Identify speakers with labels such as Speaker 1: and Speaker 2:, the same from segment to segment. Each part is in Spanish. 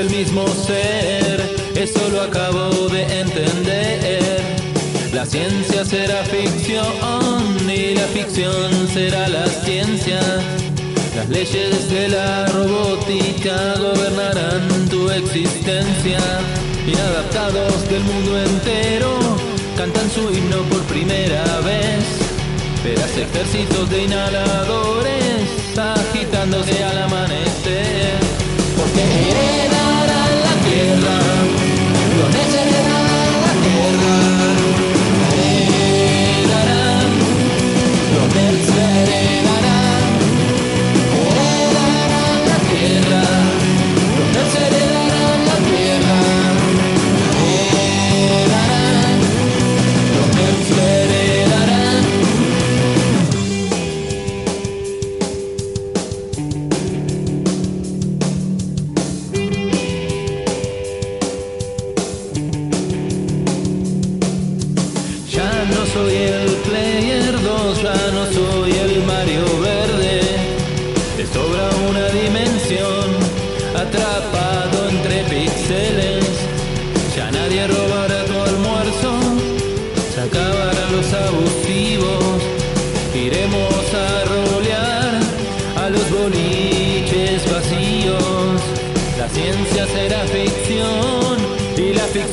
Speaker 1: el mismo ser, eso lo acabo de entender. La ciencia será ficción y la ficción será la ciencia. Las leyes de la robótica gobernarán tu existencia. Inadaptados del mundo entero cantan su himno por primera vez. Verás ejércitos de inhaladores agitándose al amanecer. Porque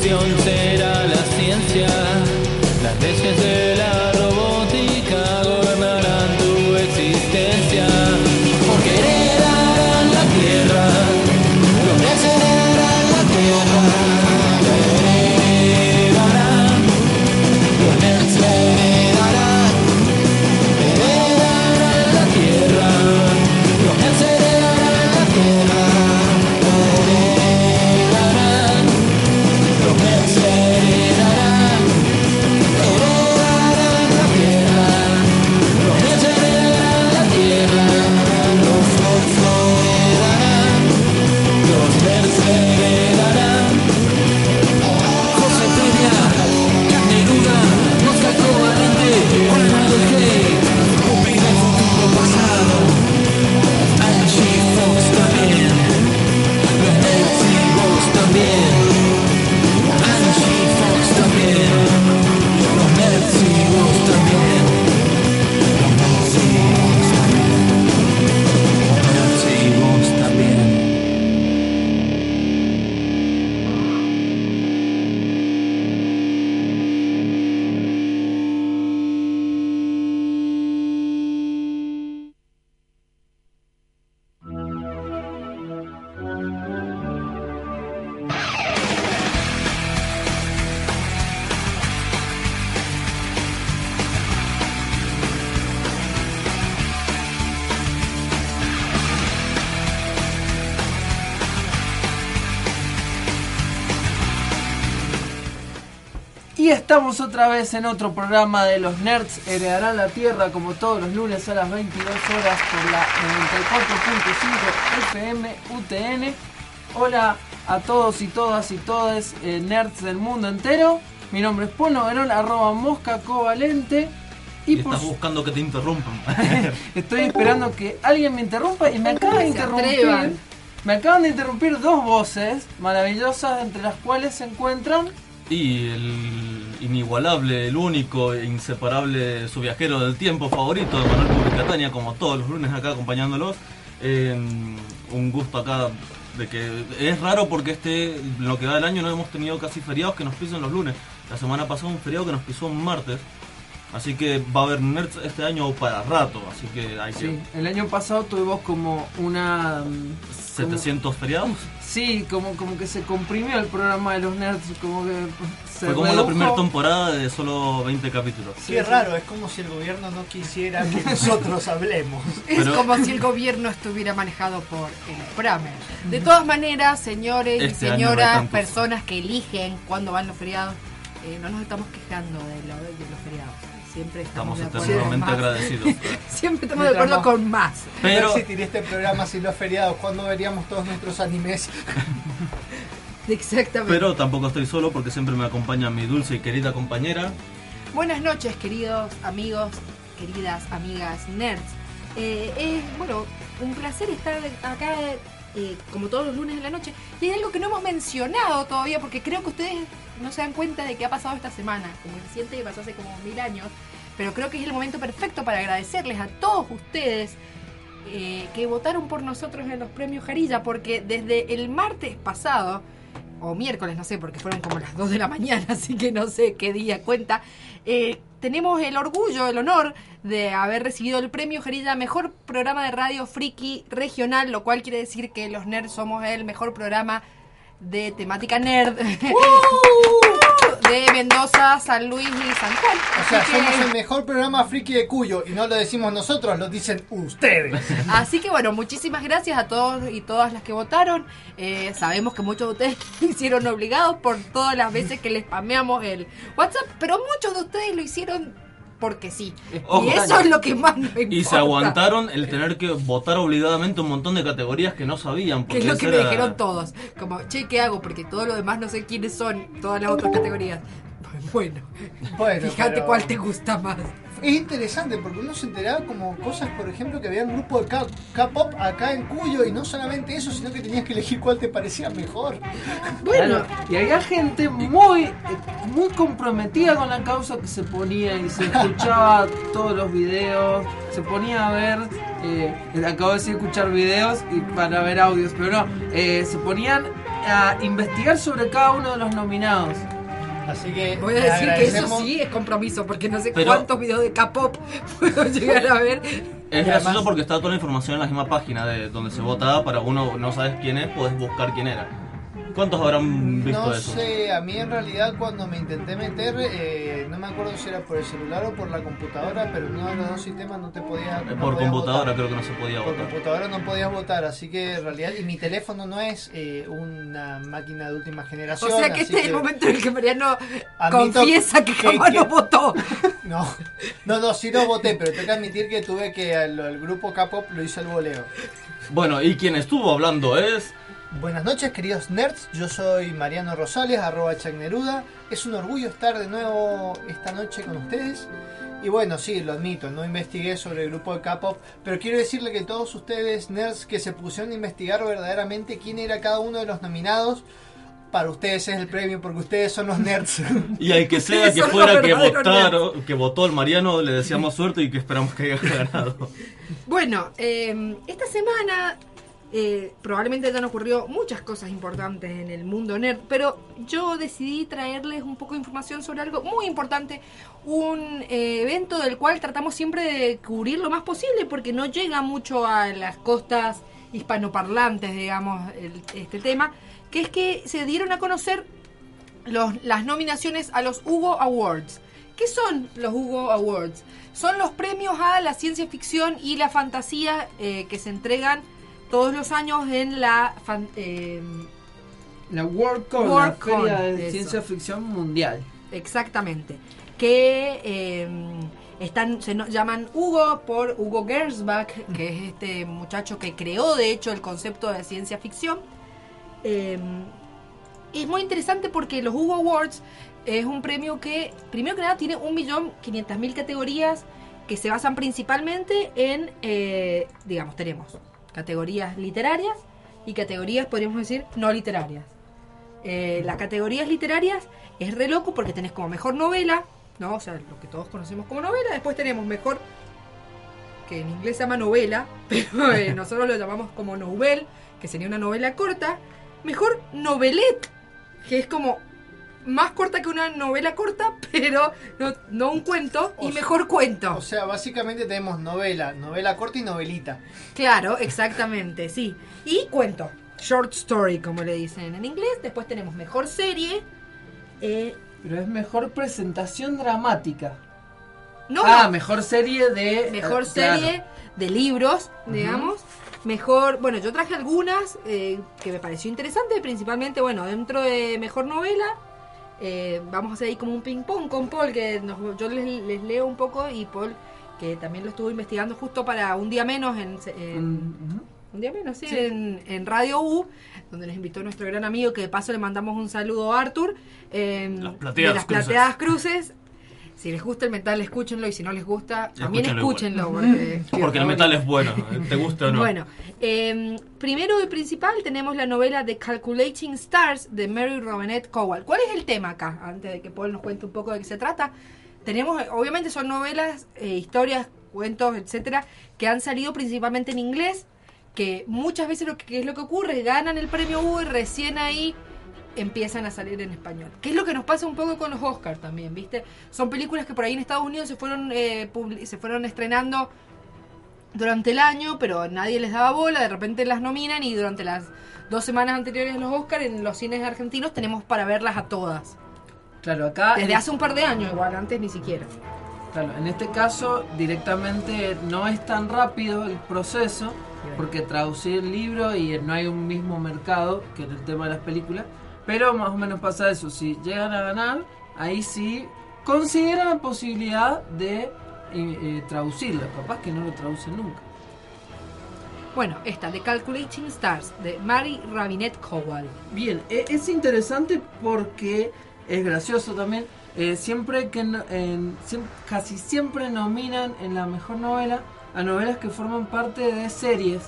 Speaker 1: y
Speaker 2: vez en otro programa de los Nerds Heredarán la Tierra, como todos los lunes a las 22 horas por la 94.5 FM UTN. Hola a todos y todas y todas eh, nerds del mundo entero. Mi nombre es Pono Verón, arroba mosca covalente.
Speaker 3: Y
Speaker 2: Y por
Speaker 3: estás buscando que te interrumpan.
Speaker 2: estoy esperando que alguien me interrumpa y me acaba de interrumpir. Me acaban de interrumpir dos voces maravillosas, entre las cuales se encuentran
Speaker 3: y el inigualable, el único, e inseparable, su viajero del tiempo favorito de Manuel Publicatania, como todos los lunes acá acompañándolos. Eh, un gusto acá de que es raro porque este, lo que va del año no hemos tenido casi feriados que nos pisen los lunes. La semana pasada un feriado que nos pisó un martes. Así que va a haber nerds este año para rato, así que hay que...
Speaker 2: Sí, el año pasado tuvimos como una... mm, como-
Speaker 3: 700 feriados.
Speaker 2: Sí, como, como que se comprimió el programa de los nerds, como que se
Speaker 3: Fue como la primera temporada de solo 20 capítulos.
Speaker 4: Qué raro, es como si el gobierno no quisiera que nosotros hablemos.
Speaker 5: Es
Speaker 3: Pero-
Speaker 5: como si el gobierno estuviera manejado por el Pramer. De todas maneras, señores
Speaker 3: Este
Speaker 5: y
Speaker 3: hay
Speaker 5: señoras, personas que eligen cuándo van los feriados, eh, no nos estamos quejando de, lo- de los feriados. Siempre estamos,
Speaker 3: Estamos
Speaker 5: de acuerdo con
Speaker 3: eternamente agradecidos.
Speaker 5: Siempre estamos de acuerdo con más.
Speaker 3: Pero
Speaker 4: no existiría este programa sin los feriados. ¿Cuándo veríamos todos nuestros animes?
Speaker 5: Exactamente.
Speaker 3: Pero tampoco estoy solo porque siempre me acompaña mi dulce y querida compañera.
Speaker 5: Buenas noches, queridos amigos, queridas amigas nerds. Eh, es, bueno, un placer estar acá como todos los lunes de la noche. Y hay algo que no hemos mencionado todavía, porque creo que ustedes no se dan cuenta de qué ha pasado esta semana, como se siente que pasó hace como mil años, pero creo que es el momento perfecto para agradecerles a todos ustedes eh, que votaron por nosotros en los premios Jarilla, porque desde el martes pasado, o miércoles, no sé, porque fueron como las 2 de la mañana, así que no sé qué día cuenta, eh, tenemos el orgullo, el honor de haber recibido el premio Jarilla Mejor Programa de Radio Friki Regional, lo cual quiere decir que los nerds somos el mejor programa de temática nerd de Mendoza, San Luis y San Juan.
Speaker 4: O sea,
Speaker 5: que-
Speaker 4: somos el mejor programa friki de Cuyo y no lo decimos nosotros, lo dicen ustedes.
Speaker 5: Así que bueno, muchísimas gracias a todos y todas las que votaron. Eh, sabemos que muchos de ustedes hicieron obligados por todas las veces que les spameamos el WhatsApp, pero muchos de ustedes lo hicieron porque sí.
Speaker 3: Ojo.
Speaker 5: y eso es lo que más nos importa.
Speaker 3: Y se aguantaron el tener que votar obligadamente un montón de categorías que no sabían.
Speaker 5: Que es lo que me dijeron todos. Como, che, ¿qué hago? Porque todo lo demás no sé quiénes son, todas las otras categorías. Bueno,
Speaker 4: Bueno,
Speaker 5: fíjate
Speaker 4: pero-
Speaker 5: cuál te gusta más.
Speaker 4: Es interesante porque uno se enteraba como cosas, por ejemplo, que había un grupo de K- K-pop acá en Cuyo y no solamente eso, sino que tenías que elegir cuál te parecía mejor.
Speaker 5: Bueno,
Speaker 2: Claro, y había gente muy, muy comprometida con la causa que se ponía y se escuchaba todos los videos, se ponía a ver, eh, acabo de decir escuchar videos y para ver audios, pero no, eh, se ponían a investigar sobre cada uno de los nominados.
Speaker 4: Así que
Speaker 5: voy a decir que eso sí es compromiso, porque no sé
Speaker 3: Pero-
Speaker 5: cuántos videos de K-pop puedo llegar a ver.
Speaker 3: Es
Speaker 4: Y
Speaker 3: gracioso
Speaker 4: además-
Speaker 3: porque está toda la información en la misma página de donde se votaba para uno no sabes quién es, podés buscar quién era. ¿Cuántos habrán visto
Speaker 4: No
Speaker 3: eso?
Speaker 4: sé, a mí en realidad cuando me intenté meter, eh, no me acuerdo si era por el celular o por la computadora, pero uno de los dos sistemas no te podía.
Speaker 3: Eh,
Speaker 4: no
Speaker 3: Por
Speaker 4: podías
Speaker 3: computadora
Speaker 4: votar.
Speaker 3: creo que no se podía
Speaker 4: Por
Speaker 3: votar.
Speaker 4: computadora no podías votar, así que en realidad, y mi teléfono no es eh, una máquina de última
Speaker 5: O
Speaker 4: generación.
Speaker 5: sea que este es el momento en el que Mariano confiesa que
Speaker 4: que-
Speaker 5: jamás
Speaker 4: que-
Speaker 5: no votó.
Speaker 4: No, no, no, sí lo voté, pero tengo que admitir que tuve que el, el grupo K-pop lo hizo el voleo.
Speaker 3: Bueno, y quien estuvo hablando es...
Speaker 4: Buenas noches, queridos nerds. Yo soy Mariano Rosales, arroba Chagneruda. Es un orgullo estar de nuevo esta noche con ustedes. Y bueno, sí, lo admito, no investigué sobre el grupo de K-pop, pero quiero decirle que todos ustedes, nerds, que se pusieron a investigar verdaderamente quién era cada uno de los nominados, para ustedes es el premio porque ustedes son los nerds.
Speaker 3: Y al que sea que fuera que votaron, que votó el Mariano, le deseamos suerte y que esperamos que haya ganado.
Speaker 5: Bueno, eh, esta semana eh, probablemente hayan ocurrido muchas cosas importantes en el mundo nerd, pero yo decidí traerles un poco de información sobre algo muy importante, un eh, evento del cual tratamos siempre de cubrir lo más posible porque no llega mucho a las costas hispanoparlantes, digamos, el- este tema, que es que se dieron a conocer los- las nominaciones a los Hugo Awards. ¿Qué son los Hugo Awards? Son los premios a la ciencia ficción y la fantasía eh, que se entregan todos los años en la fan- eh,
Speaker 2: La WorldCon,
Speaker 5: WorldCon,
Speaker 2: la Feria de
Speaker 5: eso.
Speaker 2: Ciencia Ficción Mundial.
Speaker 5: exactamente que eh, están se no- llaman Hugo por Hugo Gernsback que es este muchacho que creó de hecho el concepto de ciencia ficción Eh, es muy interesante porque los Hugo Awards es un premio que, primero que nada, tiene 1.500.000 categorías que se basan principalmente en, eh, digamos, tenemos categorías literarias y categorías, podríamos decir, no literarias. Eh, las categorías literarias es re loco porque tenés como mejor novela, ¿no? O sea, lo que todos conocemos como novela. Después tenemos mejor, que en inglés se llama novela, pero eh, nosotros lo llamamos como novel, que sería una novela corta. Mejor novelette, que es como más corta que una novela corta, pero no, no un cuento,
Speaker 4: O
Speaker 5: y
Speaker 4: sea-
Speaker 5: mejor cuento.
Speaker 4: o sea, básicamente tenemos novela, novela corta y novelita.
Speaker 5: Claro, exactamente, sí. Y cuento, short story, como le dicen en inglés. Después tenemos mejor serie. Eh,
Speaker 2: Pero es mejor presentación dramática.
Speaker 5: no,
Speaker 2: ah,
Speaker 5: no,
Speaker 2: mejor serie de.
Speaker 5: mejor
Speaker 2: eh, claro.
Speaker 5: serie de libros, digamos. Mejor, bueno, yo traje algunas eh, que me pareció interesante, principalmente, bueno, dentro de mejor novela. Eh, vamos a hacer ahí como un ping pong con Paul, que nos- yo les, les leo un poco y Paul, que también lo estuvo investigando justo para un día menos en, en-
Speaker 2: Mm,
Speaker 5: un día menos, sí, En, en Radio U, donde nos invitó nuestro gran amigo, que de paso le mandamos un saludo a Arthur, eh,
Speaker 3: Las plateadas
Speaker 5: de las
Speaker 3: cruces.
Speaker 5: plateadas cruces. Si les gusta el metal, escúchenlo y si no les gusta, también
Speaker 3: Escúchenlo
Speaker 5: escúchenlo. Porque,
Speaker 3: Porque el metal es bueno, eh, te guste o no.
Speaker 5: Bueno, eh, primero y principal tenemos la novela The Calculating Stars de Mary Robinette Cowell. ¿Cuál es el tema acá? Antes de que Paul nos cuente un poco de qué se trata. Tenemos, eh, obviamente son novelas, eh, historias, cuentos, etcétera, que han salido principalmente en inglés, que muchas veces lo que, ¿qué es lo que ocurre, ganan el premio Hugo y recién ahí empiezan a salir en español. ¿Qué es lo que nos pasa un poco con los Oscars también, viste? Son películas que por ahí en Estados Unidos se fueron, eh, se fueron estrenando durante el año, pero nadie les daba bola, de repente las nominan y durante las dos semanas anteriores a los Oscars en los cines argentinos tenemos para verlas a todas.
Speaker 2: Claro, acá.
Speaker 5: Desde hace un par de años, igual, antes ni siquiera.
Speaker 2: Claro, en este caso directamente no es tan rápido el proceso, porque traducir el libro y no hay un mismo mercado que en el tema de las películas, pero más o menos pasa eso, si llegan a ganar, ahí sí consideran la posibilidad de eh, eh, traducirlo, capaz que no lo traducen nunca.
Speaker 5: Bueno, esta, The Calculating Stars, de Mary Rabinette Cowell.
Speaker 2: Bien, e- es interesante porque es gracioso también. eh, siempre que en- siem- casi siempre nominan en la mejor novela a novelas que forman parte de series,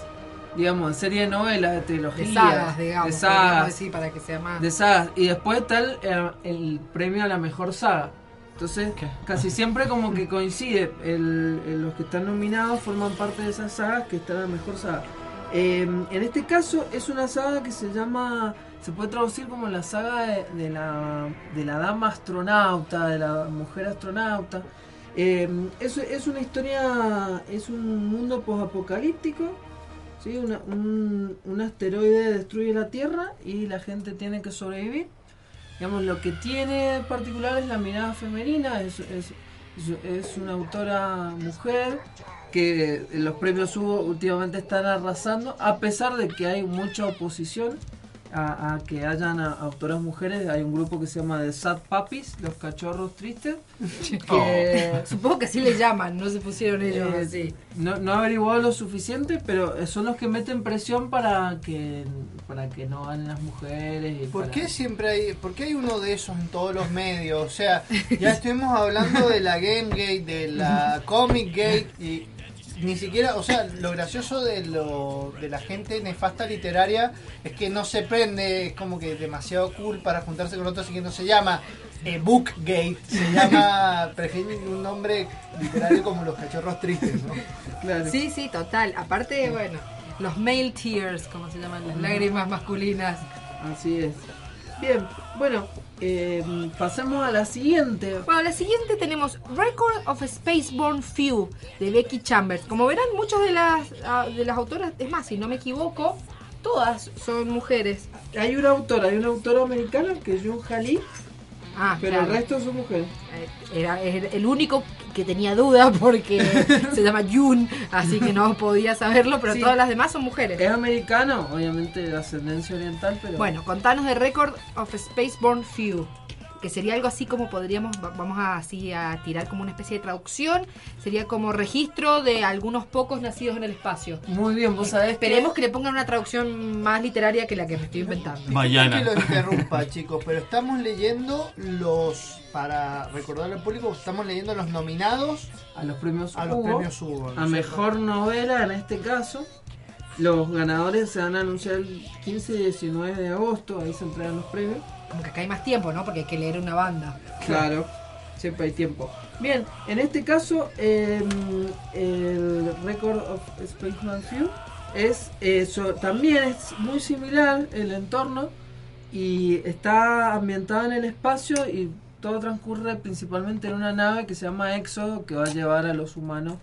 Speaker 2: digamos, de serie de novelas, de
Speaker 5: De
Speaker 2: trilogías,
Speaker 5: sagas, digamos.
Speaker 2: de sagas,
Speaker 5: decir, para que sea más...
Speaker 2: de sagas. Y después está el, el premio a la mejor saga. Entonces,
Speaker 3: ¿Qué?
Speaker 2: casi siempre como que coincide, el- el- los que están nominados forman parte de esas sagas que están en la mejor saga. Eh, en este caso es una saga que se llama, se puede traducir como la saga de, de la, de la dama astronauta, de la mujer astronauta. Eh, es, es una historia, es un mundo posapocalíptico. ¿Sí? Una- un, un asteroide destruye la Tierra y la gente tiene que sobrevivir. Digamos, lo que tiene particular es la mirada femenina, es, es, es- una autora mujer que los premios Hugo últimamente están arrasando, a pesar de que hay mucha oposición a, a que hayan a- autoras mujeres. Hay un grupo que se llama The Sad Puppies, los cachorros tristes, que
Speaker 5: Supongo que así le llaman, no se pusieron ellos
Speaker 2: eh,
Speaker 5: así.
Speaker 2: no, no averiguado lo suficiente, pero son los que meten presión para que para que no ganen las mujeres. Y
Speaker 4: ¿Por
Speaker 2: para-
Speaker 4: qué siempre hay, por qué hay uno de esos en todos los medios? O sea, ya estuvimos hablando de la Gamegate, de la Comic Gate y ni siquiera, o sea, lo gracioso de lo de la gente nefasta literaria es que no se prende, es como que demasiado cool para juntarse con otros y que no se llama eh, Bookgate, se llama, prefieren un nombre literario como los cachorros tristes, ¿no?
Speaker 2: Claro.
Speaker 5: Sí, sí, total. Aparte, bueno, los male tears, como se llaman, las lágrimas masculinas.
Speaker 2: Así es. Bien, bueno, eh, pasemos a la siguiente.
Speaker 5: Bueno, la siguiente tenemos Record of Spaceborne Few de Becky Chambers. Como verán, muchas de las, ah, de las autoras, es más, si no me equivoco, todas son mujeres.
Speaker 2: Hay una autora, hay una autora americana que es June Haley,
Speaker 5: Ah,
Speaker 2: pero
Speaker 5: claro.
Speaker 2: el resto son mujeres.
Speaker 5: Eh, Era el el único que tenía duda porque se llama June, así que no podía saberlo, pero
Speaker 2: Sí.
Speaker 5: todas las demás son mujeres.
Speaker 2: Es americano, obviamente de ascendencia oriental, pero
Speaker 5: Bueno, contanos de Record of Spaceborne Few, que sería algo así como podríamos, va- vamos a, así a tirar como una especie de traducción, sería como registro de algunos pocos nacidos en el espacio.
Speaker 2: muy bien, vos sabés
Speaker 5: Esperemos que le pongan una traducción más literaria que la que me estoy inventando.
Speaker 3: Bayana.
Speaker 4: que lo interrumpa, chicos, pero estamos leyendo los, para recordarle al público, estamos leyendo los nominados
Speaker 2: a los premios
Speaker 4: a los premios Hugo. ¿no
Speaker 2: a mejor novela en este caso. Los ganadores se van a anunciar el 15 y 19 de agosto, ahí se entregan los premios.
Speaker 5: Como que acá hay más tiempo, ¿no? Porque hay que leer una banda.
Speaker 2: Claro, siempre hay tiempo. Bien, en este caso, eh, el Record of Spaceman Few es eso, también es muy similar el entorno y está ambientada en el espacio y todo transcurre principalmente en una nave que se llama Éxodo que va a llevar a los humanos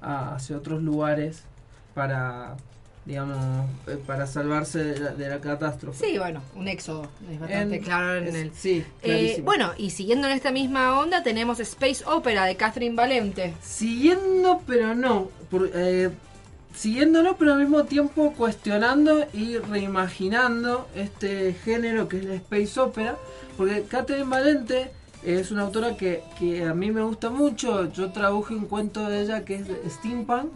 Speaker 2: a- hacia otros lugares para, digamos, eh, para salvarse de la, de la catástrofe.
Speaker 5: Sí, bueno, un éxodo, es bastante
Speaker 2: En-
Speaker 5: claro en
Speaker 2: es-
Speaker 5: el...
Speaker 2: Sí,
Speaker 5: Eh, bueno, y siguiendo en esta misma onda tenemos Space Opera de Catherine Valente.
Speaker 2: Siguiendo, pero no. Por, eh, siguiéndolo, pero al mismo tiempo cuestionando y reimaginando este género que es la Space Opera. Porque Catherine Valente es una autora que, que a mí me gusta mucho. Yo traduje un cuento de ella que es Steampunk.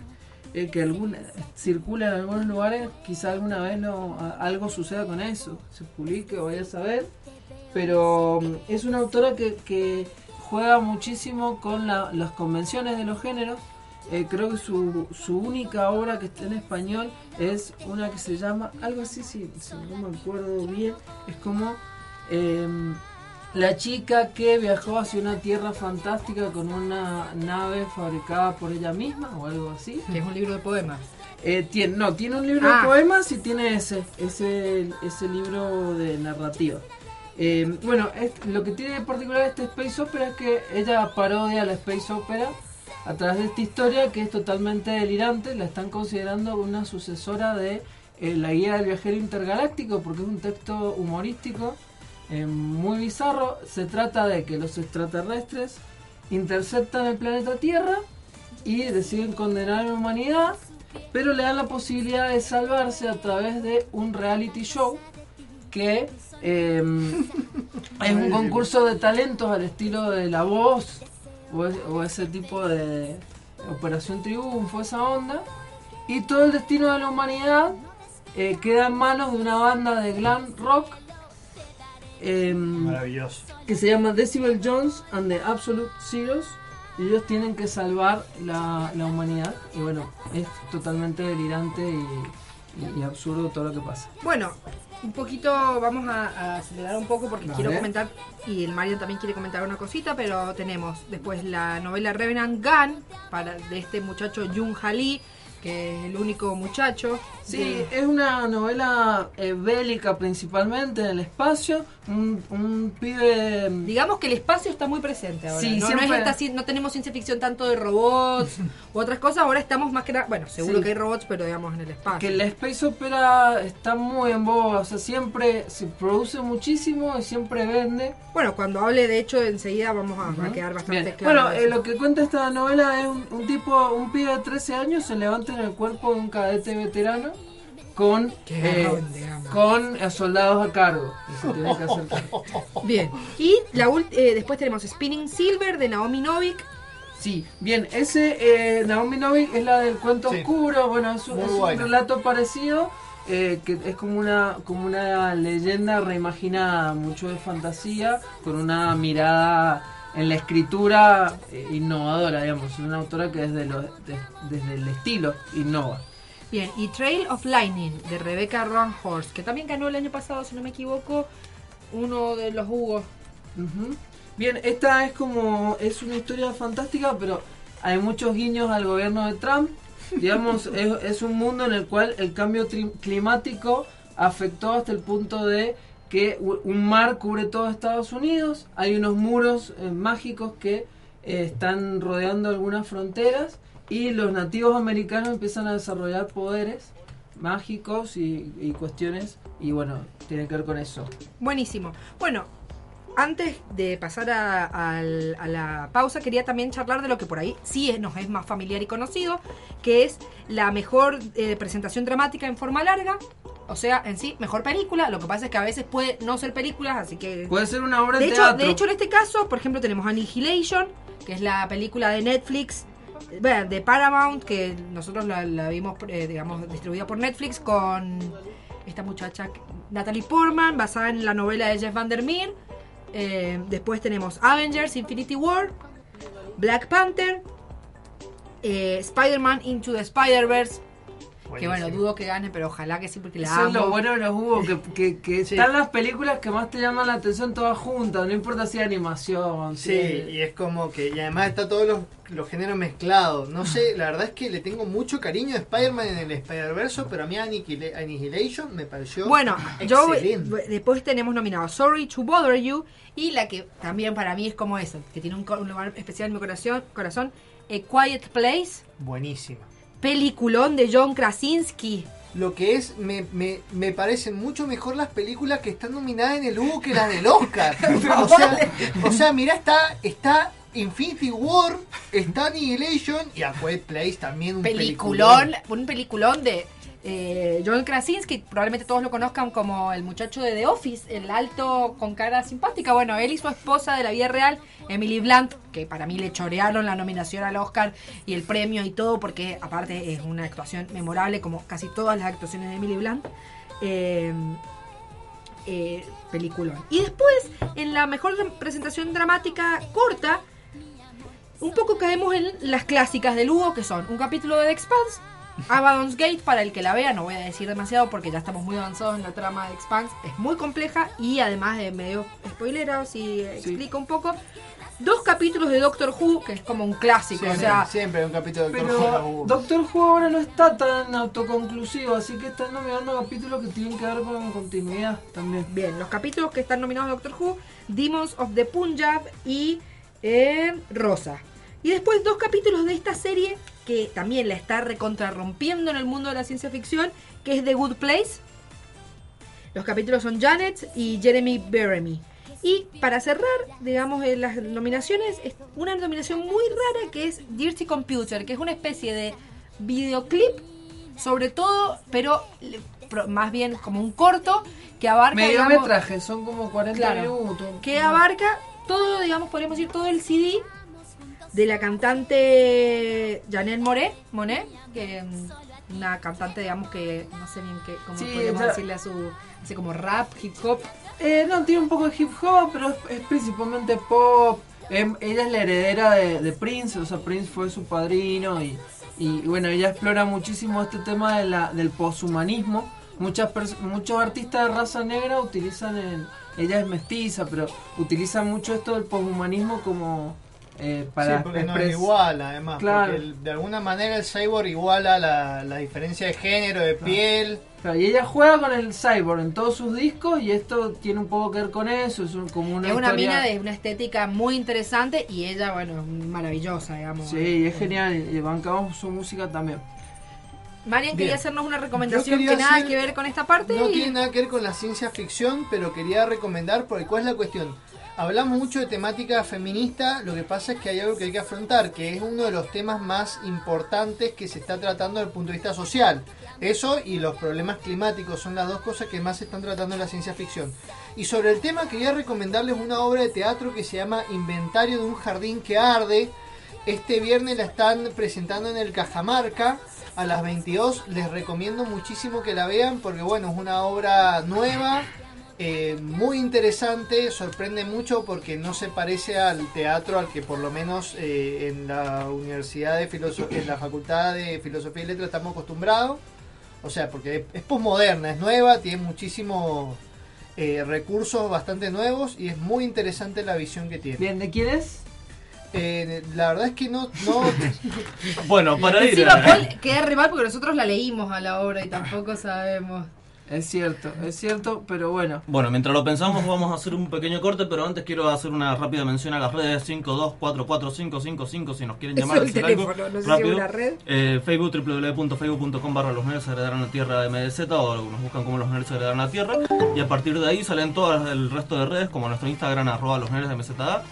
Speaker 2: Eh, que alguna, circula en algunos lugares, quizá alguna vez no, algo suceda con eso, se publique vaya a saber, pero mm, es una autora que, juega muchísimo con la- las convenciones de los géneros. Eh, creo que su, su única obra que está en español es una que se llama, algo así, si, si no me acuerdo bien, es como em, la chica que viajó hacia una tierra fantástica con una nave fabricada por ella misma o algo así.
Speaker 5: Que es un libro de poemas.
Speaker 2: Eh, tiene, no, tiene un libro
Speaker 5: Ah.
Speaker 2: de poemas y tiene ese, ese, ese libro de narrativa. Eh, bueno, es- lo que tiene de particular este Space Opera es que ella parodia la Space Opera a través de esta historia que es totalmente delirante. La están considerando una sucesora de eh, La Guía del Viajero Intergaláctico porque es un texto humorístico eh, muy bizarro. Se trata de que los extraterrestres interceptan el planeta Tierra y deciden condenar a la humanidad, pero le dan la posibilidad de salvarse a través de un reality show que eh, es un concurso de talentos al estilo de La Voz o, es- o ese tipo de Operación Triunfo, esa onda, y todo el destino de la humanidad eh, queda en manos de una banda de glam rock. Em,
Speaker 4: Maravilloso.
Speaker 2: que se llama Decibel Jones and the Absolute Zeros. Y ellos tienen que salvar la, la humanidad. Y bueno, es totalmente delirante y, y- y absurdo todo lo que pasa.
Speaker 5: Bueno, un poquito, vamos a, a acelerar un poco porque
Speaker 2: Vale.
Speaker 5: quiero comentar, y el Mario también quiere comentar una cosita, pero tenemos después la novela Revenant Gun, para, de este muchacho Jung Ha Lee, que es el único muchacho.
Speaker 2: Sí,
Speaker 5: de-
Speaker 2: es una novela eh, bélica principalmente en el espacio. Un, un pibe...
Speaker 5: Digamos que el espacio está muy presente ahora.
Speaker 2: Sí,
Speaker 5: no, no, es
Speaker 2: siempre-
Speaker 5: esta no tenemos ciencia ficción tanto de robots u otras cosas, ahora estamos más que nada, bueno, seguro
Speaker 2: Sí.
Speaker 5: que hay robots, pero digamos en el espacio.
Speaker 2: Que la Space Opera está muy en boga, o sea, siempre se produce muchísimo y siempre vende.
Speaker 5: Bueno, cuando hable de hecho enseguida vamos a, a quedar bastante
Speaker 2: Bien.
Speaker 5: claro.
Speaker 2: Bueno, eh, lo que cuenta esta novela es un, un tipo, un pibe de 13 años se levanta en el cuerpo de un cadete veterano con eh, con eh, soldados a cargo. Y se tiene que hacer cargo.
Speaker 5: Bien. Y la ult- eh, después tenemos Spinning Silver de Naomi Novik.
Speaker 2: Sí, bien, ese eh, Naomi Novik es la del cuento
Speaker 4: Sí.
Speaker 2: oscuro, bueno, es, un- es relato parecido, eh, que es como una, como una leyenda reimaginada, mucho de fantasía, con una mirada en la escritura eh, innovadora, digamos, es una autora que desde, lo- de- desde el estilo innova.
Speaker 5: Bien, y Trail of Lightning de Rebecca Horst, que también ganó el año pasado, si no me equivoco, uno de los Hugos.
Speaker 2: Ujú. Bien, esta es como, es una historia fantástica, pero hay muchos guiños al gobierno de Trump. Digamos, es, es un mundo en el cual el cambio climático afectó hasta el punto de que un mar cubre todo Estados Unidos, hay unos muros eh, mágicos que eh, están rodeando algunas fronteras y los nativos americanos empiezan a desarrollar poderes mágicos y, cuestiones y bueno, tiene que ver con eso.
Speaker 5: Buenísimo. Bueno, antes de pasar a, la pausa, quería también charlar de lo que por ahí sí nos es más familiar y conocido, que es la mejor eh, presentación dramática en forma larga. O sea, en sí, mejor película. Lo que pasa es que a veces puede no ser películas, así que
Speaker 2: Puede ser una obra
Speaker 5: de
Speaker 2: de
Speaker 5: hecho,
Speaker 2: teatro.
Speaker 5: de hecho, en este caso, por ejemplo, tenemos Annihilation, que es la película de Netflix, bueno, de Paramount, que nosotros la, la vimos, eh, digamos, distribuida por Netflix con esta muchacha Natalie Portman, basada en la novela de Jeff Vandermeer. Eh, después tenemos Avengers, Infinity War, Black Panther, eh, Spider-Man Into the Spider-Verse. Que bueno, dudo que gane, pero ojalá que sí, porque la
Speaker 2: Eso
Speaker 5: amo.
Speaker 2: es lo bueno de los Hugo, que, que, que
Speaker 4: Sí.
Speaker 2: están las películas que más te llaman la atención todas juntas, no importa si es animación,
Speaker 4: Sí,
Speaker 2: si-
Speaker 4: y es como que, y además está todos los, los géneros mezclados. No sé, la verdad es que le tengo mucho cariño a Spider-Man en el Spider-Verse, pero a mí Annihila- Annihilation me pareció
Speaker 5: Bueno, yo
Speaker 4: excelente.
Speaker 5: después tenemos nominado Sorry to Bother You y la que también para mí es como eso, que tiene un, co- un lugar especial en mi corazón, corazón A Quiet Place,
Speaker 4: Buenísima.
Speaker 5: Peliculón de John Krasinski.
Speaker 4: Lo que es, me, me, me parecen mucho mejor las películas que están nominadas en el Hugo que las del Oscar. o sea, o sea, mirá, está, está Infinity War, está Annihilation y A Quiet Place también un
Speaker 5: Peliculón, un peliculón de eh, John Krasinski, probablemente todos lo conozcan como el muchacho de The Office, el alto con cara simpática. Bueno, él y su esposa de la vida real, Emily Blunt, que para mí le chorearon la nominación al Oscar y el premio y todo, porque aparte es una actuación memorable, como casi todas las actuaciones de Emily Blunt. Eh, eh. Y después, en la mejor presentación dramática corta, un poco caemos en las clásicas de Lugo, que son un capítulo de The Expanse, Abaddon's Gate, para el que la vea, no voy a decir demasiado porque ya estamos muy avanzados en la trama de Expanse, es muy compleja y además de medio spoilera, si explico un poco. Dos capítulos de Doctor Who, que es como un clásico,
Speaker 4: Siempre,
Speaker 5: o sea,
Speaker 4: siempre hay un capítulo de Doctor
Speaker 2: Pero
Speaker 4: Who.
Speaker 2: Doctor Who ahora no está tan autoconclusivo, así que están nominando capítulos que tienen que ver con continuidad también.
Speaker 5: Bien, los capítulos que están nominados a Doctor Who, Demons of the Punjab y eh, Rosa. Y después dos capítulos de esta serie que también la está recontrarrompiendo en el mundo de la ciencia ficción, que es The Good Place. Los capítulos son Janet y Jeremy Beremy. Y para cerrar, digamos, en las nominaciones, es una nominación muy rara que es Dirty Computer, que es una especie de videoclip, sobre todo, pero pro- más bien como un corto que abarca, digamos,
Speaker 2: Mediometraje, son como 40
Speaker 5: Claro.
Speaker 2: minutos.
Speaker 5: que abarca todo, digamos, podríamos decir todo el CD de la cantante Janelle Moret, Monet, que mm, una cantante, digamos, que no sé bien qué, cómo
Speaker 2: Sí,
Speaker 5: podríamos decirle a su, hace como rap, hip hop.
Speaker 2: Eh, no, tiene un poco de hip hop, pero es, es principalmente pop. Em, ella es la heredera de, de Prince, o sea, Prince fue su padrino y, y bueno, ella explora muchísimo este tema de la, del poshumanismo. Muchas muchos artistas de raza negra utilizan, el, ella es mestiza, pero utilizan mucho esto del poshumanismo como eh, para
Speaker 4: sí, porque no
Speaker 2: expres-
Speaker 4: es igual, además.
Speaker 2: Claro.
Speaker 4: Porque el- de alguna manera el cyborg iguala la, la diferencia de género, de piel.
Speaker 2: Claro, y ella juega con el cyborg en todos sus discos y esto tiene un poco que ver con eso, es un- como una
Speaker 5: es una
Speaker 2: historia-
Speaker 5: mina de una estética muy interesante y ella, bueno, maravillosa, digamos.
Speaker 2: Sí, es genial y bancamos su música también.
Speaker 5: Marian
Speaker 4: Bien.
Speaker 5: quería hacernos una recomendación que nada
Speaker 4: hacer-
Speaker 5: que ver con esta parte.
Speaker 4: No
Speaker 5: y-
Speaker 4: tiene nada que ver con la ciencia ficción, pero quería recomendar, porque ¿cuál es la cuestión? Hablamos mucho de temática feminista, lo que pasa es que hay algo que hay que afrontar, que es uno de los temas más importantes que se está tratando desde el punto de vista social. Eso y los problemas climáticos son las dos cosas que más se están tratando en la ciencia ficción. Y sobre el tema quería recomendarles una obra de teatro que se llama Inventario de un jardín que arde. Este viernes la están presentando en el Cajamarca a las 22. Les recomiendo muchísimo que la vean porque bueno, es una obra nueva, eh, muy interesante, sorprende mucho porque no se parece al teatro al que por lo menos eh, en la Universidad de Filosofía, en la Facultad de Filosofía y Letras estamos acostumbrados. O sea, porque es, es posmoderna, es nueva, tiene muchísimos eh, recursos bastante nuevos y es muy interesante la visión que tiene.
Speaker 2: Bien, ¿de quién es?
Speaker 4: Eh, la verdad es que no, no
Speaker 3: Bueno, para ir
Speaker 5: Encima
Speaker 3: a...
Speaker 5: Paul queda re mal porque nosotros la leímos a la obra y tampoco sabemos.
Speaker 2: Es cierto, es cierto, pero bueno.
Speaker 3: Bueno, mientras lo pensamos vamos a hacer un pequeño corte, pero antes quiero hacer una rápida mención a las redes 5244555 si nos quieren llamar
Speaker 5: es el
Speaker 3: decir algo
Speaker 5: teléfono, no sé si
Speaker 3: rápido.
Speaker 5: es una red.
Speaker 3: Eh, Facebook www.facebook.com barra los nerds heredaron la tierra de MDZ o nos buscan como los nerds heredaron la tierra y a partir de ahí salen todas el resto de redes como nuestro Instagram arroba los nerds de MZA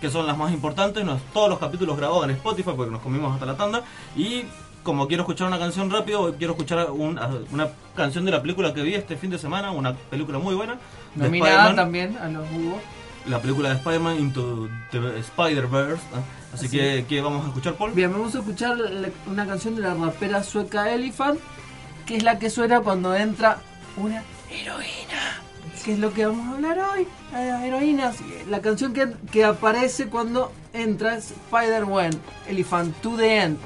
Speaker 3: que son las más importantes, nos- todos los capítulos grabados en Spotify porque nos comimos hasta la tanda y como quiero escuchar una canción rápido, quiero escuchar un- una canción de la película que vi este fin de semana, una película muy buena.
Speaker 2: Nominada también a los Hugo.
Speaker 3: la película de Spider-Man Into the Spider-Verse. ¿ah? Así que, ¿qué vamos a escuchar, Paul?
Speaker 2: Bien, vamos a escuchar una canción de la rapera sueca Elephant, que es la que suena cuando entra una heroína. Que es lo que vamos a hablar hoy, las heroínas. La canción que, que aparece cuando entra es Spider-Man, Elephant, to the end.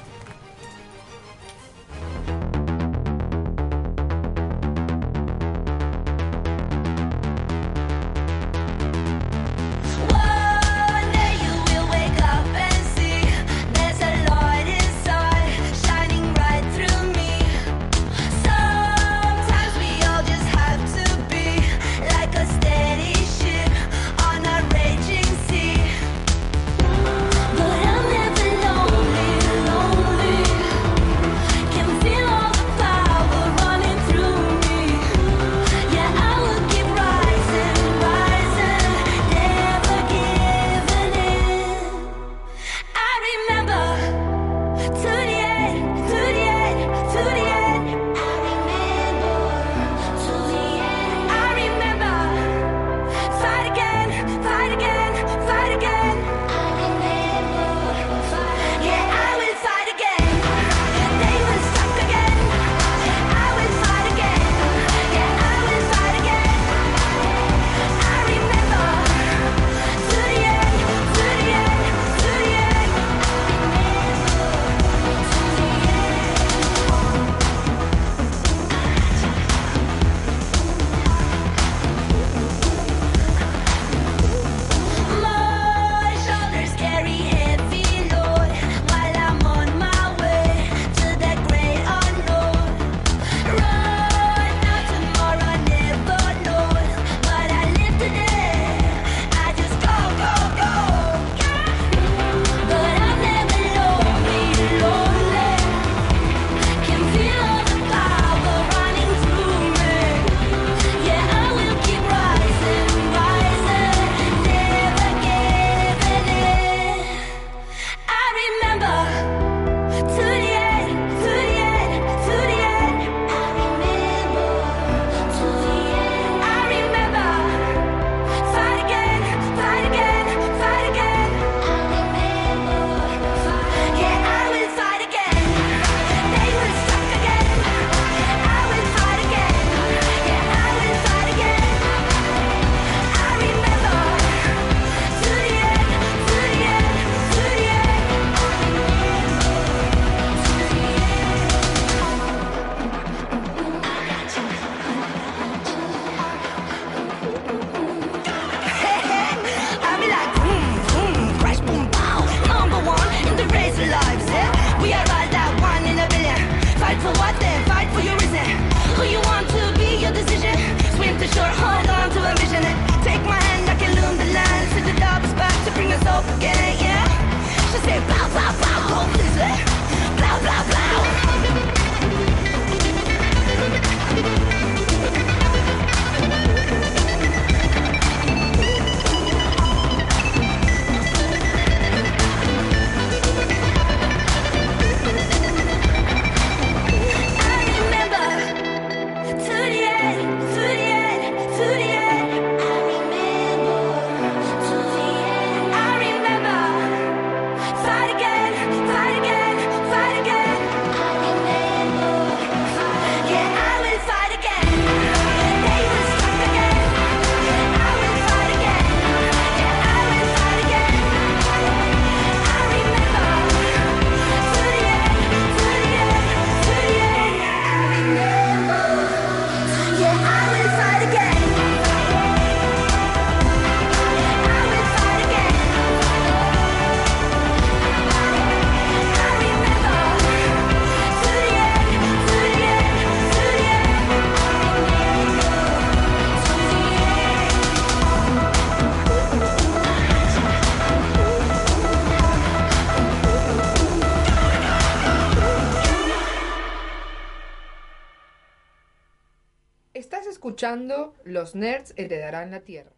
Speaker 6: Los Nerds Heredarán la Tierra.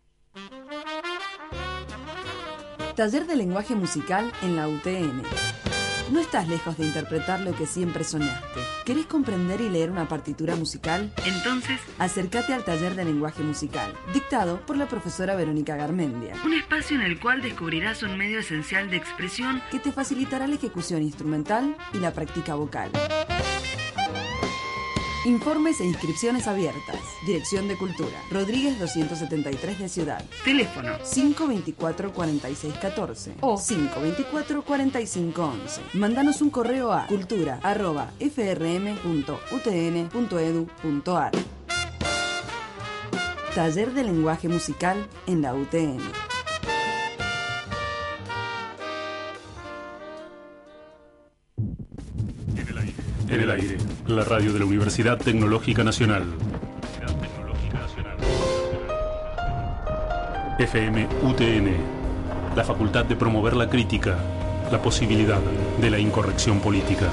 Speaker 7: Taller de lenguaje musical en la UTN. No estás lejos de interpretar lo que siempre soñaste. ¿Querés comprender y leer una partitura musical? Entonces, acércate al taller de lenguaje musical, dictado por la profesora Verónica Garmendia. Un espacio en el cual descubrirás un medio esencial de expresión que te facilitará la ejecución instrumental y la práctica vocal. Informes e inscripciones abiertas. Dirección de Cultura. Rodríguez 273 de Ciudad. Teléfono 524-4614 o 524-4511. Mándanos un correo a cultura.frm.utn.edu.ar. Taller de lenguaje musical en la UTN.
Speaker 8: En el aire, la radio de la Universidad Tecnológica Nacional. FM UTN, la facultad de promover la crítica, la posibilidad de la incorrección política.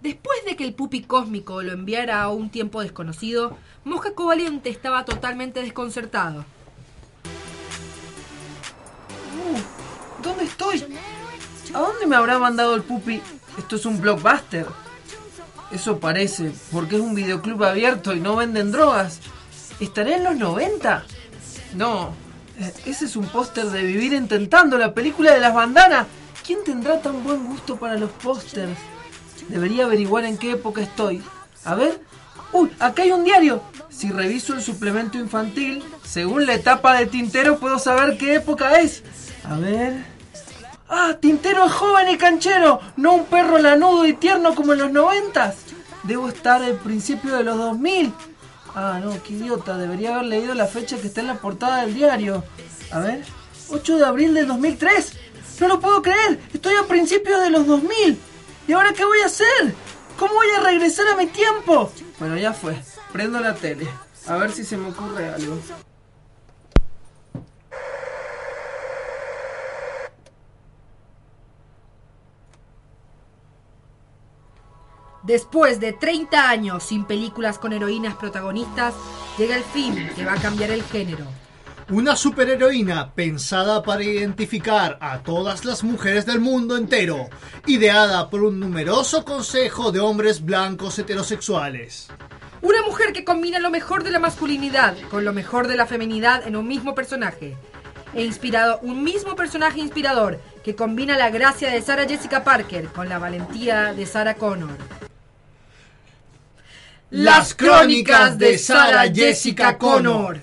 Speaker 5: Después de que el pupi cósmico lo enviara a un tiempo desconocido, Mosca Covaliente estaba totalmente desconcertado.
Speaker 2: ¿Dónde estoy? ¿A dónde me habrá mandado el pupi? Esto es un blockbuster. Eso parece, porque es un videoclub abierto y no venden drogas. ¿Estaré en los 90? No, eh, ese es un póster de Vivir Intentando, la película de las bandanas. ¿Quién tendrá tan buen gusto para los pósters? Debería averiguar en qué época estoy. A ver. ¡Uy! Acá hay un diario. Si reviso el suplemento infantil, según la etapa de Tintero puedo saber qué época es. A ver. ¡Ah! Tintero es joven y canchero, no un perro lanudo y tierno como en los noventas. Debo estar al principio de los 2000. Ah, no, qué idiota, debería haber leído la fecha que está en la portada del diario. A ver, 8 de abril del 2003. No lo puedo creer, estoy a principios de los 2000. ¿Y ahora qué voy a hacer? ¿Cómo voy a regresar a mi tiempo? Bueno, ya fue. Prendo la tele. A ver si se me ocurre algo.
Speaker 5: Después de 30 años sin películas con heroínas protagonistas, llega el fin que va a cambiar el género.
Speaker 4: Una superheroína pensada para identificar a todas las mujeres del mundo entero, ideada por un numeroso consejo de hombres blancos heterosexuales.
Speaker 5: Una mujer que combina lo mejor de la masculinidad con lo mejor de la feminidad en un mismo personaje. E inspirado, un mismo personaje inspirador que combina la gracia de Sarah Jessica Parker con la valentía de Sarah Connor.
Speaker 4: Las crónicas de Sarah Jessica Connor.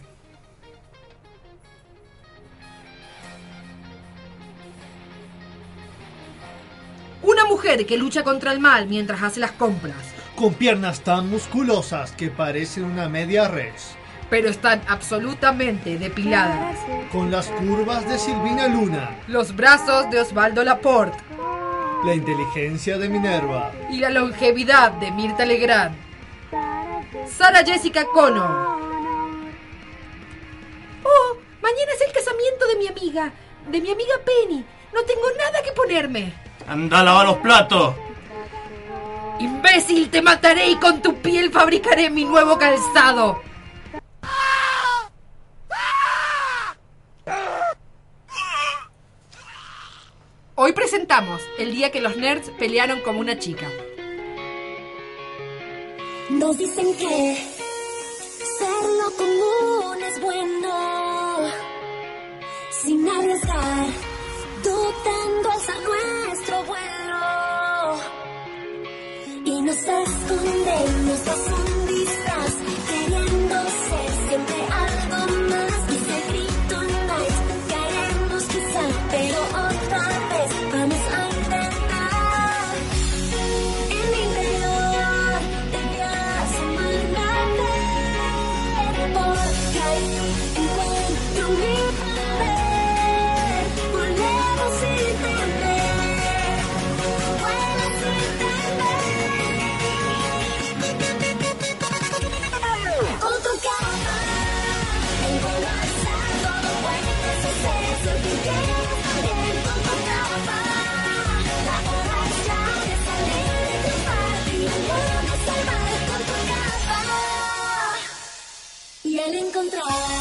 Speaker 5: Una mujer que lucha contra el mal mientras hace las compras,
Speaker 4: Con piernas tan musculosas que parecen una media res.
Speaker 5: pero están absolutamente depiladas.
Speaker 4: Con las curvas de Silvina Luna.
Speaker 5: Los brazos de Osvaldo Laporte
Speaker 4: La inteligencia de Minerva.
Speaker 5: y la longevidad de Mirta Legrand. Sarah Jessica Connor. Oh, mañana es el casamiento de mi amiga, de mi amiga Penny. No tengo nada que ponerme.
Speaker 3: Anda a lavar los platos.
Speaker 5: Imbécil, te mataré y con tu piel fabricaré mi nuevo calzado. Hoy presentamos el día que los nerds pelearon como una chica.
Speaker 9: Nos dicen que ser lo común es bueno, sin arriesgar, dudando alza nuestro vuelo. Y nos escondemos tras
Speaker 3: Bye.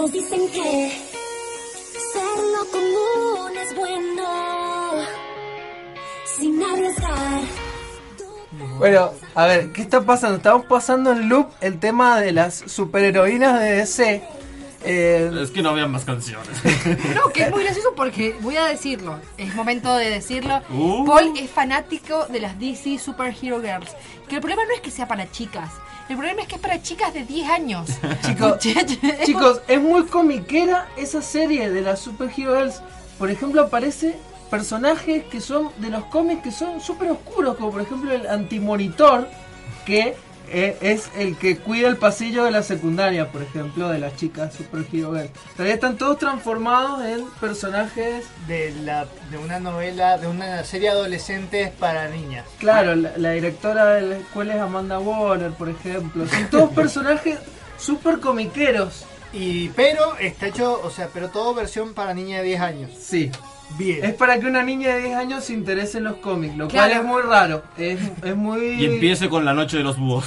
Speaker 9: Nos dicen que ser lo común es bueno sin arriesgar.
Speaker 2: Bueno, a ver, ¿qué está pasando? Estamos pasando en loop el tema de las superheroínas de DC. Eh,
Speaker 3: Es que no había más canciones.
Speaker 5: No, que es muy gracioso porque voy a decirlo. Es momento de decirlo.
Speaker 3: Uh.
Speaker 5: Paul es fanático de las DC Superhero Girls. Que el problema no es que sea para chicas. El problema es que es para chicas de 10 años.
Speaker 2: chicos,
Speaker 5: Es
Speaker 2: chicos, es muy comiquera esa serie de las Superhero Girls. Por ejemplo, aparece personajes que son de los cómics que son súper oscuros, como por ejemplo el antimonitor, que eh, es el que cuida el pasillo de la secundaria, por ejemplo, de las chicas Superhero Girls. Todavía están todos transformados en personajes
Speaker 4: De, la, de una novela, de una serie adolescentes para niñas.
Speaker 2: Claro, la, la directora de la escuela es Amanda Warner, por ejemplo. Son todos personajes súper comiqueros.
Speaker 4: Y, pero está hecho, o sea, pero todo versión para niña de 10 años.
Speaker 2: Sí.
Speaker 4: Bien.
Speaker 2: Es para que una niña de 10 años se interese en los cómics, lo
Speaker 5: Claro.
Speaker 2: cual es muy raro. Es, es muy...
Speaker 3: Y empiece con la noche de los búhos.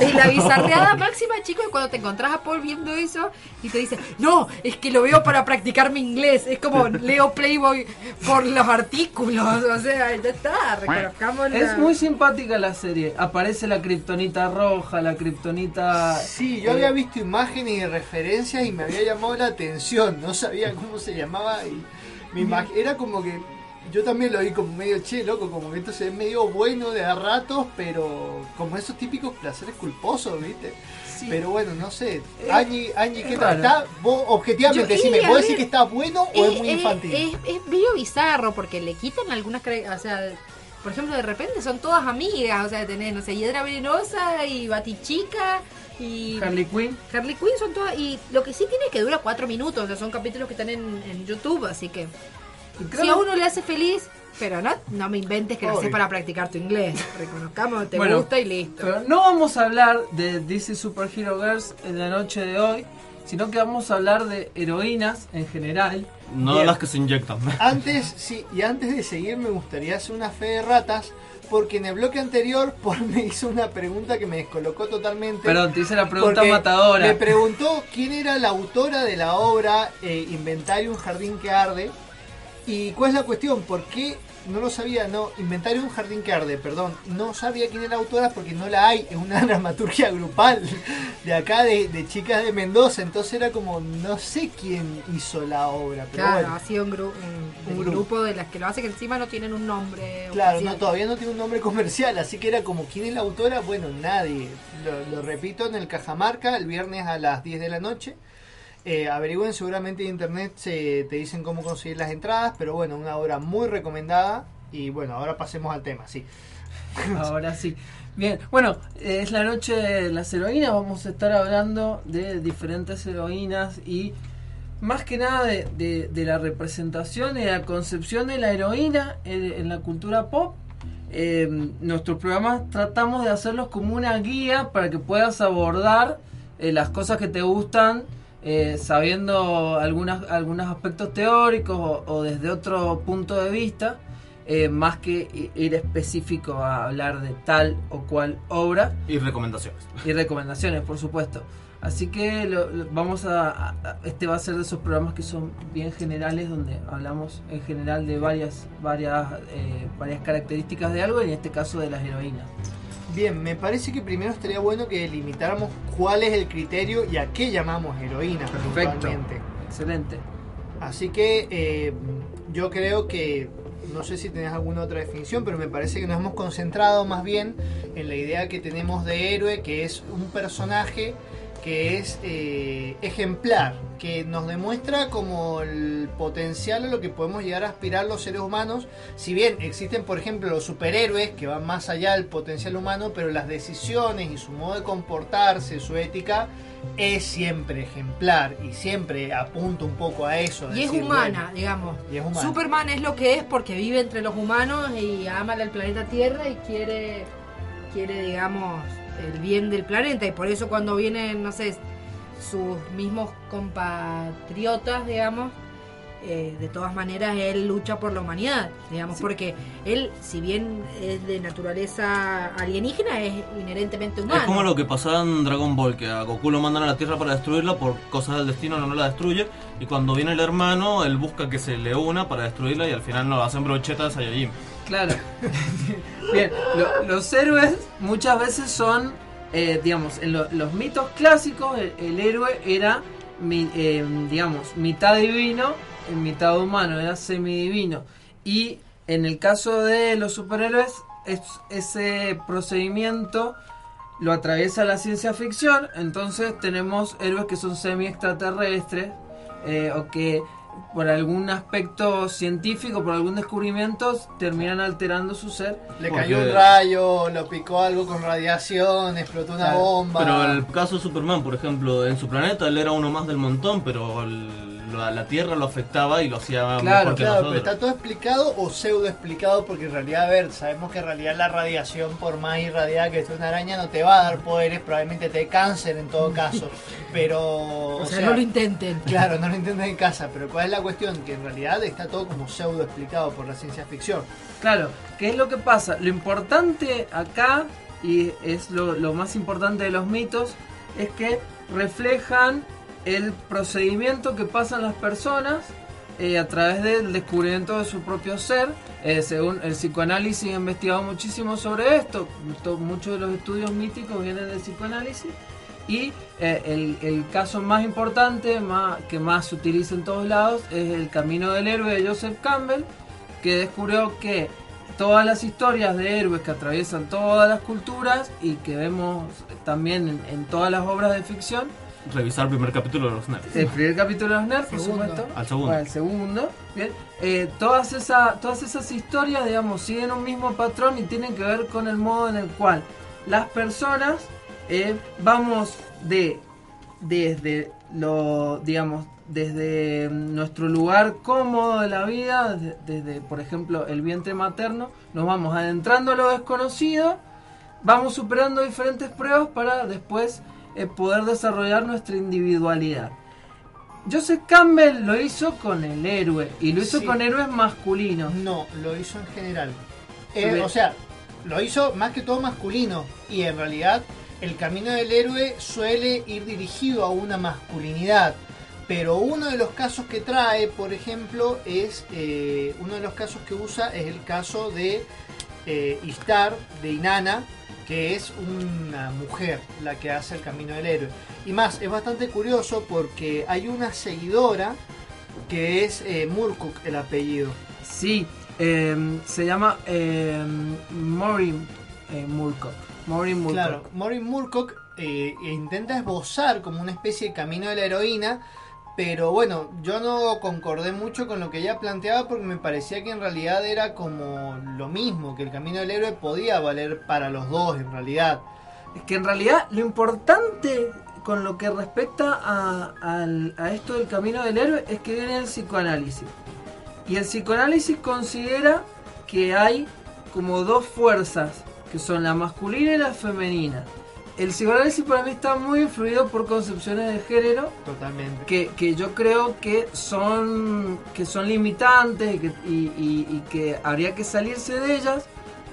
Speaker 5: Y la bizarreada máxima, chicos, es cuando te encontrás a Paul viendo eso y te dice, no, es que lo veo para practicar mi inglés. Es como leo Playboy por los artículos. O sea, ya está, reconozcamos.
Speaker 2: Es muy simpática la serie. Aparece la kriptonita roja, la kriptonita...
Speaker 4: Sí, yo
Speaker 2: eh,
Speaker 4: había visto imágenes y referencias y me había llamado la atención. No sabía cómo se llamaba y me era como que yo también lo vi como medio che, loco, como que esto se ve medio bueno de a ratos, pero como esos típicos placeres culposos, ¿viste?
Speaker 2: Sí.
Speaker 4: Pero bueno, no sé.
Speaker 2: Eh,
Speaker 4: Angie, Angie, ¿qué tal? ¿Está? Vos, objetivamente,
Speaker 5: Yo-
Speaker 4: decime, ¿vos decís que está bueno o es muy infantil?
Speaker 5: Es, es medio bizarro porque le quitan algunas... O sea, por ejemplo, de repente son todas amigas. O sea, tenés, no sé, Hiedra Venenosa y Batichica y...
Speaker 2: Harley Quinn.
Speaker 5: Harley Quinn son todas... Y lo que sí tiene es que dura cuatro minutos. O sea, son capítulos que están en, en YouTube, así que... Si a uno le hace feliz, pero no, no me inventes que lo haces
Speaker 4: Obvio.
Speaker 5: para practicar tu inglés. Reconozcamos, te
Speaker 2: Bueno,
Speaker 5: gusta y listo.
Speaker 2: Pero no vamos a hablar de DC Superhero Girls en la noche de hoy, sino que vamos a hablar de heroínas en general.
Speaker 3: No
Speaker 4: Bien.
Speaker 3: las que se inyectan.
Speaker 4: Antes, sí, y antes de seguir me gustaría hacer una fe de ratas, porque en el bloque anterior Paul me hizo una pregunta que me descolocó totalmente.
Speaker 2: Perdón, te hice la pregunta matadora.
Speaker 4: Me preguntó quién era la autora de la obra eh, Inventario un jardín que arde. ¿Y cuál es la cuestión? ¿Por qué no lo sabía? No, Inventario un jardín que arde, perdón. No sabía quién era la autora porque no la hay. Es una dramaturgia grupal de acá, de, de chicas de Mendoza. Entonces era como, no sé quién hizo la obra. Pero
Speaker 5: Claro,
Speaker 4: bueno.
Speaker 5: ha sido un, gru- un-
Speaker 4: Un
Speaker 5: un
Speaker 4: grupo.
Speaker 5: grupo de las que lo hace que encima no tienen un nombre.
Speaker 4: Claro, no, todavía no tiene un nombre comercial, así que era como, ¿quién es la autora? Bueno, nadie. Lo, lo repito en el Cajamarca, el viernes a las 10 de la noche. Eh, averigüen, seguramente en internet se, te dicen cómo conseguir las entradas, pero bueno, una obra muy recomendada. Y bueno, ahora pasemos al tema, sí.
Speaker 2: Ahora sí. Bien, bueno, es la noche de las heroínas, vamos a estar hablando de diferentes heroínas y más que nada de, la representación y la concepción de la heroína en, en la cultura pop. Eh, nuestros programas tratamos de hacerlos como una guía para que puedas abordar eh, las cosas que te gustan, eh, sabiendo algunas, algunos aspectos teóricos o, o desde otro punto de vista, eh, más que ir específico a hablar de tal o cual obra
Speaker 3: Y recomendaciones.
Speaker 2: y recomendaciones, por supuesto. Así que lo- lo- vamos a- este va a ser de esos programas que son bien generales donde hablamos en general de varias varias eh, varias características de algo y en este caso de las heroínas.
Speaker 4: Bien, me parece que primero estaría bueno que delimitáramos cuál es el criterio y a qué llamamos heroína
Speaker 2: Perfecto. Excelente.
Speaker 4: Así que eh, yo creo que, no sé si tenés alguna otra definición, pero me parece que nos hemos concentrado más bien en la idea que tenemos de héroe, que es un personaje que es eh, ejemplar, que nos demuestra como el potencial a lo que podemos llegar a aspirar los seres humanos. Si bien existen, por ejemplo, los superhéroes que van más allá del potencial humano, pero las decisiones y su modo de comportarse, su ética, es siempre ejemplar y siempre apunta un poco a eso.
Speaker 5: Y es humana,
Speaker 4: bueno,
Speaker 5: digamos.
Speaker 4: y es humana.
Speaker 5: Superman es lo que es porque vive entre los humanos y ama el planeta Tierra y quiere, quiere, digamos, el bien del planeta. Y por eso cuando vienen, no sé, sus mismos compatriotas, digamos, eh, de todas maneras él lucha por la humanidad, digamos, porque él, si bien es de naturaleza alienígena, es inherentemente humano.
Speaker 3: Es como lo que pasaba en Dragon Ball, que a Goku lo mandan a la Tierra para destruirla, por cosas del destino no la destruye, y cuando viene el hermano, él busca que se le una para destruirla y al final lo hacen brocheta de Saiyajin.
Speaker 2: Claro. Bien, lo- los héroes muchas veces son, eh, digamos, en lo- los mitos clásicos, el, héroe era, mi- eh, digamos, mitad divino, y mitad humano, era semidivino. Y en el caso de los superhéroes, es- ese procedimiento lo atraviesa la ciencia ficción, entonces tenemos héroes que son semi extraterrestres eh, o que por algún aspecto científico, por algún descubrimiento, terminan alterando su ser.
Speaker 4: Le
Speaker 3: Porque-
Speaker 4: cayó un rayo, lo picó algo con radiación, explotó una
Speaker 2: Claro,
Speaker 4: bomba.
Speaker 3: Pero el caso de Superman, por ejemplo, en su planeta él era uno más del montón, pero el- la, la Tierra lo afectaba y lo hacía
Speaker 2: Claro,
Speaker 3: mejor que
Speaker 4: Claro, pero
Speaker 3: nosotros.
Speaker 4: está todo explicado o pseudo explicado porque en realidad, a ver, sabemos que en realidad la radiación, por más irradiada que esté una araña, no te va a dar poderes, probablemente te dé cáncer en todo caso. Pero,
Speaker 5: o, sea, no lo intenten.
Speaker 4: Claro, no lo entiendes en casa, pero ¿cuál es la cuestión? Que en realidad está todo como pseudo explicado por la ciencia ficción.
Speaker 2: Claro, ¿qué es lo que pasa? Lo importante acá, y es lo, lo más importante de los mitos, es que reflejan el procedimiento que pasan las personas eh, a través del descubrimiento de su propio ser. Eh, según el psicoanálisis ha investigado muchísimo sobre esto, To- muchos de los estudios míticos vienen del psicoanálisis. Y eh, el, caso más importante, que más se utiliza en todos lados, es el camino del héroe de Joseph Campbell, que descubrió que todas las historias de héroes que atraviesan todas las culturas y que vemos también en todas las obras de ficción,
Speaker 3: Revisar el primer capítulo de los Nerds.
Speaker 2: el primer capítulo de los nerds, por supuesto,
Speaker 3: Al segundo.
Speaker 2: el segundo, bien, eh, todas, esa, todas esas historias, digamos, siguen un mismo patrón y tienen que ver con el modo en el cual las personas eh, vamos de desde lo, digamos, desde nuestro lugar cómodo de la vida, desde, desde, por ejemplo, el vientre materno, nos vamos adentrando a lo desconocido, vamos superando diferentes pruebas para después eh, poder desarrollar nuestra individualidad. Joseph Campbell lo hizo con el héroe y lo hizo
Speaker 4: Sí.
Speaker 2: con héroes masculinos.
Speaker 4: No, lo hizo en general. Eh, o sea, lo hizo más que todo masculino. Y en realidad, el camino del héroe suele ir dirigido a una masculinidad. Pero uno de los casos que trae, por ejemplo, es. eh, uno de los casos que usa es el caso de eh, Istar, de Inanna, que es una mujer la que hace el camino del héroe. Y más, es bastante curioso porque hay una seguidora que es eh, Murkuk el apellido.
Speaker 2: Sí, eh, se llama eh, Maureen Murcock. Maureen Murcock.
Speaker 4: Claro, Maureen Murcock eh, intenta esbozar como una especie de camino de la heroína, pero bueno, yo no concordé mucho con lo que ella planteaba porque me parecía que en realidad era como lo mismo, que el camino del héroe podía valer para los dos en realidad.
Speaker 2: Es que en realidad lo importante con lo que respecta a, esto del camino del héroe es que viene el psicoanálisis. Y el psicoanálisis considera que hay como dos fuerzas, que son la masculina y la femenina. El psicoanálisis para mí está muy influido por concepciones de género
Speaker 4: Totalmente.
Speaker 2: que, que yo creo que son que son limitantes y que, y- y- y que habría que salirse de ellas,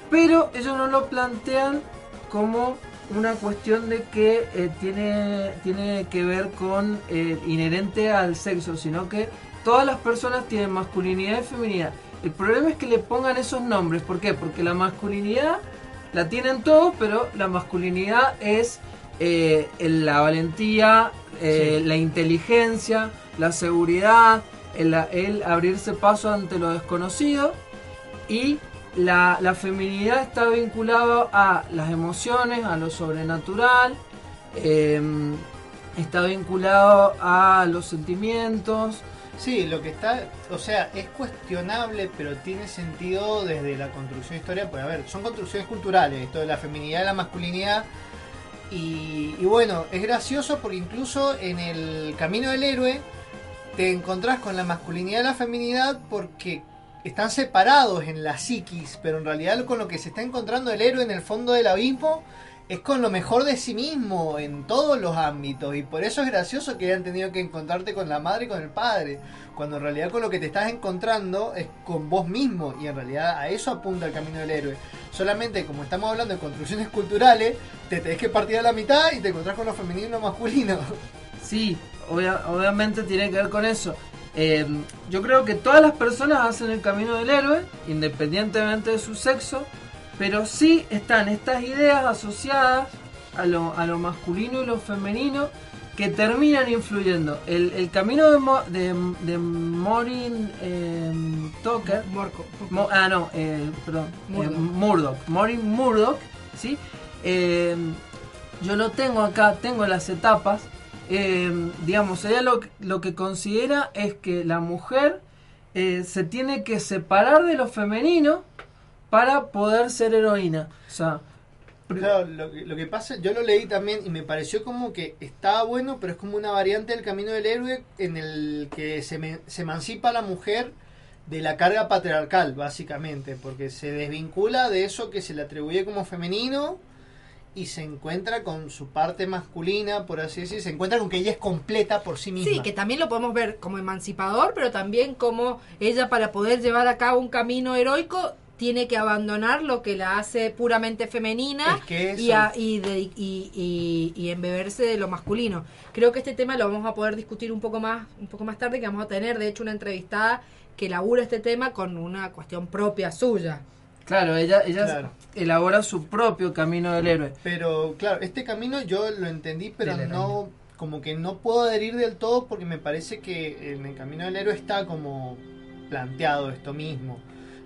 Speaker 2: pero ellos no lo plantean como una cuestión de que eh, tiene, tiene que ver con eh, inherente al sexo, sino que todas las personas tienen masculinidad y feminidad. El problema es que le pongan esos nombres, ¿por qué? Porque la masculinidad la tienen todos, pero la masculinidad es eh, la valentía, eh,
Speaker 4: Sí.
Speaker 2: la inteligencia, la seguridad, el, el abrirse paso ante lo desconocido y la, la feminidad está vinculada a las emociones, a lo sobrenatural, eh, está vinculado a los sentimientos.
Speaker 4: Sí, lo que está, o sea, es cuestionable, pero tiene sentido desde la construcción de pues a ver, son construcciones culturales, esto de la feminidad la masculinidad. Y, y bueno, es gracioso porque incluso en el camino del héroe te encontrás con la masculinidad y la feminidad porque están separados en la psiquis, pero en realidad con lo que se está encontrando el héroe en el fondo del abismo es con lo mejor de sí mismo en todos los ámbitos y por eso es gracioso que hayan tenido que encontrarte con la madre y con el padre, cuando en realidad con lo que te estás encontrando es con vos mismo y en realidad a eso apunta el camino del héroe. Solamente como estamos hablando de construcciones culturales, te tenés que partir a la mitad y te encontrás con lo femenino y lo masculino.
Speaker 2: Sí, obvia- obviamente tiene que ver con eso. Eh, yo creo que todas las personas hacen el camino del héroe, independientemente de su sexo, pero sí están estas ideas asociadas a lo, a lo masculino y lo femenino que terminan influyendo. El, el camino de, Mo- de, de Maureen eh, Tucker,
Speaker 5: Morco.
Speaker 2: Mo- ah, no, eh, perdón.
Speaker 5: Murdoch.
Speaker 2: eh, Murdoch. Maureen Murdoch, ¿sí? Eh, yo lo tengo acá, tengo las etapas. Eh, digamos, ella lo, lo que considera es que la mujer eh, se tiene que separar de lo femenino para poder ser heroína. O sea,
Speaker 4: Claro, lo, que- lo que pasa, yo lo leí también y me pareció como que estaba bueno, pero es como una variante del camino del héroe en el que se, me- se emancipa la mujer de la carga patriarcal, básicamente, porque se desvincula de eso que se le atribuye como femenino y se encuentra con su parte masculina, por así decir, se encuentra con que ella es completa por sí misma.
Speaker 5: Sí, que también lo podemos ver como emancipador, pero también como ella para poder llevar a cabo un camino heroico tiene que abandonar lo que la hace puramente femenina
Speaker 4: Es que eso-
Speaker 5: y, a- y, de- y- y- y embeberse de lo masculino. Creo que este tema lo vamos a poder discutir un poco más un poco más tarde, que vamos a tener de hecho una entrevistada que labura este tema con una cuestión propia suya.
Speaker 2: claro, ella, ella
Speaker 4: Claro.
Speaker 2: elabora su propio camino del héroe.
Speaker 4: Pero claro, este camino yo lo entendí, pero
Speaker 2: Del
Speaker 4: no, como que no puedo adherir del todo porque me parece que en el camino del héroe está como planteado esto mismo.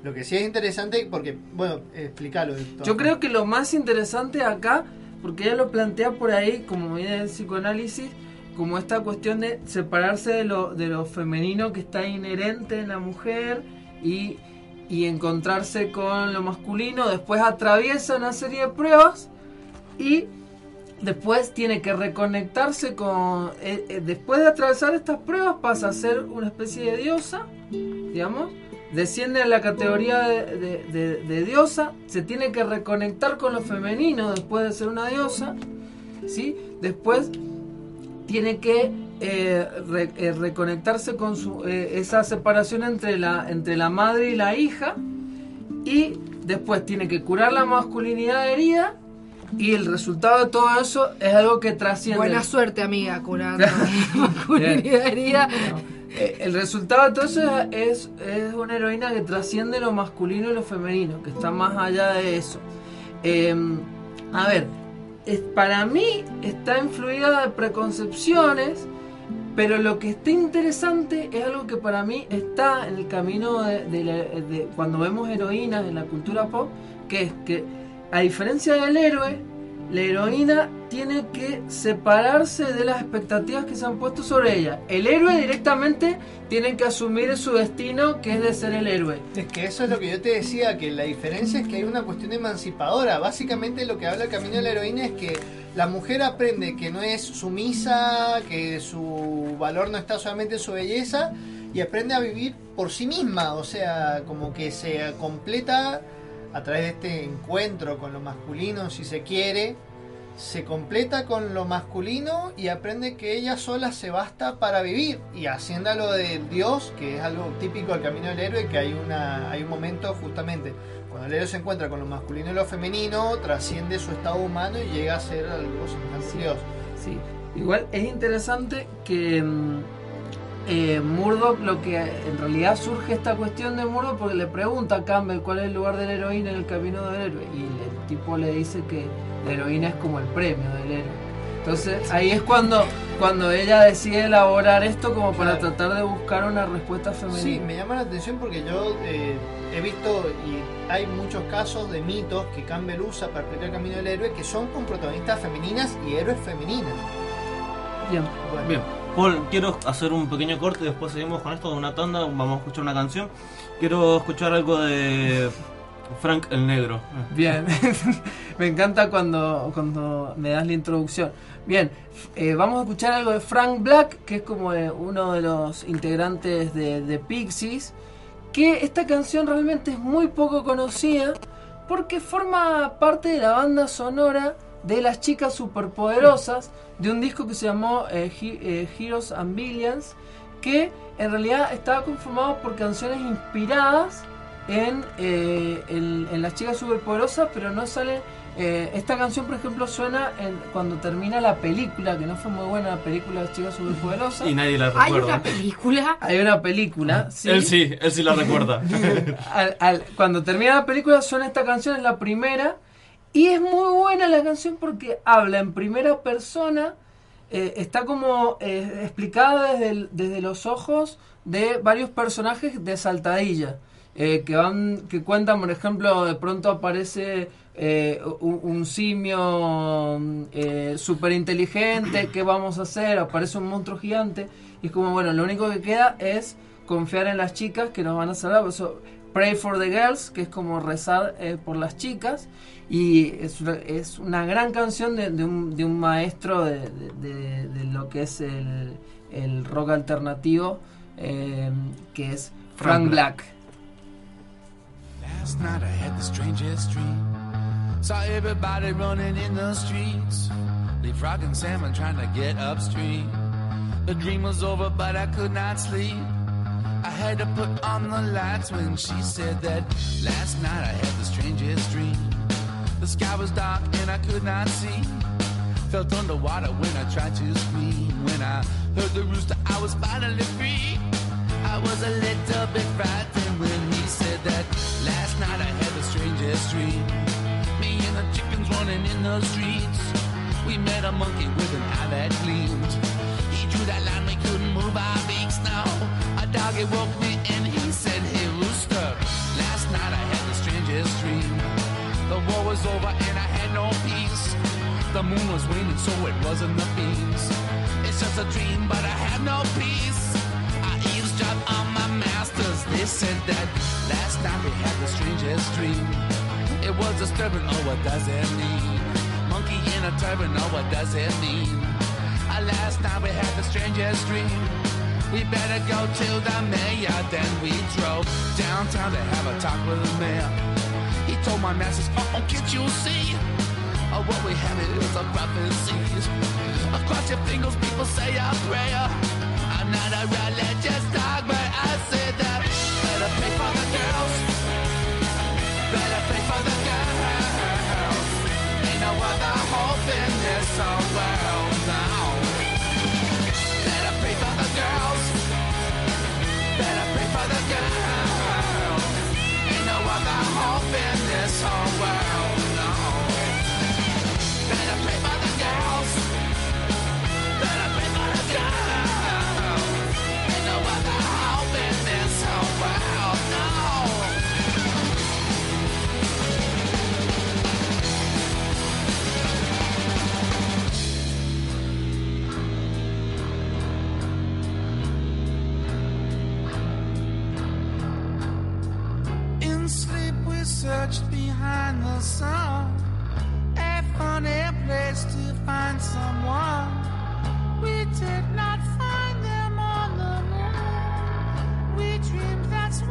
Speaker 4: Lo que sí es interesante porque, bueno, explícalo.
Speaker 2: Yo creo que lo más interesante acá, porque ella lo plantea por ahí, como viene del psicoanálisis, como esta cuestión de separarse de lo, de lo femenino que está inherente en la mujer y, y encontrarse con lo masculino, después atraviesa una serie de pruebas y después tiene que reconectarse con... eh, eh, después de atravesar estas pruebas pasa a ser una especie de diosa, digamos, desciende a la categoría de, de- de- de diosa, se tiene que reconectar con lo femenino después de ser una diosa, ¿sí? Después tiene que eh, re- eh, reconectarse con su, eh, esa separación entre la, entre la madre y la hija y después tiene que curar la masculinidad herida y el resultado de todo eso es algo que trasciende.
Speaker 5: Buena suerte, amiga, curando masculinidad herida.
Speaker 2: El resultado eso es, es una heroína que trasciende lo masculino y lo femenino, que está más allá de eso. Eh, a ver, para mí está influida de preconcepciones, pero lo que está interesante es algo que para mí está en el camino de, de la- de cuando vemos heroínas en la cultura pop, que es que a diferencia del héroe, la heroína tiene que separarse de las expectativas que se han puesto sobre ella. El héroe directamente tiene que asumir su destino, que es de ser el héroe.
Speaker 4: Es que eso es lo que yo te decía, que la diferencia es que hay una cuestión emancipadora. Básicamente lo que habla el camino de la heroína es que la mujer aprende que no es sumisa, que su valor no está solamente en su belleza, y aprende a vivir por sí misma. O sea, como que se completa a través de este encuentro con lo masculino, si se quiere, se completa con lo masculino y aprende que ella sola se basta para vivir y hacienda lo del Dios, que es algo típico del camino del héroe, que hay, una, hay un momento justamente cuando el héroe se encuentra con lo masculino y lo femenino, trasciende su estado humano y llega a ser algo semejante a Dios.
Speaker 2: Sí, igual es interesante que mm, eh, Murdoch, lo que en realidad surge esta cuestión de Murdoch porque le pregunta a Campbell cuál es el lugar de la heroína en el camino del héroe y el tipo le dice que la heroína es como el premio del héroe. Entonces ahí es cuando, cuando ella decide elaborar esto como para
Speaker 4: Claro.
Speaker 2: tratar de buscar una respuesta
Speaker 4: Sí,
Speaker 2: femenina.
Speaker 4: me llama la atención porque yo eh, he visto y hay muchos casos de mitos que Campbell usa para explicar el camino del héroe que son con protagonistas femeninas y héroes femeninas.
Speaker 2: Bien.
Speaker 4: Bueno,
Speaker 3: Bien, Paul, quiero hacer un pequeño corte después seguimos con esto de una tanda. Vamos a escuchar una canción. Quiero escuchar algo de Frank el Negro.
Speaker 2: Bien, me encanta cuando, cuando me das la introducción. Bien, eh, vamos a escuchar algo de Frank Black, que es como uno de los integrantes de, de Pixies, que esta canción realmente es muy poco conocida porque forma parte de la banda sonora de las chicas superpoderosas de un disco que se llamó eh, He- eh, Heroes and Villains, que en realidad estaba conformado por canciones inspiradas en, eh, en, en las chicas superpoderosas, pero no sale. eh, esta canción, por ejemplo, suena en- cuando termina la película, que no fue muy buena la película de las chicas superpoderosas.
Speaker 3: Y nadie la
Speaker 5: Hay
Speaker 3: recuerda.
Speaker 5: una película.
Speaker 2: Hay una película, sí.
Speaker 3: Él sí, él sí la recuerda.
Speaker 2: Al- al- cuando termina la película suena esta canción, es la primera. Y es muy buena la porque habla en primera persona. eh, está como eh, explicada desde, desde los ojos de varios personajes de Saltadilla. eh, que van que cuentan, por ejemplo, de pronto aparece un, simio eh, súper inteligente, ¿qué vamos a hacer? Aparece un monstruo gigante. Y es como, bueno, lo único que queda es confiar en las chicas que nos van a salvar. Eso, Pray for the Girls, que es como rezar eh, por las chicas. Y es una, es una gran canción de, de un, de un maestro de, de- lo que es el, el rock alternativo, eh, que es Frank,
Speaker 3: Frank
Speaker 2: Black.
Speaker 10: Last night I had the strangest dream. Saw everybody running in the streets. Leapfrog and salmon trying to get upstream. The dream was over, but I could not sleep. I had to put on the lights when she said that. Last night I had the strangest dream. The sky was dark and I could not see. Felt underwater when I tried to scream. When I heard the rooster, I was finally free. I was a little bit frightened when he said that. Last night I had the strangest dream. Me and the chickens running in the streets. We met a monkey with an eye that gleamed. He drew that line, we couldn't move. A doggy woke me and he said, Hey rooster. Last night I had the strangest dream. The war was over and I had no peace. The moon was waning, so it wasn't the beams. It's just a dream, but I have no peace. I eavesdropped on my masters. They said that last night we had the strangest dream. It was disturbing, oh, what does it mean? Monkey in a turban, oh, what does it mean? Last night we had the strangest dream. We better go to the mayor. Then we drove downtown to have a talk with the mayor. He told my masters, oh, can't you see? Oh, what we have is a prophecy. Across your fingers, people say a prayer. I'm not a religious dog, but I say that. Better pray for the girls. Better pray for the girls. Ain't no other hope in this whole world Ain't no other hope in this whole world now. Better pray for the girls. A funny place to find someone. We did not find them on the moon. We dreamed that's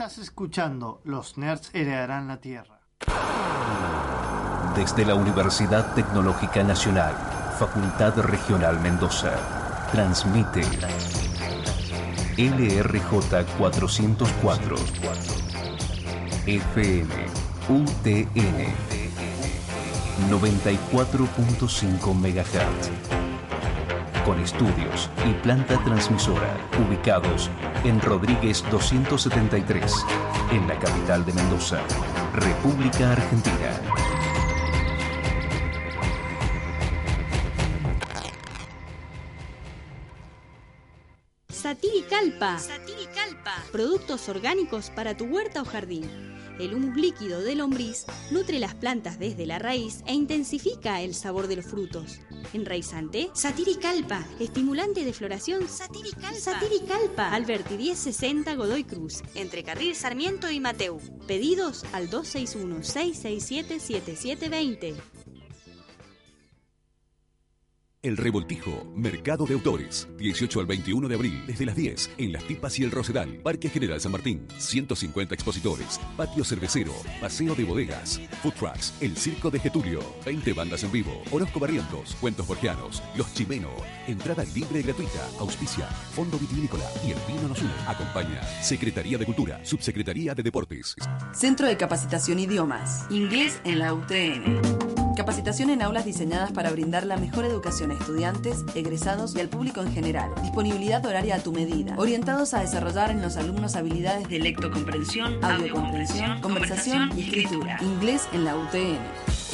Speaker 4: Estás escuchando Los Nerds heredarán la Tierra.
Speaker 11: Desde la Universidad Tecnológica Nacional, Facultad Regional Mendoza, transmite LRJ 404 FM UTN 94.5 MHz con estudios y planta transmisora ubicados en Rodríguez 273, en la capital de Mendoza, República Argentina.
Speaker 12: Satiricalpa. Productos orgánicos para tu huerta o jardín. El humus líquido de lombriz nutre las plantas desde la raíz e intensifica el sabor de los frutos. Enraizante, Satiricalpa. Estimulante de floración, Satiricalpa. Satiricalpa. Alberti 1060 Godoy Cruz, entre Carril Sarmiento y Mateu. Pedidos al 261-667-7720.
Speaker 13: El Revoltijo, Mercado de Autores, 18 al 21 de abril, desde las 10, en Las Tipas y el Rosedal, Parque General San Martín, 150 expositores, patio cervecero, paseo de bodegas, food trucks, el Circo de Getulio, 20 bandas en vivo, Orozco Barrientos, Cuentos Borgianos, Los Chimeno, entrada libre y gratuita, auspicia, Fondo Vitivinícola y el Vino nos une. Acompaña, Secretaría de Cultura, Subsecretaría de Deportes.
Speaker 7: Centro de Capacitación Idiomas. Inglés en la UTN. Capacitación en aulas diseñadas para brindar la mejor educación a estudiantes, egresados y al público en general. Disponibilidad horaria a tu medida. Orientados a desarrollar en los alumnos habilidades de lectocomprensión, audiocomprensión, conversación y escritura. Inglés en la UTN.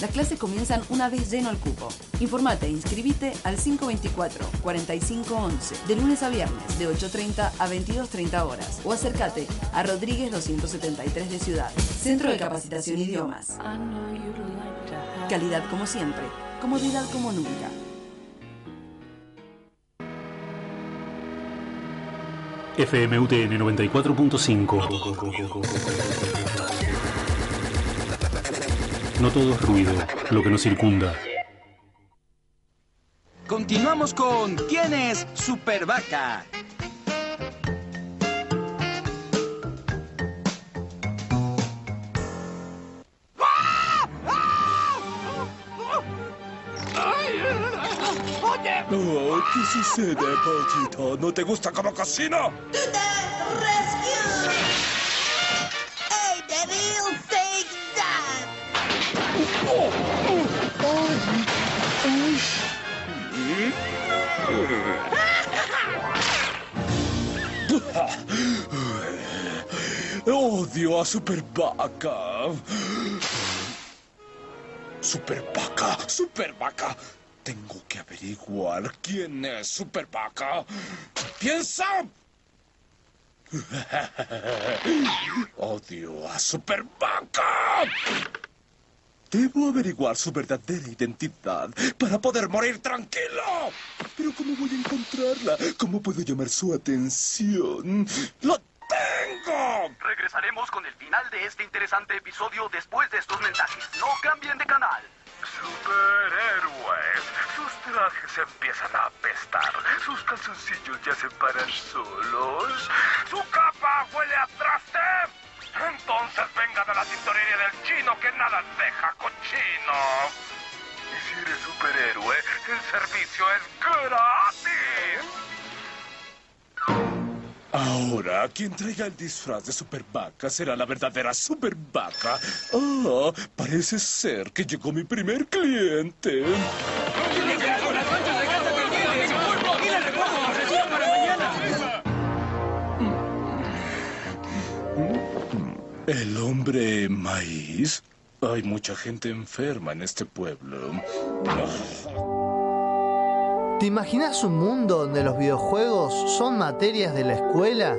Speaker 7: Las clases comienzan una vez lleno el cupo. Informate e inscribite al 524-4511 de lunes a viernes de 8.30 a 22.30 horas o acércate a Rodríguez 273 de Ciudad. Centro de Capacitación Idiomas. Calidad como siempre, comodidad como nunca.
Speaker 8: FMUTN 94.5. No todo es ruido, lo que nos circunda.
Speaker 14: Continuamos con ¿Quién es Super Vaca?
Speaker 15: Oh, ¿Qué sucede, pollito? ¿No te gusta cómo cocino?
Speaker 9: Hey,
Speaker 15: Odio a Super Vaca. Super Vaca, Super. Tengo que averiguar quién es Super Vaca. ¡Piensa! Odio a Super Vaca. Debo averiguar su verdadera identidad para poder morir tranquilo. Pero ¿cómo voy a encontrarla? ¿Cómo puedo llamar su atención? ¡Lo tengo!
Speaker 16: Regresaremos con el final de este interesante episodio después de estos mensajes. No cambien de canal.
Speaker 15: Superhéroes. Sus trajes empiezan a apestar. Sus calzoncillos ya se paran solos. Su capa huele a traste. Entonces venga de la tintorería del chino que nada deja cochino. Y si eres superhéroe, el servicio es gratis. Ahora, quien traiga el disfraz de Super Vaca será la verdadera Super Vaca. Ah, parece ser que llegó mi primer cliente. El hombre maíz. Hay mucha gente enferma en este pueblo.
Speaker 4: ¿Te imaginas un mundo donde los videojuegos son materias de la escuela?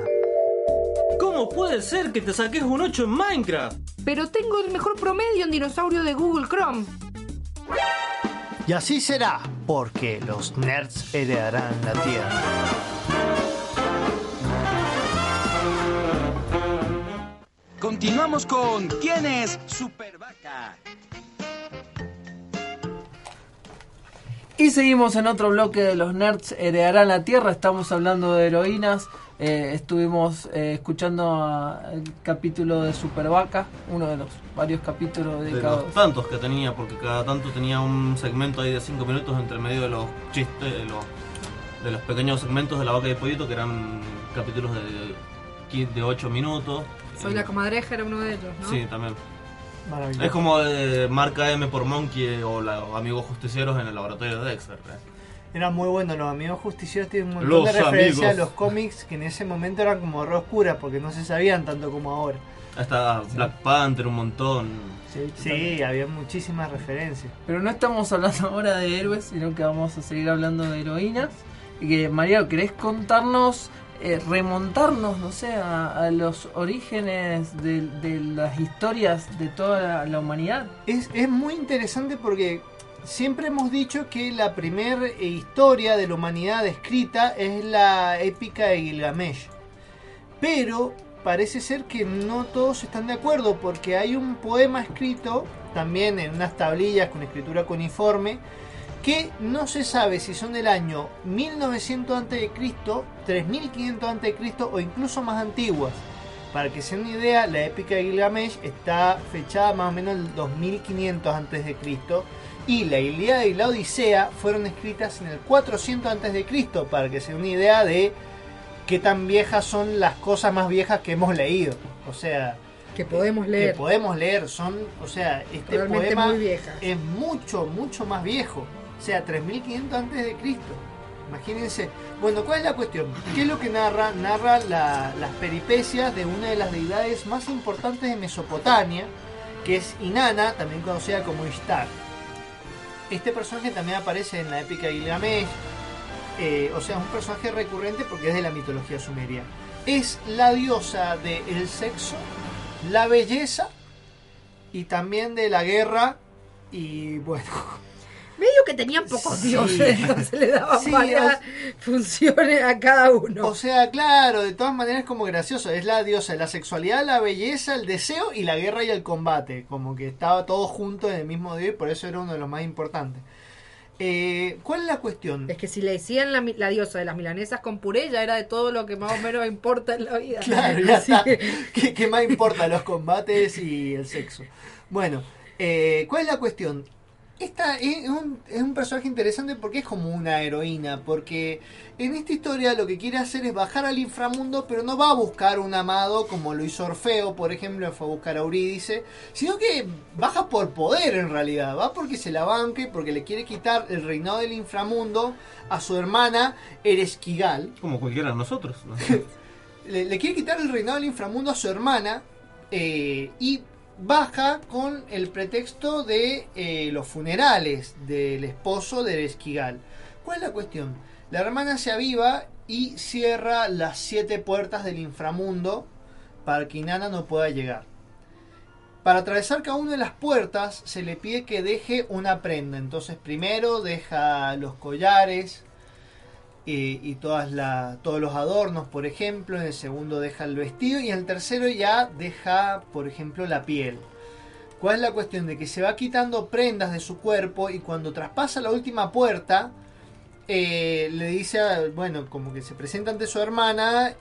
Speaker 3: ¿Cómo puede ser que te saques un 8 en Minecraft?
Speaker 6: Pero tengo el mejor promedio en dinosaurio de Google Chrome.
Speaker 4: Y así será, porque los nerds heredarán la Tierra.
Speaker 14: Continuamos con ¿Quién es Super Vaca?
Speaker 2: Y seguimos en otro bloque de los nerds heredarán la tierra. Estamos hablando de heroínas. Eh, estuvimos eh, escuchando a- el capítulo de Super Vaca, uno de los varios capítulos
Speaker 3: De
Speaker 2: dedicados.
Speaker 3: los tantos que tenía, porque cada tanto tenía un segmento ahí de 5 minutos entre medio de los chistes, de los, de los pequeños segmentos de la vaca y el pollito, que eran capítulos de, de 8 minutos.
Speaker 5: Soy la comadreja, era uno de ellos, ¿no?
Speaker 3: Sí, también.
Speaker 4: Maravilloso.
Speaker 3: Es como de marca M por Monkey o la, o Amigos Justicieros en el laboratorio de Dexter. ¿eh?
Speaker 4: Era muy bueno, los amigos justicieros tienen un montón
Speaker 3: Los
Speaker 4: de referencias a
Speaker 3: amigos.
Speaker 4: los cómics que en ese momento eran como re oscuras porque no se sabían tanto como ahora.
Speaker 3: Hasta Black Panther, un montón.
Speaker 4: Sí, había muchísimas referencias.
Speaker 2: Pero no estamos hablando ahora de héroes, sino que vamos a seguir hablando de heroínas. Y que, María, ¿querés contarnos, eh, remontarnos, no sé, a, los orígenes de, las historias de toda la, humanidad?
Speaker 4: Es, es muy interesante porque siempre hemos dicho que la primera historia de la humanidad escrita es la épica de Gilgamesh. Pero parece ser que no todos están de acuerdo porque hay un poema escrito también en unas tablillas con escritura cuneiforme que no se sabe si son del año 1900 a.C., 3500 a.C. o incluso más antiguas. Para que se den una idea, la épica de Gilgamesh está fechada más o menos en el 2500 a.C. y la Ilíada y la Odisea fueron escritas en el 400 a.C. para que se den una idea de qué tan viejas son las cosas más viejas que hemos leído. O sea,
Speaker 5: que podemos leer.
Speaker 4: Que podemos leer, son, o sea, este
Speaker 5: Realmente
Speaker 4: poema es mucho, mucho más viejo. O sea, 3500 antes de Cristo. Imagínense. Bueno, ¿cuál es la cuestión? ¿Qué es lo que narra? Narra la- las peripecias de una de las deidades más importantes de Mesopotamia, que es Inanna, también conocida como Ishtar. Este personaje también aparece en la épica Gilgamesh. eh, o sea, es un personaje recurrente porque es de la mitología sumeria. Es la diosa del sexo, la belleza y también de la guerra. Y bueno,
Speaker 5: Medio que tenían pocos
Speaker 4: Sí.
Speaker 5: dioses, entonces le daban
Speaker 4: Sí,
Speaker 5: varias funciones a cada uno.
Speaker 4: O sea, claro, de todas maneras es como gracioso. Es la diosa de la sexualidad, la belleza, el deseo y la guerra y el combate. Como que estaba todo junto en el mismo día y por eso era uno de los más importantes. Eh, ¿Cuál es la cuestión?
Speaker 5: Es que si le decían la, diosa de las milanesas con puré, ya era de todo lo que más o menos importa en la vida.
Speaker 4: Claro, ya está.
Speaker 5: que-
Speaker 4: ¿Qué, qué más importa? Los combates y el sexo. Bueno, eh, ¿cuál es la cuestión? Esta es un, es un personaje interesante porque es como una heroína, porque en esta historia lo que quiere hacer es bajar al inframundo, pero no va a buscar un amado como lo hizo Orfeo, por ejemplo, fue a buscar a Eurídice, sino que baja por poder en realidad, va porque se la banque, porque le quiere quitar el reinado del inframundo a su hermana Eresquigal.
Speaker 3: Como cualquiera de nosotros. ¿no?
Speaker 4: le, le quiere quitar el reinado del inframundo a su hermana eh, y baja con el pretexto de eh, los funerales del esposo de Esquigal. ¿Cuál es la cuestión? La hermana se aviva y cierra las siete puertas del inframundo para que Inanna no pueda llegar. Para atravesar cada una de las puertas se le pide que deje una prenda. Entonces primero deja los collares, y todas la, todos los adornos, por ejemplo. En el segundo deja el vestido y en el tercero ya deja, por ejemplo, la piel. ¿Cuál es la cuestión? De que se va quitando prendas de su cuerpo y cuando traspasa la última puerta, eh, le dice, a- bueno, como que se presenta ante su hermana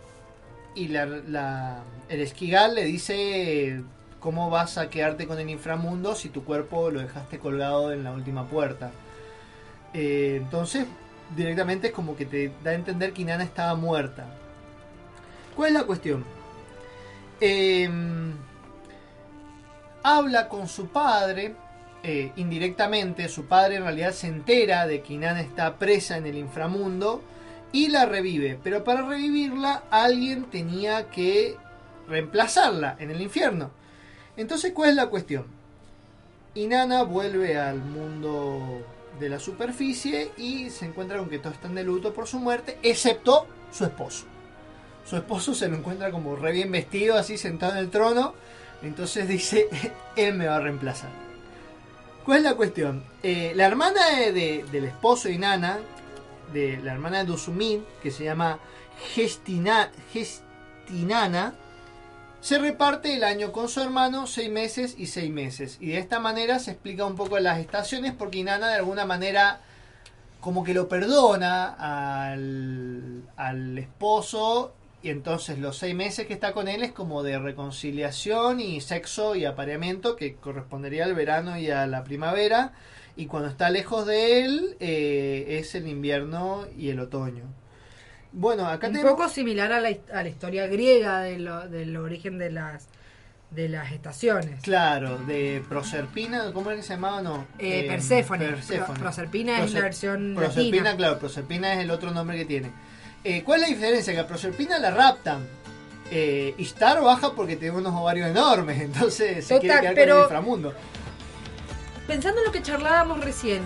Speaker 4: y el esquigal le dice, ¿cómo vas a quedarte con el inframundo si tu cuerpo lo dejaste colgado en la última puerta? Eh, entonces, directamente es como que te da a entender que Inanna estaba muerta. ¿Cuál es la cuestión? Em, habla con su padre, eh, indirectamente, su padre en realidad se entera de que Inanna está presa en el inframundo y la revive. Pero para revivirla alguien tenía que reemplazarla en el infierno. Entonces, ¿cuál es la cuestión? Inanna vuelve al mundo de la superficie y se encuentra con que todos están de luto por su muerte, excepto su esposo. Su esposo se lo encuentra como re bien vestido, así sentado en el trono. Entonces dice, él me va a reemplazar. ¿Cuál es la cuestión? Eh, la hermana de- de- del esposo de Inanna, de la hermana de Dusumid, que se llama Gestina, Gestinana, se reparte el año con su hermano seis meses y seis meses. Y de esta manera se explica un poco las estaciones porque Inanna de alguna manera como que lo perdona al, al esposo y entonces los seis meses que está con él es como de reconciliación y sexo y apareamiento que correspondería al verano y a la primavera y cuando está lejos de él eh, es el invierno y el otoño. Bueno, acá
Speaker 5: Un
Speaker 4: tenemos...
Speaker 5: poco similar a la, a la historia griega de lo- del origen de las de las estaciones.
Speaker 4: Claro, de Proserpina, ¿cómo era que se llamaba? No.
Speaker 5: Eh,
Speaker 4: Eh,
Speaker 5: Perséfone.
Speaker 4: Perséfone.
Speaker 5: Pro- Proserpina es la versión
Speaker 4: Proserpina,
Speaker 5: latina.
Speaker 4: claro, Proserpina es el otro nombre que tiene. Eh, ¿Cuál es la diferencia? Que a Proserpina la raptan. Eh, Ishtar baja porque tiene unos ovarios enormes, entonces se quiere
Speaker 5: Total,
Speaker 4: quedar
Speaker 5: pero-
Speaker 4: con el inframundo.
Speaker 5: Pensando en lo que charlábamos recién,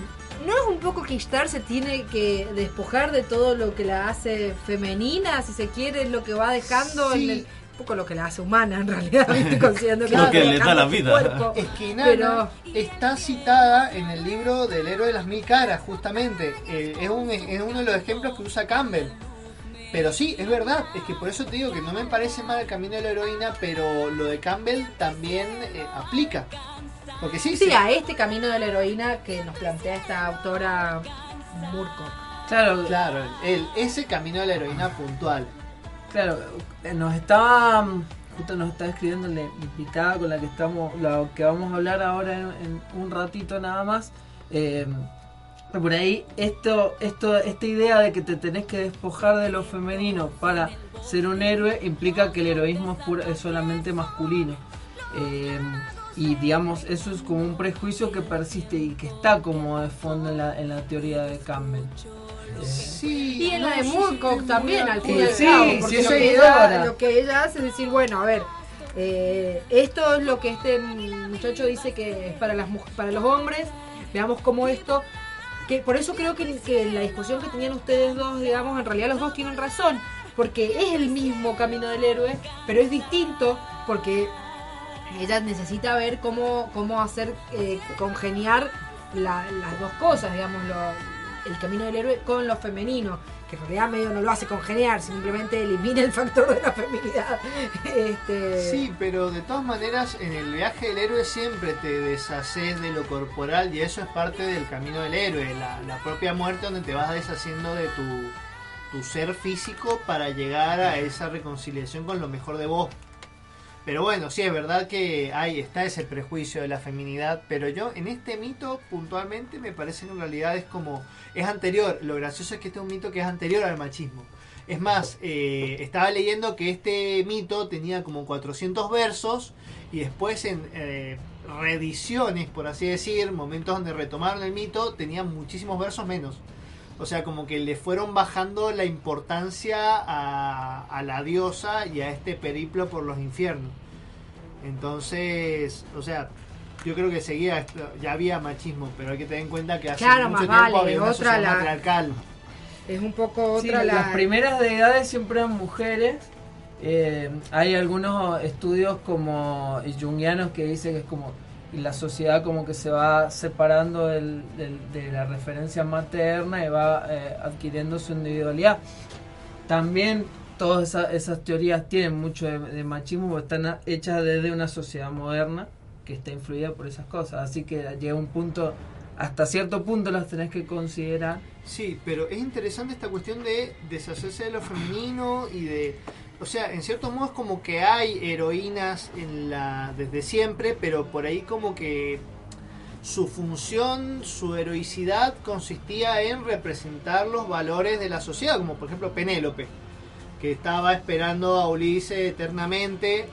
Speaker 5: ¿no es un poco que Ishtar se tiene que despojar de todo lo que la hace femenina, si se quiere, lo que va dejando en
Speaker 4: Sí.
Speaker 5: el- un poco lo que la hace humana en realidad, ¿viste? considerando
Speaker 3: Lo que
Speaker 5: va
Speaker 3: le da
Speaker 5: dejando
Speaker 3: la vida.
Speaker 5: cuerpo.
Speaker 4: Es que Inanna
Speaker 5: Pero-
Speaker 4: está citada en el libro del héroe de las mil caras, justamente. Eh, es, un, es uno de los ejemplos que usa Campbell. Pero sí, es verdad, es que por eso te digo que no me parece mal el camino de la heroína, pero lo de Campbell también eh, aplica. Porque sí,
Speaker 5: Sí,
Speaker 4: sí.
Speaker 5: a este camino de la heroína que nos plantea esta autora Murko.
Speaker 2: Claro,
Speaker 4: Claro, el, ese camino de la heroína puntual.
Speaker 2: Claro, nos estaba justo nos está escribiendo la invitada con la que estamos, lo que vamos a hablar ahora en, en un ratito nada más. Eh, por ahí esto, esto, esta idea de que te tenés que despojar de lo femenino para ser un héroe implica que el heroísmo es, pura- es solamente masculino. Eh, y digamos, eso es como un prejuicio que persiste y que está como de fondo en la, en la teoría de Campbell. Eh,
Speaker 4: Sí,
Speaker 5: Y en
Speaker 4: no,
Speaker 5: la de
Speaker 4: sí,
Speaker 5: Moorcock también, al fin y al
Speaker 2: Sí,
Speaker 5: cabo,
Speaker 2: sí,
Speaker 5: porque lo, que ella, lo que ella hace es decir, bueno, a ver, eh, esto es lo que este muchacho dice que es para las para los hombres, veamos cómo esto, que por eso creo que, que la discusión que tenían ustedes dos, digamos, en realidad los dos tienen razón, porque es el mismo camino del héroe, pero es distinto porque ella necesita ver cómo, cómo hacer eh, congeniar la- las dos cosas, digamos, lo- el camino del héroe con lo femenino, que en realidad medio no lo hace congeniar, simplemente elimina el factor de la feminidad. Este,
Speaker 4: Sí, pero de todas maneras en el viaje del héroe siempre te deshaces de lo corporal y eso es parte del camino del héroe, la, la propia muerte donde te vas deshaciendo de tu, tu ser físico para llegar a esa reconciliación con lo mejor de vos. Pero bueno, sí, es verdad que ahí está ese prejuicio de la feminidad, pero yo en este mito puntualmente me parece en realidad es como, es anterior, lo gracioso es que este es un mito que es anterior al machismo. Es más, eh, estaba leyendo que este mito tenía como 400 versos y después en eh, reediciones, por así decir, momentos donde retomaron el mito, tenía muchísimos versos menos. O sea, como que le fueron bajando la importancia a, a la diosa y a este periplo por los infiernos. Entonces, o sea, yo creo que seguía, esto- ya había machismo, pero hay que tener en cuenta que hace
Speaker 5: Claro,
Speaker 4: mucho tiempo
Speaker 5: vale,
Speaker 4: había una
Speaker 5: otra
Speaker 4: sociedad
Speaker 5: la-
Speaker 4: matriarcal.
Speaker 5: es un poco
Speaker 2: Sí,
Speaker 5: otra la...
Speaker 2: Las primeras deidades siempre eran mujeres. Eh, hay algunos estudios como jungianos que dicen que es como la sociedad como que se va separando del- del- de la referencia materna y va eh, adquiriendo su individualidad. También todas esa- esas teorías tienen mucho de, de machismo porque están hechas desde una sociedad moderna que está influida por esas cosas. Así que llega un punto, hasta cierto punto las tenés que considerar.
Speaker 4: Sí, pero es interesante esta cuestión de deshacerse de lo femenino y de... O sea, en cierto modo es como que hay heroínas en la desde siempre, pero por ahí como que su función, su heroicidad consistía en representar los valores de la sociedad, como por ejemplo Penélope, que estaba esperando a Ulises eternamente,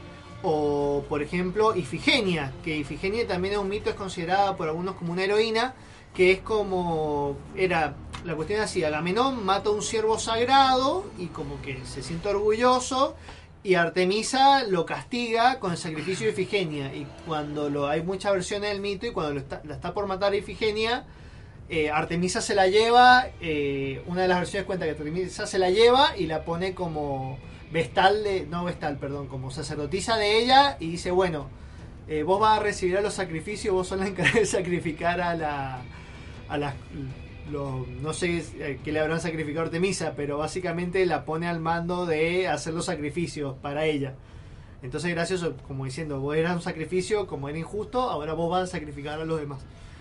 Speaker 4: o por ejemplo Ifigenia, que Ifigenia también es un mito, es considerada por algunos como una heroína, que es como era la cuestión es así, Agamenón mata a un ciervo sagrado y como que se siente orgulloso y Artemisa lo castiga con el sacrificio de Ifigenia. Y cuando lo hay muchas versiones del mito y cuando la está por matar a Ifigenia eh, Artemisa se la lleva eh, una de las versiones cuenta que Artemisa se la lleva y la pone como vestal de no vestal perdón como sacerdotisa de ella y dice bueno eh, vos vas a recibir a los sacrificios vos sos la encargada de sacrificar a la a las no sé eh, qué le habrán sacrificado a Artemisa, pero básicamente la pone al mando de hacer los sacrificios para ella. Entonces gracioso, como diciendo, vos eras un sacrificio, como era injusto, ahora vos vas a sacrificar a los demás.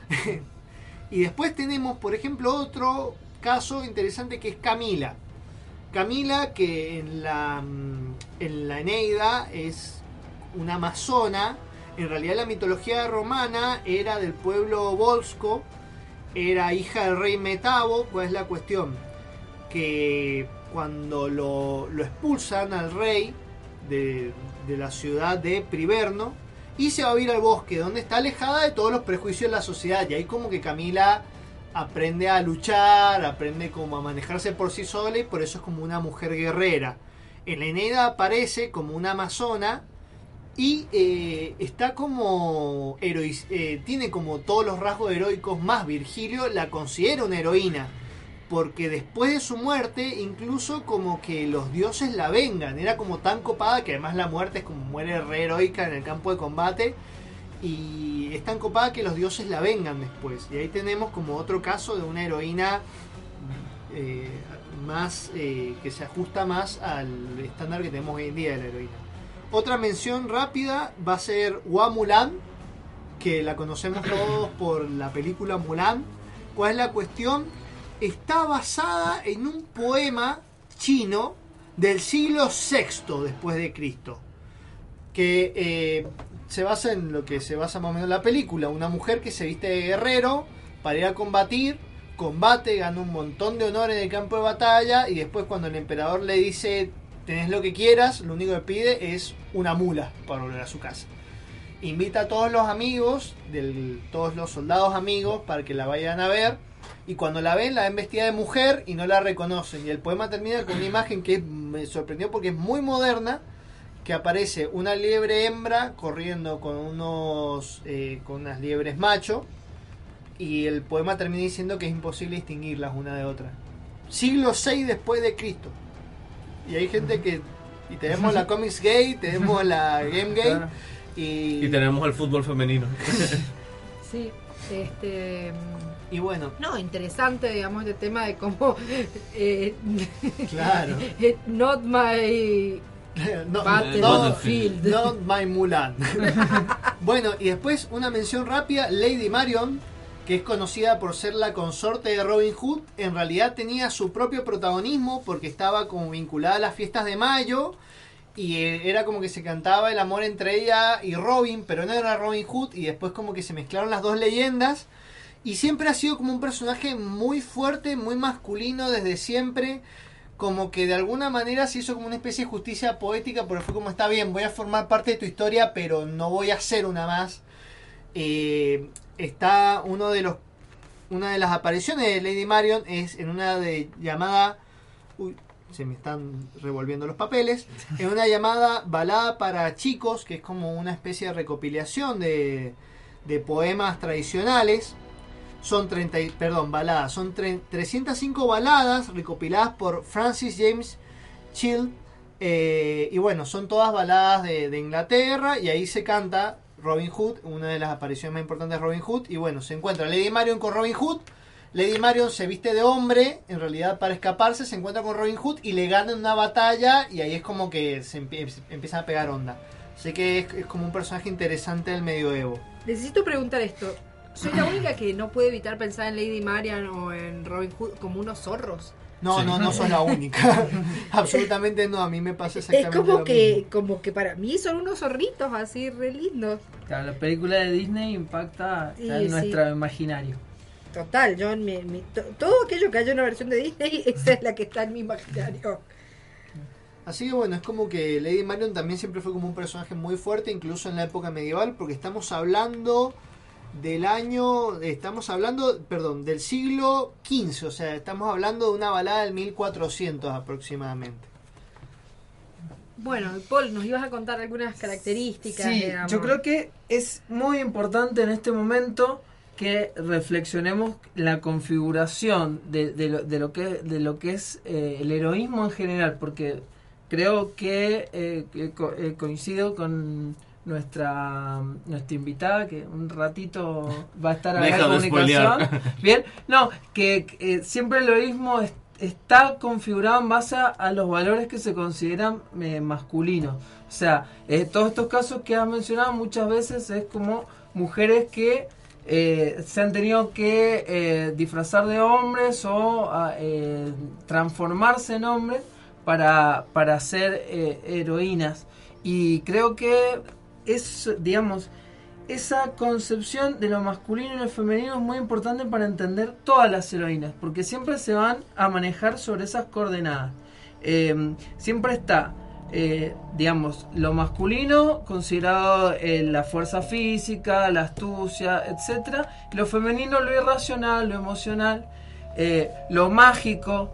Speaker 4: y después tenemos, por ejemplo, otro caso interesante que es Camila. Camila, que en la, mm, en la Eneida es una amazona, en realidad la mitología romana era del pueblo volsco, era hija del rey Metabo, ¿cuál es la cuestión? Que cuando lo, expulsan al rey de, de la ciudad de Priverno y se va a vivir al bosque, donde está alejada de todos los prejuicios de la sociedad, y ahí como que Camila aprende a luchar, aprende como a manejarse por sí sola y por eso es como una mujer guerrera. En la Eneida aparece como una amazona y eh, está como eh, tiene como todos los rasgos heroicos más Virgilio la considera una heroína porque después de su muerte incluso como que los dioses la vengan. Era como tan copada que además la muerte es como muere re heroica en el campo de combate y es tan copada que los dioses la vengan después. Y ahí tenemos como otro caso de una heroína eh, más eh, que se ajusta más al estándar que tenemos hoy en día de la heroína otra mención rápida va a ser Hua Mulan, que la conocemos todos por la película Mulan. ¿Cuál es la cuestión? Está basada en un poema chino del siglo VI después de Cristo, que eh, se basa en lo que se basa más o menos la película, una mujer que se viste de guerrero para ir a combatir, combate, gana un montón de honor en el campo de batalla y después cuando el emperador le dice tenés lo que quieras, lo único que pide es una mula para volver a su casa. Invita a todos los amigos, del, todos los soldados amigos, para que la vayan a ver. Y cuando la ven, la ven vestida de mujer y no la reconocen. Y el poema termina con una imagen que me sorprendió porque es muy moderna, que aparece una liebre hembra corriendo con unos eh, con unas liebres macho. Y el poema termina diciendo que es imposible distinguirlas una de otra. Siglo VI después de Cristo. Y hay gente que. Y tenemos la Comics Gay, tenemos la Game Gay.
Speaker 3: Claro.
Speaker 4: Y,
Speaker 3: Y tenemos el fútbol femenino.
Speaker 5: Sí, este.
Speaker 4: Y bueno.
Speaker 5: No, interesante, digamos, este tema de cómo. eh,
Speaker 4: Claro.
Speaker 5: eh, not my.
Speaker 4: No,
Speaker 5: Battlefield.
Speaker 4: no- not my Mulan. bueno, y después una mención rápida: Lady Marion, que es conocida por ser la consorte de Robin Hood, en realidad tenía su propio protagonismo porque estaba como vinculada a las fiestas de mayo. Y eh, era como que se cantaba el amor entre ella y Robin, pero no era Robin Hood. Y después como que se mezclaron las dos leyendas. Y siempre ha sido como un personaje muy fuerte, muy masculino desde siempre. Como que de alguna manera se hizo como una especie de justicia poética, porque fue como está bien, voy a formar parte de tu historia, pero no voy a ser una más. Eh, está uno de los una de las apariciones de Lady Marion es en una de llamada uy, se me están revolviendo los papeles en una llamada balada para chicos que es como una especie de recopilación de, de poemas tradicionales. Son 30 y- perdón baladas. Son tre- 305 baladas recopiladas por Francis James Child eh, y bueno son todas baladas de Inglaterra y ahí se canta Robin Hood, una de las apariciones más importantes de Robin Hood. Y bueno, se encuentra Lady Marion con Robin Hood. Lady Marion se viste de hombre, en realidad para escaparse, se encuentra con Robin Hood y le gana en una batalla y ahí es como que se empie- empiezan a pegar onda. Así que es, como un personaje interesante del medioevo.
Speaker 5: Necesito preguntar esto. ¿Soy la única que no puede evitar pensar en Lady Marian o en Robin Hood como unos zorros?
Speaker 4: No,
Speaker 3: Sí.
Speaker 4: no, no sos la única. Absolutamente no, a mí me pasa exactamente
Speaker 5: Es como
Speaker 4: lo
Speaker 5: que,
Speaker 4: mismo.
Speaker 5: como que para mí son unos zorritos así re lindos.
Speaker 2: Claro, la película de Disney impacta
Speaker 5: Sí,
Speaker 2: en
Speaker 5: sí.
Speaker 2: nuestro imaginario.
Speaker 5: Total, yo en mi, mi- to- todo aquello que haya una versión de Disney, esa es la que está en mi imaginario.
Speaker 4: Así que bueno, es como que Lady Marion también siempre fue como un personaje muy fuerte, incluso en la época medieval, porque estamos hablando del año, estamos hablando, perdón, del siglo XV, o sea, estamos hablando de una balada del 1400 aproximadamente.
Speaker 5: Bueno, Paul, nos ibas a contar algunas características.
Speaker 2: Sí, yo creo que es muy importante en este momento que reflexionemos la configuración de, de lo, de lo que de lo que es eh, el heroísmo en general, porque creo que, eh, que co- eh, coincido con nuestra nuestra invitada que un ratito va a estar en
Speaker 3: de
Speaker 2: comunicación. Bien, no, que que, eh, siempre el heroísmo es- está configurado en base a, a los valores que se consideran eh, masculinos. O sea, eh, todos estos casos que has mencionado muchas veces es como mujeres que eh, se han tenido que eh, disfrazar de hombres o ah, eh, transformarse en hombres para, para ser eh, heroínas. Y creo que es, digamos, esa concepción de lo masculino y lo femenino es muy importante para entender todas las heroínas, porque siempre se van a manejar sobre esas coordenadas. Eh, siempre está, eh, digamos, lo masculino considerado eh, la fuerza física, la astucia, etc. Lo femenino, lo irracional, lo emocional, lo mágico.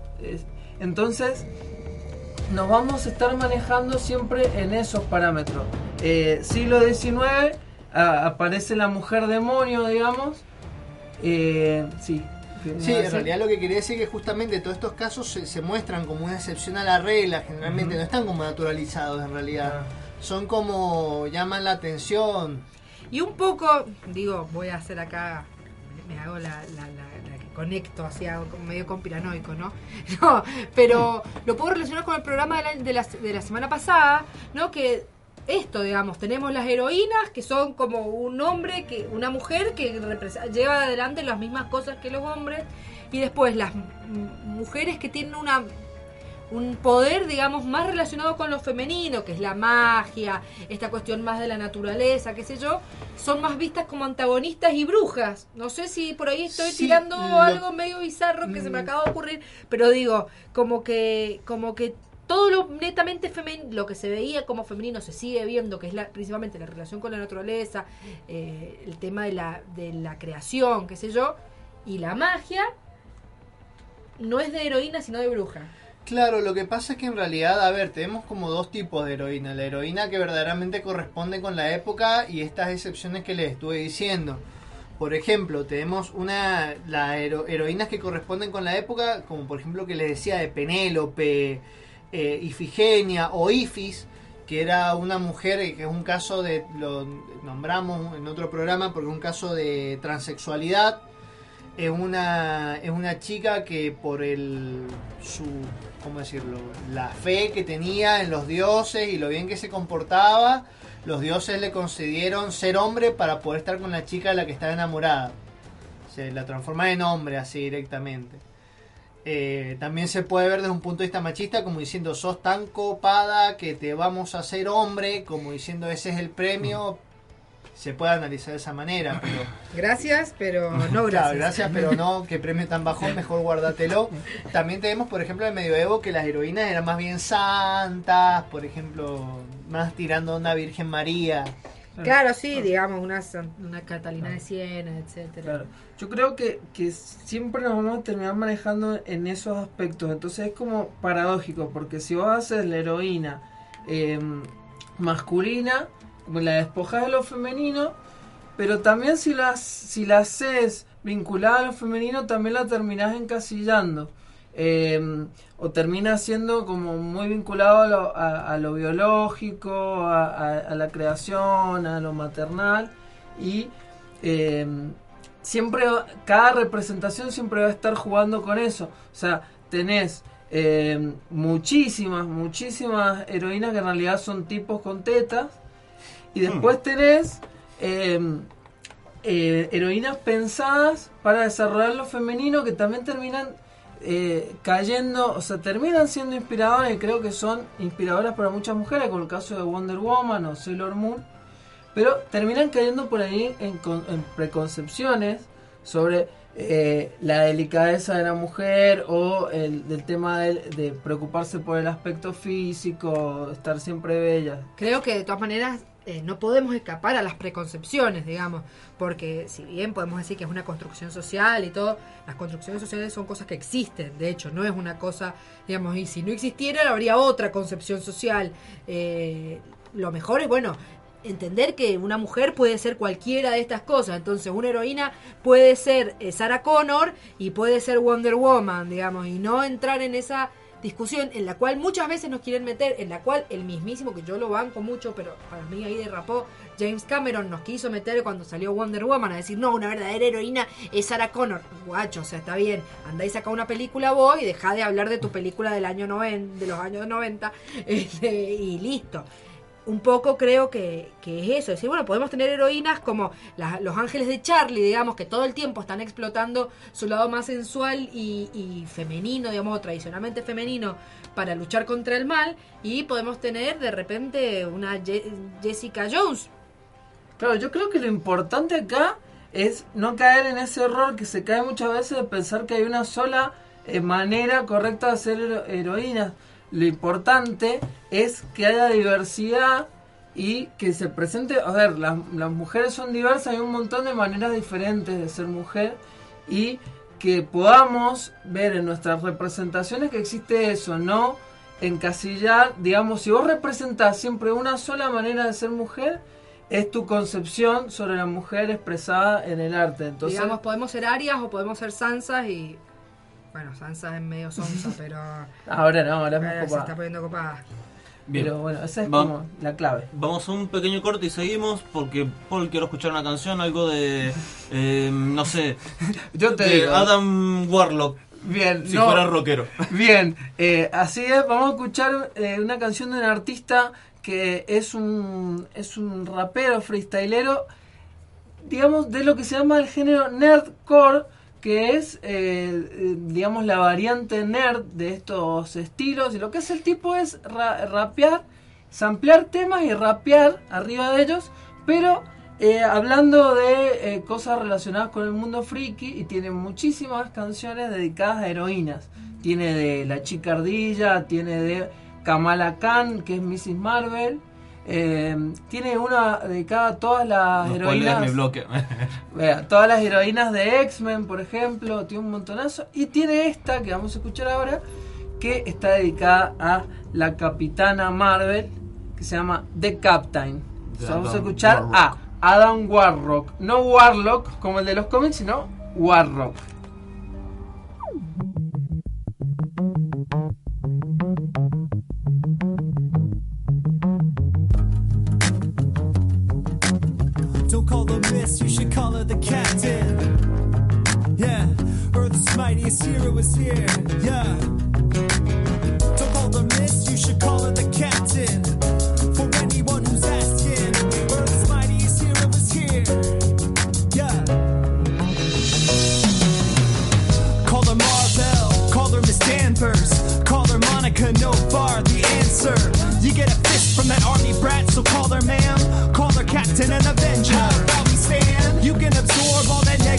Speaker 2: entonces, nos vamos a estar manejando siempre en esos parámetros. Eh, siglo XIX a- aparece la mujer demonio, digamos. Eh, sí. ¿qué
Speaker 4: Sí, en realidad lo que quería decir es que justamente todos estos casos se, se muestran como una excepción a la regla, generalmente no están como naturalizados en realidad. Son como llaman la atención.
Speaker 5: Y un poco, digo, voy a hacer acá, me hago la, la, la- la que conecto hacia medio conspiranoico, ¿no? No, pero lo puedo relacionar con el programa de la, de la, de la semana pasada, ¿no? Que esto, digamos, tenemos las heroínas que son como un hombre, que una mujer que lleva adelante las mismas cosas que los hombres, y después las mujeres que tienen una un poder, digamos, más relacionado con lo femenino, que es la magia, esta cuestión más de la naturaleza, qué sé yo, son más vistas como antagonistas y brujas. No sé si por ahí estoy
Speaker 4: Sí,
Speaker 5: tirando
Speaker 4: lo-
Speaker 5: algo medio bizarro que se me acaba de ocurrir, pero digo, como que, como que todo lo netamente femenino, lo que se veía como femenino se sigue viendo, que es la, principalmente la relación con la naturaleza, eh, el tema de la, de la creación, qué sé yo, y la magia no es de heroína, sino de bruja.
Speaker 4: Claro, lo que pasa es que en realidad, a ver, tenemos como dos tipos de heroína. La heroína que verdaderamente corresponde con la época y estas excepciones que les estuve diciendo. Por ejemplo, tenemos una las hero- heroínas que corresponden con la época, como por ejemplo que les decía de Penélope, eh, Ifigenia o Ifis, que era una mujer eh, que es un caso de, lo nombramos en otro programa porque es un caso de transexualidad. Es una, es una chica que por el su ¿cómo decirlo? la fe que tenía en los dioses y lo bien que se comportaba, los dioses le concedieron ser hombre para poder estar con la chica de la que estaba enamorada. Se la transforma en hombre así directamente. Eh, también se puede ver desde un punto de vista machista como diciendo sos tan copada que te vamos a hacer hombre, como diciendo ese es el premio. Se puede analizar de esa manera, pero
Speaker 5: Gracias, pero no gracias.
Speaker 4: Claro, gracias, pero no, que premio tan bajo, mejor guárdatelo. También tenemos, por ejemplo, en el medioevo que las heroínas eran más bien santas, por ejemplo, más tirando a una Virgen María.
Speaker 5: Claro, sí, digamos, una, san- una Catalina de Siena, etcétera.
Speaker 2: Claro. Yo creo que, que siempre nos vamos a terminar manejando en esos aspectos. Entonces es como paradójico, porque si vos haces la heroína eh, masculina, la despojas de lo femenino, pero también si la, si la haces vinculada a lo femenino, también la terminás encasillando. Eh, o termina siendo como muy vinculado a lo, a- a lo biológico, a, la creación, a lo maternal y eh, siempre cada representación siempre va a estar jugando con eso. O sea, tenés eh, muchísimas, muchísimas heroínas que en realidad son tipos con tetas y después tenés eh, eh, heroínas pensadas para desarrollar lo femenino que también terminan eh, cayendo, o sea, terminan siendo inspiradoras y creo que son inspiradoras para muchas mujeres, como el caso de Wonder Woman o Sailor Moon, pero terminan cayendo por ahí en, en preconcepciones sobre eh, la delicadeza de la mujer o el del tema del- de, preocuparse por el aspecto físico, estar siempre bella.
Speaker 5: Creo que de todas maneras eh, no podemos escapar a las preconcepciones, digamos, porque si bien podemos decir que es una construcción social y todo, las construcciones sociales son cosas que existen, de hecho, no es una cosa, digamos, y si no existiera habría otra concepción social. Eh, lo mejor es, bueno, entender que una mujer puede ser cualquiera de estas cosas. Entonces, una heroína puede ser eh, Sarah Connor y puede ser Wonder Woman, digamos, y no entrar en esa discusión en la cual muchas veces nos quieren meter, en la cual el mismísimo, que yo lo banco mucho, pero para mí ahí derrapó, James Cameron nos quiso meter cuando salió Wonder Woman a decir, no, una verdadera heroína es Sarah Connor. Guacho, o sea, está bien, andá y saca una película vos y dejá de hablar de tu película del año 90, de los años 90, este, y listo. Un poco creo que, que es eso. Es decir, bueno, podemos tener heroínas como los ángeles de Charlie, digamos, que todo el tiempo están explotando su lado más sensual y, femenino, digamos, o tradicionalmente femenino, para luchar contra el mal. Y podemos tener de repente una Je- Jessica Jones.
Speaker 2: Claro, yo creo que lo importante acá es no caer en ese error que se cae muchas veces de pensar que hay una sola eh, manera correcta de hacer hero- heroínas. Lo importante es que haya diversidad y que se presente, a ver, las, las mujeres son diversas, hay un montón de maneras diferentes de ser mujer y que podamos ver en nuestras representaciones que existe eso, no encasillar, digamos, si vos representás siempre una sola manera de ser mujer, es tu concepción sobre la mujer expresada en el arte. Entonces,
Speaker 5: digamos, podemos ser Arias o podemos ser Sansa y... Bueno, Sansa es medio sonsa, pero...
Speaker 2: ahora no, ahora es más
Speaker 5: se está poniendo copada.
Speaker 3: Bien.
Speaker 2: Pero bueno, esa es
Speaker 3: Va-
Speaker 2: como la clave.
Speaker 3: Vamos a un pequeño corte y seguimos porque Paul quiero escuchar una canción, algo de, eh, no sé,
Speaker 2: Yo te
Speaker 3: de
Speaker 2: digo.
Speaker 3: Adam Warlock.
Speaker 2: Bien,
Speaker 3: si
Speaker 2: no.
Speaker 3: fuera rockero.
Speaker 2: Bien, eh, así es, vamos a escuchar eh, una canción de un artista que es un, es un rapero, freestylero, digamos, de lo que se llama el género nerdcore, que es, eh, digamos, la variante nerd de estos estilos. Y lo que hace el tipo es ra- rapear, samplear temas y rapear arriba de ellos, pero eh, hablando de eh, cosas relacionadas con el mundo friki y tiene muchísimas canciones dedicadas a heroínas. Tiene de La Chica Ardilla, tiene de Kamala Khan, que es Mrs. Marvel. Eh, tiene una dedicada a todas las
Speaker 3: No
Speaker 2: heroínas.
Speaker 3: mi bloque.
Speaker 2: Vea, todas las heroínas de X-Men, por ejemplo, tiene un montonazo. Y tiene esta que vamos a escuchar ahora, que está dedicada a la capitana Marvel, que se llama The Captain. Vamos a escuchar a Adam Warrock. No Warlock, como el de los cómics, sino Warrock.
Speaker 17: Call you should call her the captain. Yeah, Earth's mightiest hero is here. Yeah. Don't call her miss, you should call her the captain. For anyone who's asking, Earth's mightiest hero is here. Yeah. Call her Marvel, call her Miss Danvers, call her Monica Novar, the answer. You get a fist from that army brat, so call her ma'am, call her Captain and Avenger.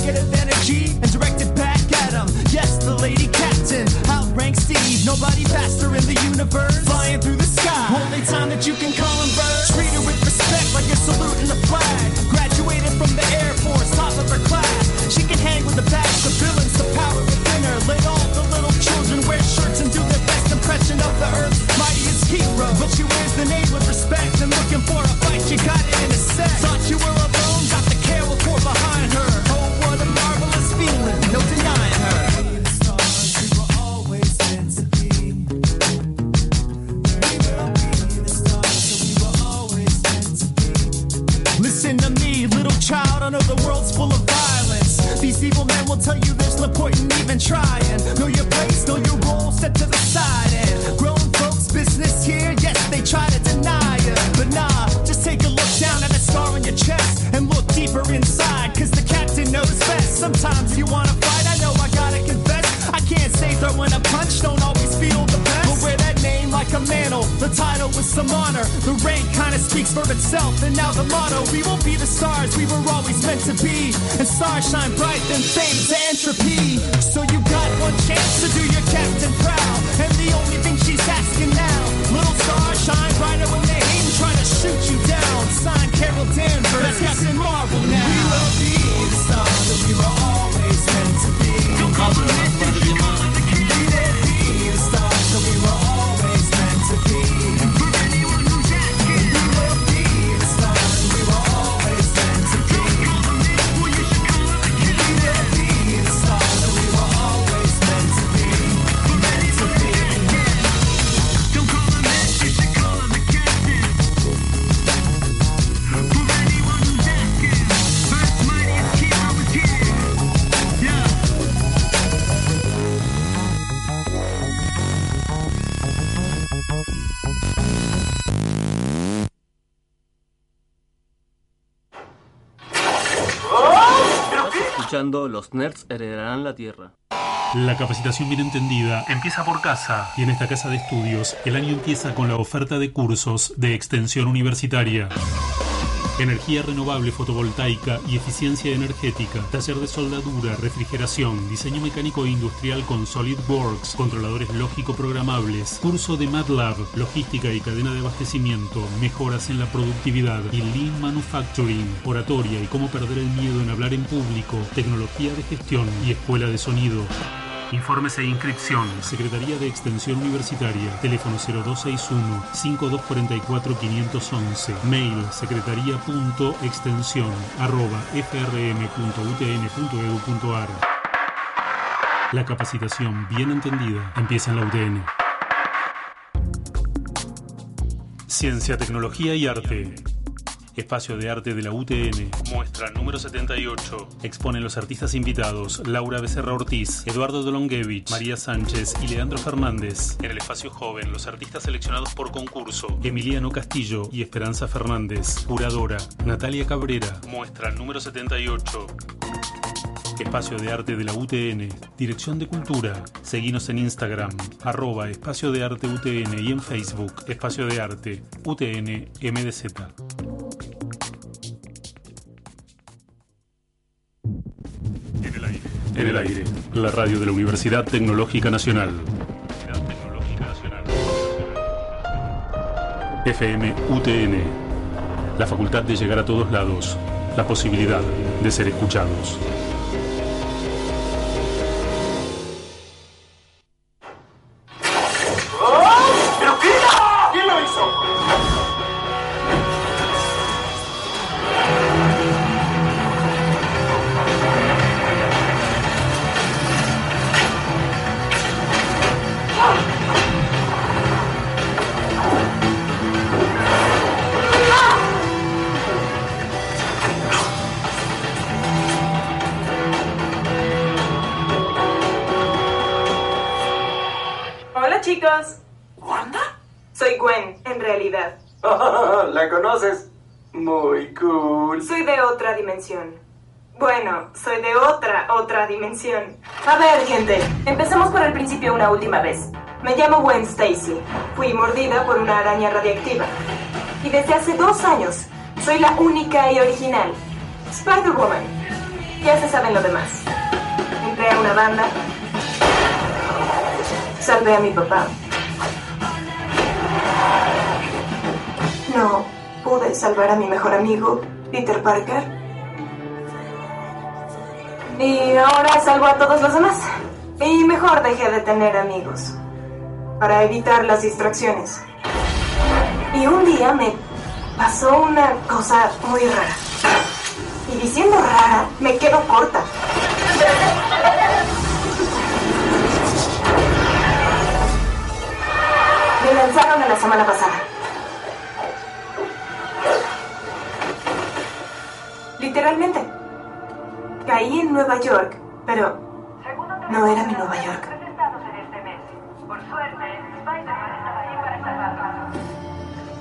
Speaker 17: Negative energy and direct it back at him. Yes, the lady captain, outrank Steve, nobody faster in the universe. Flying through the sky, only time that you can call him bird. Treat her with respect like you're saluting the flag.
Speaker 3: Los Nerds heredarán la Tierra.
Speaker 8: La capacitación bien entendida empieza por casa y en esta casa de estudios el año empieza con la oferta de cursos de extensión universitaria. Energía renovable fotovoltaica y eficiencia energética, taller de soldadura, refrigeración, diseño mecánico e industrial con SolidWorks, controladores lógico programables, curso de MATLAB, logística y cadena de abastecimiento, mejoras en la productividad y Lean Manufacturing, oratoria y cómo perder el miedo en hablar en público, tecnología de gestión y escuela de sonido. Informes e inscripción. Secretaría de Extensión Universitaria. Teléfono 0261-5244-511. Mail secretaría.extensión arroba frm.utn.edu.ar. La capacitación bien entendida empieza en la UTN. Ciencia, tecnología y arte. Espacio de Arte de la UTN. Muestra número 78. Exponen los artistas invitados Laura Becerra Ortiz, Eduardo Dolongevich, María Sánchez y Leandro Fernández. En el espacio joven, los artistas seleccionados por concurso Emiliano Castillo y Esperanza Fernández. Curadora Natalia Cabrera. Muestra número 78. Espacio de Arte de la UTN, Dirección de Cultura. Seguinos en Instagram, arroba Espacio de Arte UTN y en Facebook, Espacio de Arte, UTN MDZ. En el aire, la radio de la Universidad Tecnológica Nacional. FM UTN, la facultad de llegar a todos lados, la posibilidad de ser escuchados.
Speaker 18: Fui mordida por una araña radiactiva. Y desde hace dos años soy la única y original. Spider-Woman. Ya se saben lo demás. Entré a una banda. Salvé a mi papá. No pude salvar a mi mejor amigo, Peter Parker. Y ahora salvo a todos los demás. Y mejor dejé de tener amigos. Para evitar las distracciones. Y un día me pasó una cosa muy rara. Y diciendo rara, me quedo corta. Me lanzaron a la semana pasada. Literalmente. Caí en Nueva York, pero no era mi Nueva York.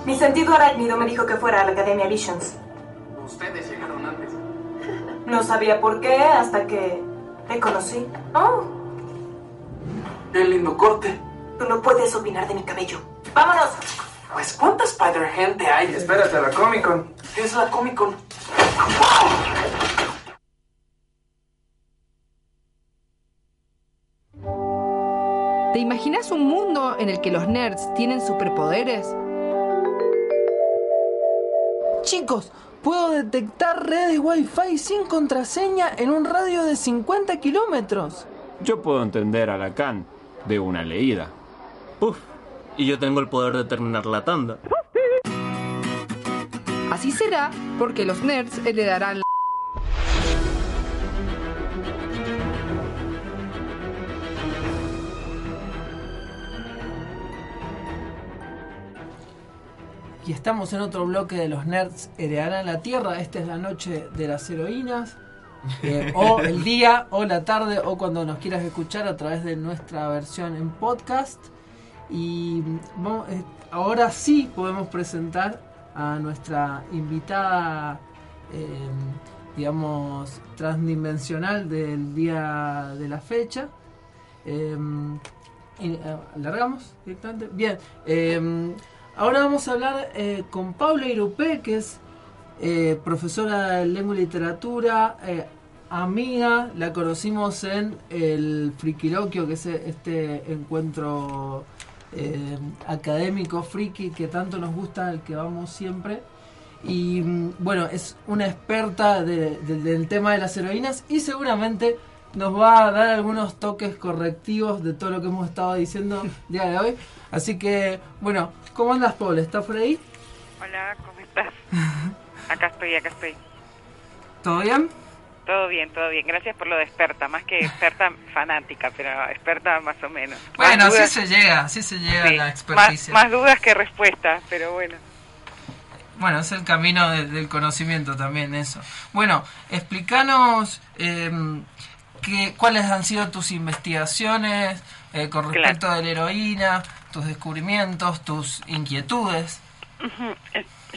Speaker 18: Mi sentido arácnido me dijo que fuera a la Academia Visions.
Speaker 19: Ustedes llegaron antes.
Speaker 18: No sabía por qué hasta que te conocí. Oh,
Speaker 19: Qué lindo corte.
Speaker 18: tú no puedes opinar de mi cabello. ¡Vámonos!
Speaker 19: Pues ¿cuánta Spider gente hay? Espérate, la Comic Con. ¿Qué es la Comic Con?
Speaker 6: ¿Te imaginas un mundo en el que los nerds tienen superpoderes?
Speaker 2: Chicos, puedo detectar redes Wi-Fi sin contraseña en un radio de 50 kilómetros.
Speaker 20: Yo puedo entender a Lacan de una leída.
Speaker 3: Uf, y yo tengo el poder de terminar la tanda.
Speaker 6: Así será porque los nerds heredarán la...
Speaker 2: Y estamos en otro bloque de los nerds heredarán la tierra. Esta es la noche de las heroínas. Eh, o el día, o la tarde, o cuando nos quieras escuchar a través de nuestra versión en podcast. Y vamos- eh, ahora sí podemos presentar a nuestra invitada eh, digamos, transdimensional del día de la fecha. Eh, y, eh, ¿Alargamos directamente? Bien. Ahora vamos a hablar eh, con Paula Irupé, que es eh, profesora de lengua y literatura, eh, amiga, la conocimos en el Frikiloquio, que es este encuentro académico friki que tanto nos gusta, al que vamos siempre. Y mm, bueno, es una experta de- de- del tema de las heroínas y seguramente nos va a dar algunos toques correctivos de todo lo que hemos estado diciendo el día de hoy. Así que, bueno, ¿cómo andas, Paul? ¿Estás por ahí?
Speaker 21: Hola, ¿cómo estás? Acá estoy, acá estoy.
Speaker 2: ¿Todo bien?
Speaker 21: Todo bien, todo bien. Gracias por lo de experta, más que experta fanática, pero experta más o menos.
Speaker 2: Bueno,
Speaker 21: Más dudas-
Speaker 2: se llega, así se llega
Speaker 21: Sí,
Speaker 2: a la experticia.
Speaker 21: más dudas que respuestas, pero bueno.
Speaker 2: Bueno, es el camino de- del conocimiento también eso. Bueno, explícanos eh, qué- cuáles han sido tus investigaciones eh, con respecto de la heroína, tus descubrimientos, tus inquietudes.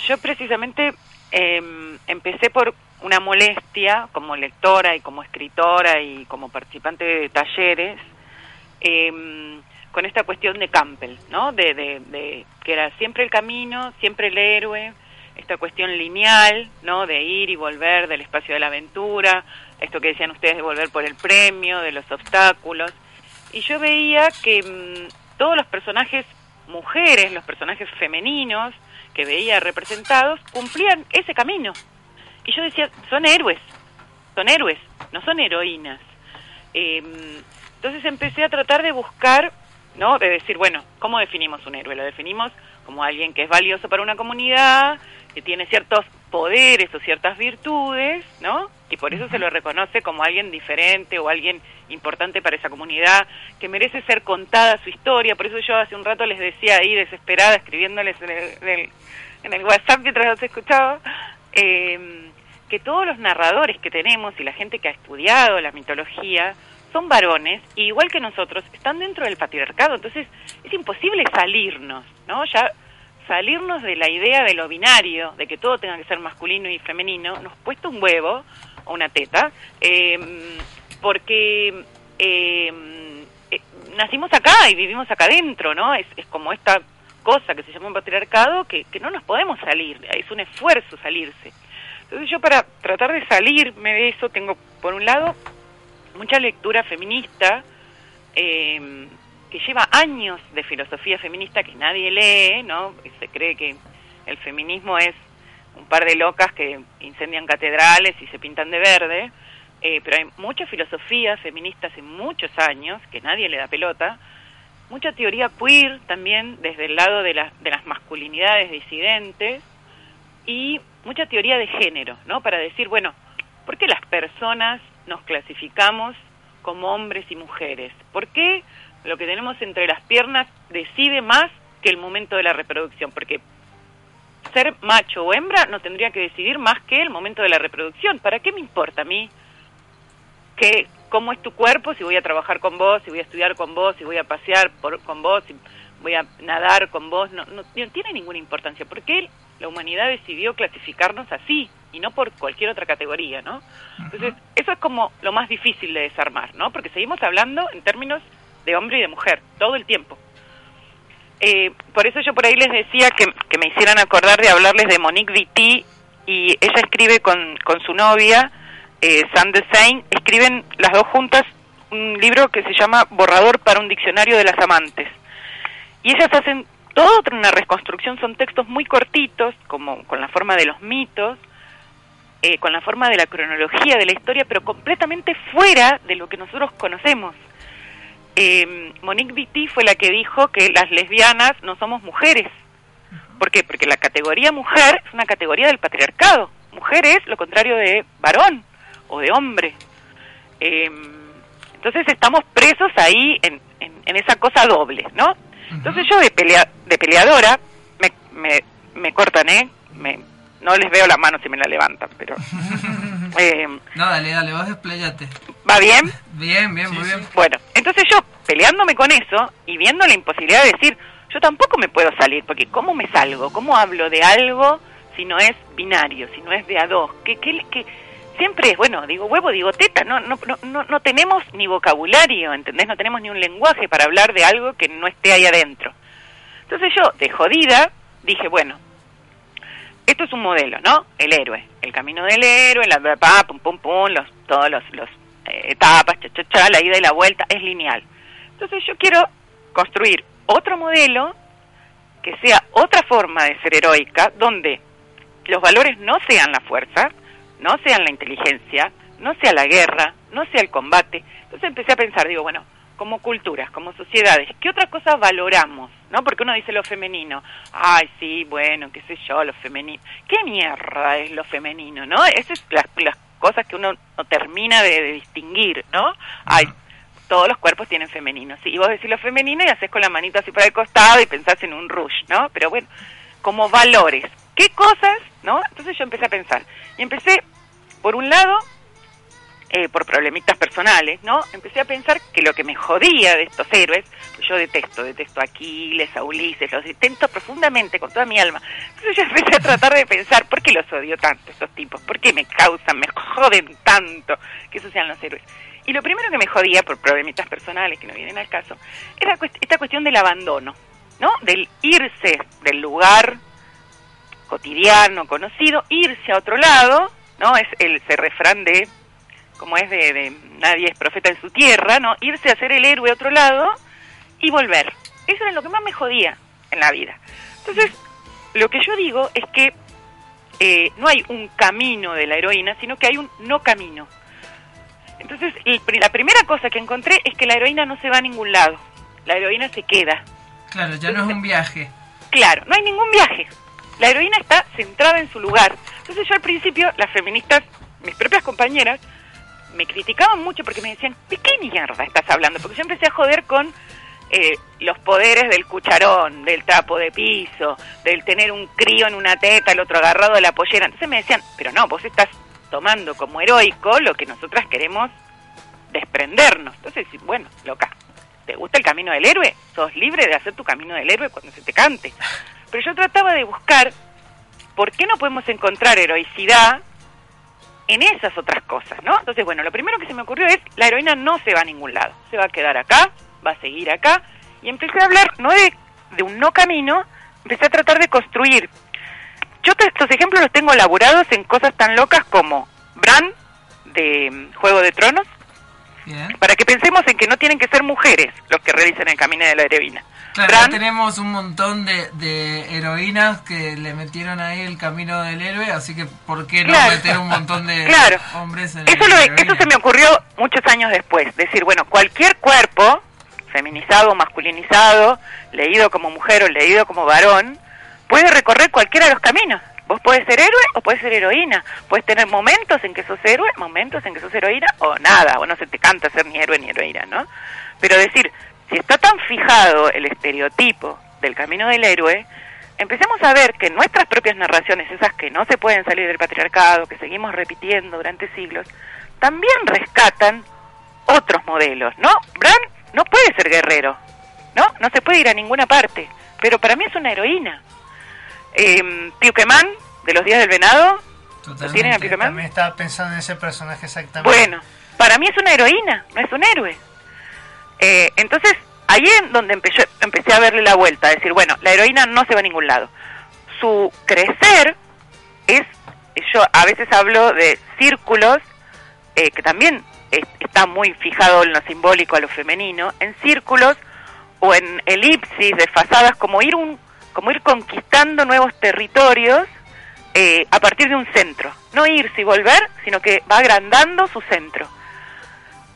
Speaker 21: Yo precisamente eh, empecé por una molestia como lectora y como escritora y como participante de talleres eh, con esta cuestión de Campbell, ¿no? De, de, de que era siempre el camino, siempre el héroe, esta cuestión lineal, ¿no? De ir y volver del espacio de la aventura, esto que decían ustedes de volver por el premio, de los obstáculos. Y yo veía que mm, todos los personajes mujeres, los personajes femeninos que veía representados, cumplían ese camino. Y yo decía, son héroes, son héroes, no son heroínas. Eh, entonces empecé a tratar de buscar, ¿no? De decir, bueno, ¿cómo definimos un héroe? Lo definimos como alguien que es valioso para una comunidad, que tiene ciertos poderes o ciertas virtudes, ¿no? Y por eso se lo reconoce como alguien diferente o alguien importante para esa comunidad, que merece ser contada su historia. Por eso yo hace un rato les decía ahí, desesperada, escribiéndoles en el, en el, en el WhatsApp mientras los escuchaba, eh, que todos los narradores que tenemos y la gente que ha estudiado la mitología son varones y igual que nosotros están dentro del patriarcado, entonces es imposible salirnos, ¿no? Ya salirnos de la idea de lo binario, de que todo tenga que ser masculino y femenino, nos cuesta un huevo una teta, eh, porque eh, eh, nacimos acá y vivimos acá adentro, ¿no? Es, es como esta cosa que se llama patriarcado que, que no nos podemos salir, es un esfuerzo salirse. Entonces yo para tratar de salirme de eso tengo, por un lado, mucha lectura feminista, eh, que lleva años de filosofía feminista que nadie lee, ¿no? Se cree que el feminismo es un par de locas que incendian catedrales y se pintan de verde, eh, pero hay mucha filosofía feminista hace muchos años que nadie le da pelota, mucha teoría queer también desde el lado de, de las masculinidades disidentes y mucha teoría de género, ¿no? Para decir, bueno, ¿por qué las personas nos clasificamos como hombres y mujeres? ¿Por qué lo que tenemos entre las piernas decide más que el momento de la reproducción? Porque ser macho o hembra no tendría que decidir más que el momento de la reproducción. ¿Para qué me importa a mí que cómo es tu cuerpo, si voy a trabajar con vos, si voy a estudiar con vos, si voy a pasear por, con vos, si voy a nadar con vos? No, no, no tiene ninguna importancia. ¿Por qué la humanidad decidió clasificarnos así y no por cualquier otra categoría, ¿no? Entonces, eso es como lo más difícil de desarmar, ¿no? Porque seguimos hablando en términos de hombre y de mujer todo el tiempo. Eh, por eso yo por ahí les decía que, me hicieran acordar de hablarles de Monique Witty y ella escribe con, con su novia, eh, Desain, escriben las dos juntas un libro que se llama Borrador para un diccionario de las amantes. Y ellas hacen toda una reconstrucción, son textos muy cortitos, como con la forma de los mitos, eh, con la forma de la cronología de la historia, pero completamente fuera de lo que nosotros conocemos. Eh, Monique Witty fue la que dijo que las lesbianas no somos mujeres. ¿Por qué? Porque la categoría mujer es una categoría del patriarcado. Mujer es lo contrario de varón o de hombre. Eh, entonces estamos presos ahí en, en, en esa cosa doble, ¿no? Entonces yo de, pelea, de peleadora, me, me, me cortan, ¿eh? Me, no les veo la mano si me la levantan, pero... eh,
Speaker 2: No, dale, dale, vos desplayate.
Speaker 21: ¿Va bien?
Speaker 2: Bien, bien, muy bien.
Speaker 21: Bueno, entonces yo peleándome con eso y viendo la imposibilidad de decir, yo tampoco me puedo salir, porque ¿cómo me salgo? ¿Cómo hablo de algo si no es binario, si no es de a dos? ¿Qué, qué, qué- siempre es, bueno, digo huevo, digo teta, no, no, no, no, no tenemos ni vocabulario, ¿entendés? No tenemos ni un lenguaje para hablar de algo que no esté ahí adentro. Entonces yo, de jodida, dije, bueno, esto es un modelo, ¿no? El héroe, el camino del héroe, la bla, bla, pum pum pum, los, todos los, los etapas, cha cha cha, la ida y la vuelta, es lineal. Entonces yo quiero construir otro modelo que sea otra forma de ser heroica, donde los valores no sean la fuerza, no sean la inteligencia, no sea la guerra, no sea el combate. Entonces empecé a pensar, digo, bueno, como culturas, como sociedades, ¿qué otra cosa valoramos? ¿No? Porque uno dice lo femenino. Ay, sí, bueno, qué sé yo, lo femenino. ¿Qué mierda es lo femenino, no? Esas es las, las cosas que uno no termina de, de distinguir, ¿no? Ay, todos los cuerpos tienen femenino. Sí, y vos decís lo femenino y haces con la manito así para el costado y pensás en un rush, ¿no? Pero bueno, como valores. ¿Qué cosas, no? Entonces yo empecé a pensar. Y empecé, por un lado, eh, por problemitas personales, ¿no? Empecé a pensar que lo que me jodía de estos héroes, pues yo detesto, detesto a Aquiles, a Ulises, los detesto profundamente con toda mi alma. Entonces yo empecé a tratar de pensar, ¿por qué los odio tanto estos tipos? ¿Por qué me causan, me joden tanto que esos sean los héroes? Y lo primero que me jodía, por problemitas personales que no vienen al caso, era esta cuestión del abandono, ¿no? Del irse del lugar cotidiano, conocido, irse a otro lado, ¿no? Es el ese refrán de, como es de, de nadie es profeta en su tierra, ¿no? Irse a ser el héroe a otro lado y volver. Eso era lo que más me jodía en la vida. Entonces, lo que yo digo es que eh, no hay un camino de la heroína, sino que hay un no camino. Entonces, el la primera cosa que encontré es que la heroína no se va a ningún lado. La heroína se queda.
Speaker 2: Claro, ya no es un viaje.
Speaker 21: Claro, no hay ningún viaje. La heroína está centrada en su lugar. Entonces yo al principio, las feministas, mis propias compañeras, me criticaban mucho porque me decían, ¿de qué mierda estás hablando? Porque yo empecé a joder con eh, los poderes del cucharón, del trapo de piso, del tener un crío en una teta, el otro agarrado de la pollera. Entonces me decían, pero no, vos estás tomando como heroico lo que nosotras queremos desprendernos. Entonces, bueno, loca, ¿te gusta el camino del héroe? Sos libre de hacer tu camino del héroe cuando se te cante. Pero yo trataba de buscar por qué no podemos encontrar heroicidad en esas otras cosas, ¿no? Entonces, bueno, lo primero que se me ocurrió es, la heroína no se va a ningún lado, se va a quedar acá, va a seguir acá, y empecé a hablar no de, de un no camino, empecé a tratar de construir. Yo te- estos ejemplos los tengo elaborados en cosas tan locas como Bran, de mm, Juego de Tronos,
Speaker 2: Bien.
Speaker 21: para que pensemos en que no tienen que ser mujeres los que realicen el camino de la heroína.
Speaker 2: Claro, tenemos un montón de, de heroínas que le metieron ahí el camino del héroe, así que ¿por qué no
Speaker 21: Claro.
Speaker 2: meter un montón de
Speaker 21: Claro.
Speaker 2: hombres en
Speaker 21: Eso,
Speaker 2: el
Speaker 21: lo, eso se me ocurrió muchos años después. Decir, bueno, cualquier cuerpo, feminizado masculinizado, leído como mujer o leído como varón, puede recorrer cualquiera de los caminos. Vos podés ser héroe o podés ser heroína. Puedes tener momentos en que sos héroe, momentos en que sos heroína, o nada, o no se te canta ser ni héroe ni heroína, ¿no? Pero decir, si está tan fijado el estereotipo del camino del héroe, empecemos a ver que nuestras propias narraciones, esas que no se pueden salir del patriarcado, que seguimos repitiendo durante siglos, también rescatan otros modelos, ¿no? Bran no puede ser guerrero, ¿no? No se puede ir a ninguna parte, pero para mí es una heroína. Eh, Piuquemán, de los días del venado, ¿lo tienen a Piuquemán?
Speaker 4: También estaba pensando en ese personaje exactamente.
Speaker 21: Bueno, para mí es una heroína, no es un héroe. Eh, entonces, ahí es donde empecé, empecé a verle la vuelta, a decir, bueno, la heroína no se va a ningún lado. Su crecer es, yo a veces hablo de círculos, eh, que también es- está muy fijado en lo simbólico a lo femenino, en círculos o en elipsis desfasadas, como ir, un, como ir conquistando nuevos territorios eh, a partir de un centro. No irse y volver, sino que va agrandando su centro.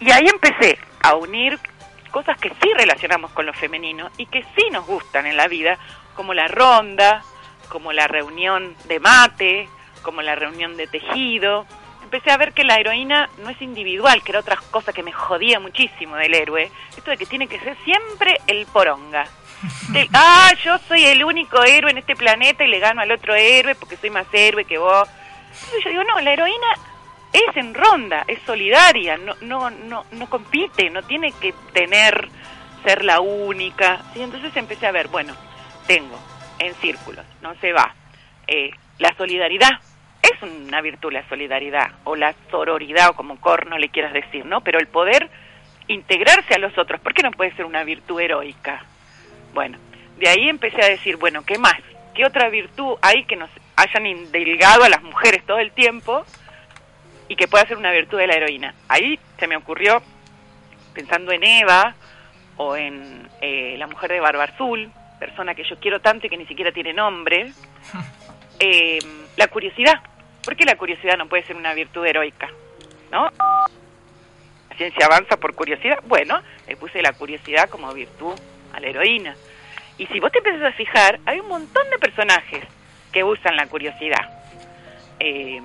Speaker 21: Y ahí empecé a unir cosas que sí relacionamos con lo femenino y que sí nos gustan en la vida, como la ronda, como la reunión de mate, como la reunión de tejido. Empecé a ver que la heroína no es individual, que era otra cosa que me jodía muchísimo del héroe, esto de que tiene que ser siempre el poronga. De, ah, yo soy el único héroe en este planeta y le gano al otro héroe porque soy más héroe que vos. Entonces yo digo, no, la heroína es en ronda, es solidaria, no, no, no, no compite, no tiene que tener, ser la única. ¿sí? Entonces empecé a ver, bueno, tengo en círculos, no se va. Eh, la solidaridad es una virtud la solidaridad o la sororidad o como corno le quieras decir, ¿no? Pero el poder integrarse a los otros, ¿por qué no puede ser una virtud heroica? Bueno, de ahí empecé a decir, bueno, ¿qué más? ¿Qué otra virtud hay que nos hayan indilgado a las mujeres todo el tiempo y que pueda ser una virtud de la heroína? Ahí se me ocurrió, pensando en Eva o en eh, la mujer de Barba Azul, persona que yo quiero tanto y que ni siquiera tiene nombre, eh, la curiosidad. ¿Por qué la curiosidad no puede ser una virtud heroica? ¿No? La ciencia avanza por curiosidad. Bueno, le puse la curiosidad como virtud a la heroína. Y si vos te empiezas a fijar, hay un montón de personajes que usan la curiosidad. Eh,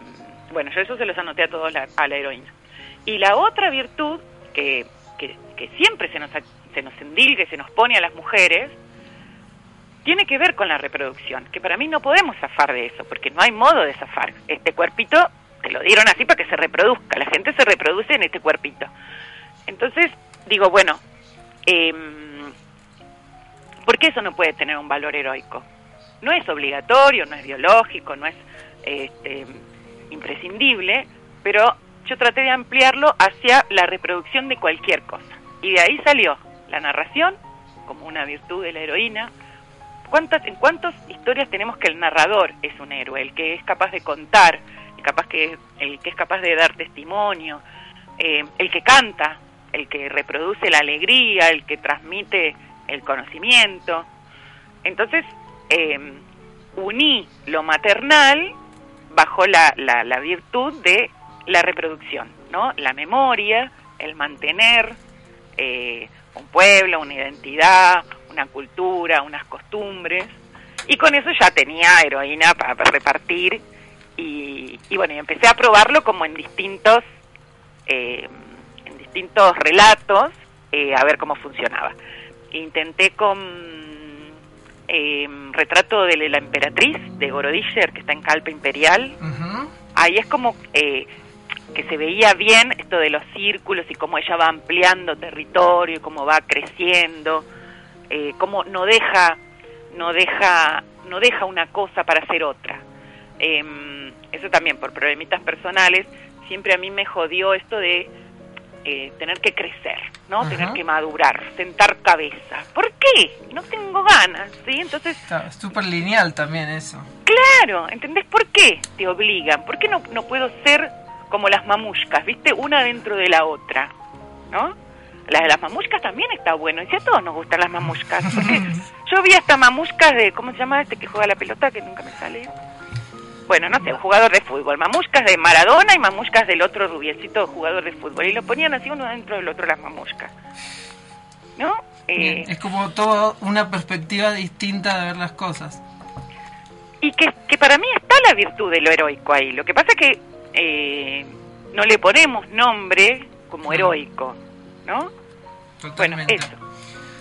Speaker 21: bueno, yo eso se los anoté a todos la- a la heroína. Y la otra virtud que, que, que siempre se nos, se nos endilga y se nos pone a las mujeres, tiene que ver con la reproducción, que para mí no podemos zafar de eso, porque no hay modo de zafar. Este cuerpito te lo dieron así para que se reproduzca, la gente se reproduce en este cuerpito. Entonces, digo, bueno, em, ¿por qué eso no puede tener un valor heroico? No es obligatorio, no es biológico, no es este, imprescindible, pero yo traté de ampliarlo hacia la reproducción de cualquier cosa. Y de ahí salió la narración como una virtud de la heroína. ¿Cuántas, ¿En cuántas historias tenemos que el narrador es un héroe, el que es capaz de contar, el, capaz que, el que es capaz de dar testimonio, eh, el que canta, el que reproduce la alegría, el que transmite el conocimiento? Entonces, eh, uní lo maternal bajo la, la, la virtud de la reproducción, ¿no? La memoria, el mantener eh, un pueblo, una identidad, una cultura, unas costumbres. Y con eso ya tenía heroína para, repartir. Y, y bueno, y empecé a probarlo como en distintos, eh, en distintos relatos, eh, a ver cómo funcionaba. Intenté con eh, retrato de la emperatriz de Gorodischer, que está en Calpe Imperial. Ahí es como eh, que se veía bien esto de los círculos y cómo ella va ampliando territorio, cómo va creciendo, eh, cómo no deja, no deja, no deja una cosa para hacer otra. Em, eso también por problemitas personales, siempre a mí me jodió esto de eh, tener que crecer, ¿no?
Speaker 2: Ajá.
Speaker 21: Tener que madurar, sentar cabeza. ¿Por qué? No tengo ganas, ¿sí? Entonces,
Speaker 2: Claro, es súper lineal también eso.
Speaker 21: Claro, ¿entendés por qué te obligan? ¿Por qué no, no puedo ser como las mamushkas, viste? Una dentro de la otra, ¿no? La de las mamushkas también está bueno, y si a todos nos gustan las mamushkas. Porque yo vi hasta mamushkas de, ¿cómo se llama este que juega la pelota? Que nunca me sale. Bueno, no sé, un jugador de fútbol. Mamushkas de Maradona y mamushkas del otro rubiecito jugador de fútbol. Y lo ponían así uno dentro del otro las mamushkas. ¿No? Eh,
Speaker 2: Es como toda una perspectiva distinta de ver las cosas.
Speaker 21: y que, que para mí está la virtud de lo heroico ahí. Lo que pasa es que eh, no le ponemos nombre como heroico, ¿no?
Speaker 2: Totalmente.
Speaker 21: Bueno,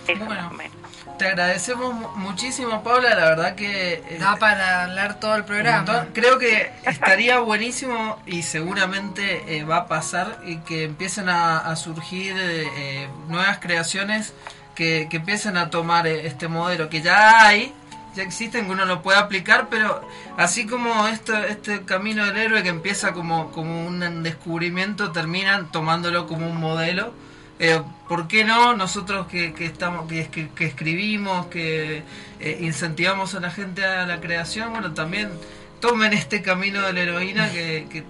Speaker 21: eso. Eso más o menos.
Speaker 2: Te agradecemos mu- muchísimo, Paula. La verdad que. eh,
Speaker 5: Da para hablar todo el programa.
Speaker 2: Creo que estaría buenísimo y seguramente eh, va a pasar y que empiecen a, a surgir eh, nuevas creaciones que, que empiecen a tomar eh, este modelo que ya hay, ya existen, que uno lo puede aplicar, pero así como esto, este camino del héroe que empieza como, como un descubrimiento, terminan tomándolo como un modelo. Eh, ¿Por qué no nosotros que, que estamos que, que escribimos, que eh, incentivamos a la gente a la creación, bueno, también tomen este camino de la heroína que, que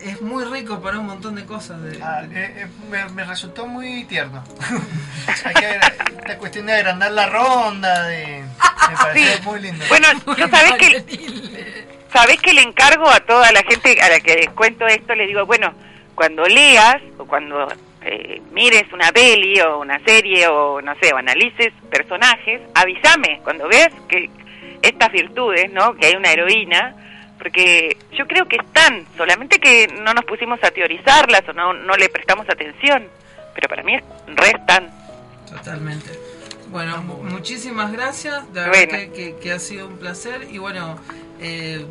Speaker 2: es muy rico para un montón de cosas. De,
Speaker 4: Ah, eh, eh, me, me resultó muy tierno. Hay que esta cuestión de agrandar la ronda, de, me pareció muy lindo.
Speaker 21: Bueno, yo sabés que, sabés que le encargo a toda la gente a la que les cuento esto, le digo, bueno, cuando leas o cuando eh, mires una peli o una serie o no sé, o analices personajes, avísame cuando veas que estas virtudes, ¿no? Que hay una heroína, porque yo creo que están, solamente que no nos pusimos a teorizarlas o no, no le prestamos atención, pero para mí restan.
Speaker 2: Totalmente. Bueno, mu- muchísimas gracias. De verdad
Speaker 21: Bueno.
Speaker 2: que, que- que ha sido un placer. Y bueno, eh,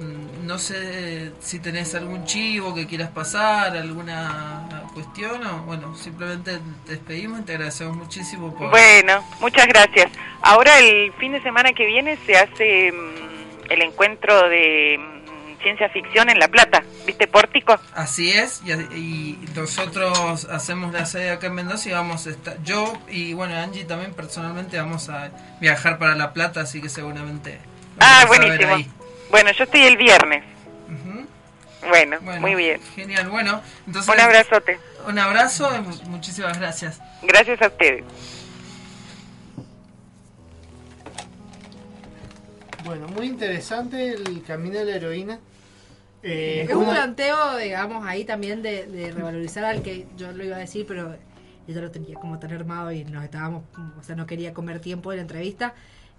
Speaker 2: no sé si tenés algún chivo que quieras pasar, alguna cuestión, o bueno, simplemente te despedimos y te agradecemos muchísimo por.
Speaker 21: Bueno, muchas gracias. Ahora el fin de semana que viene se hace mm, el encuentro de mm, ciencia ficción en La Plata, ¿viste? Pórtico.
Speaker 2: Así es, y, y nosotros hacemos la sede acá en Mendoza y vamos a estar, yo y bueno, Angie también personalmente vamos a viajar para La Plata, así que seguramente...
Speaker 21: Ah, buenísimo. Bueno, yo estoy el viernes. bueno,
Speaker 2: Bueno,
Speaker 21: muy bien.
Speaker 2: Genial, bueno, entonces...
Speaker 21: Un abrazote.
Speaker 2: Un abrazo y mu- muchísimas gracias.
Speaker 21: Gracias a ustedes.
Speaker 4: Bueno, muy interesante el camino de la heroína. Eh,
Speaker 5: es un
Speaker 4: una-
Speaker 5: planteo, digamos, ahí también de, de revalorizar al que yo lo iba a decir, pero yo ya lo tenía como tan armado y nos estábamos, o sea, no quería comer tiempo de la entrevista.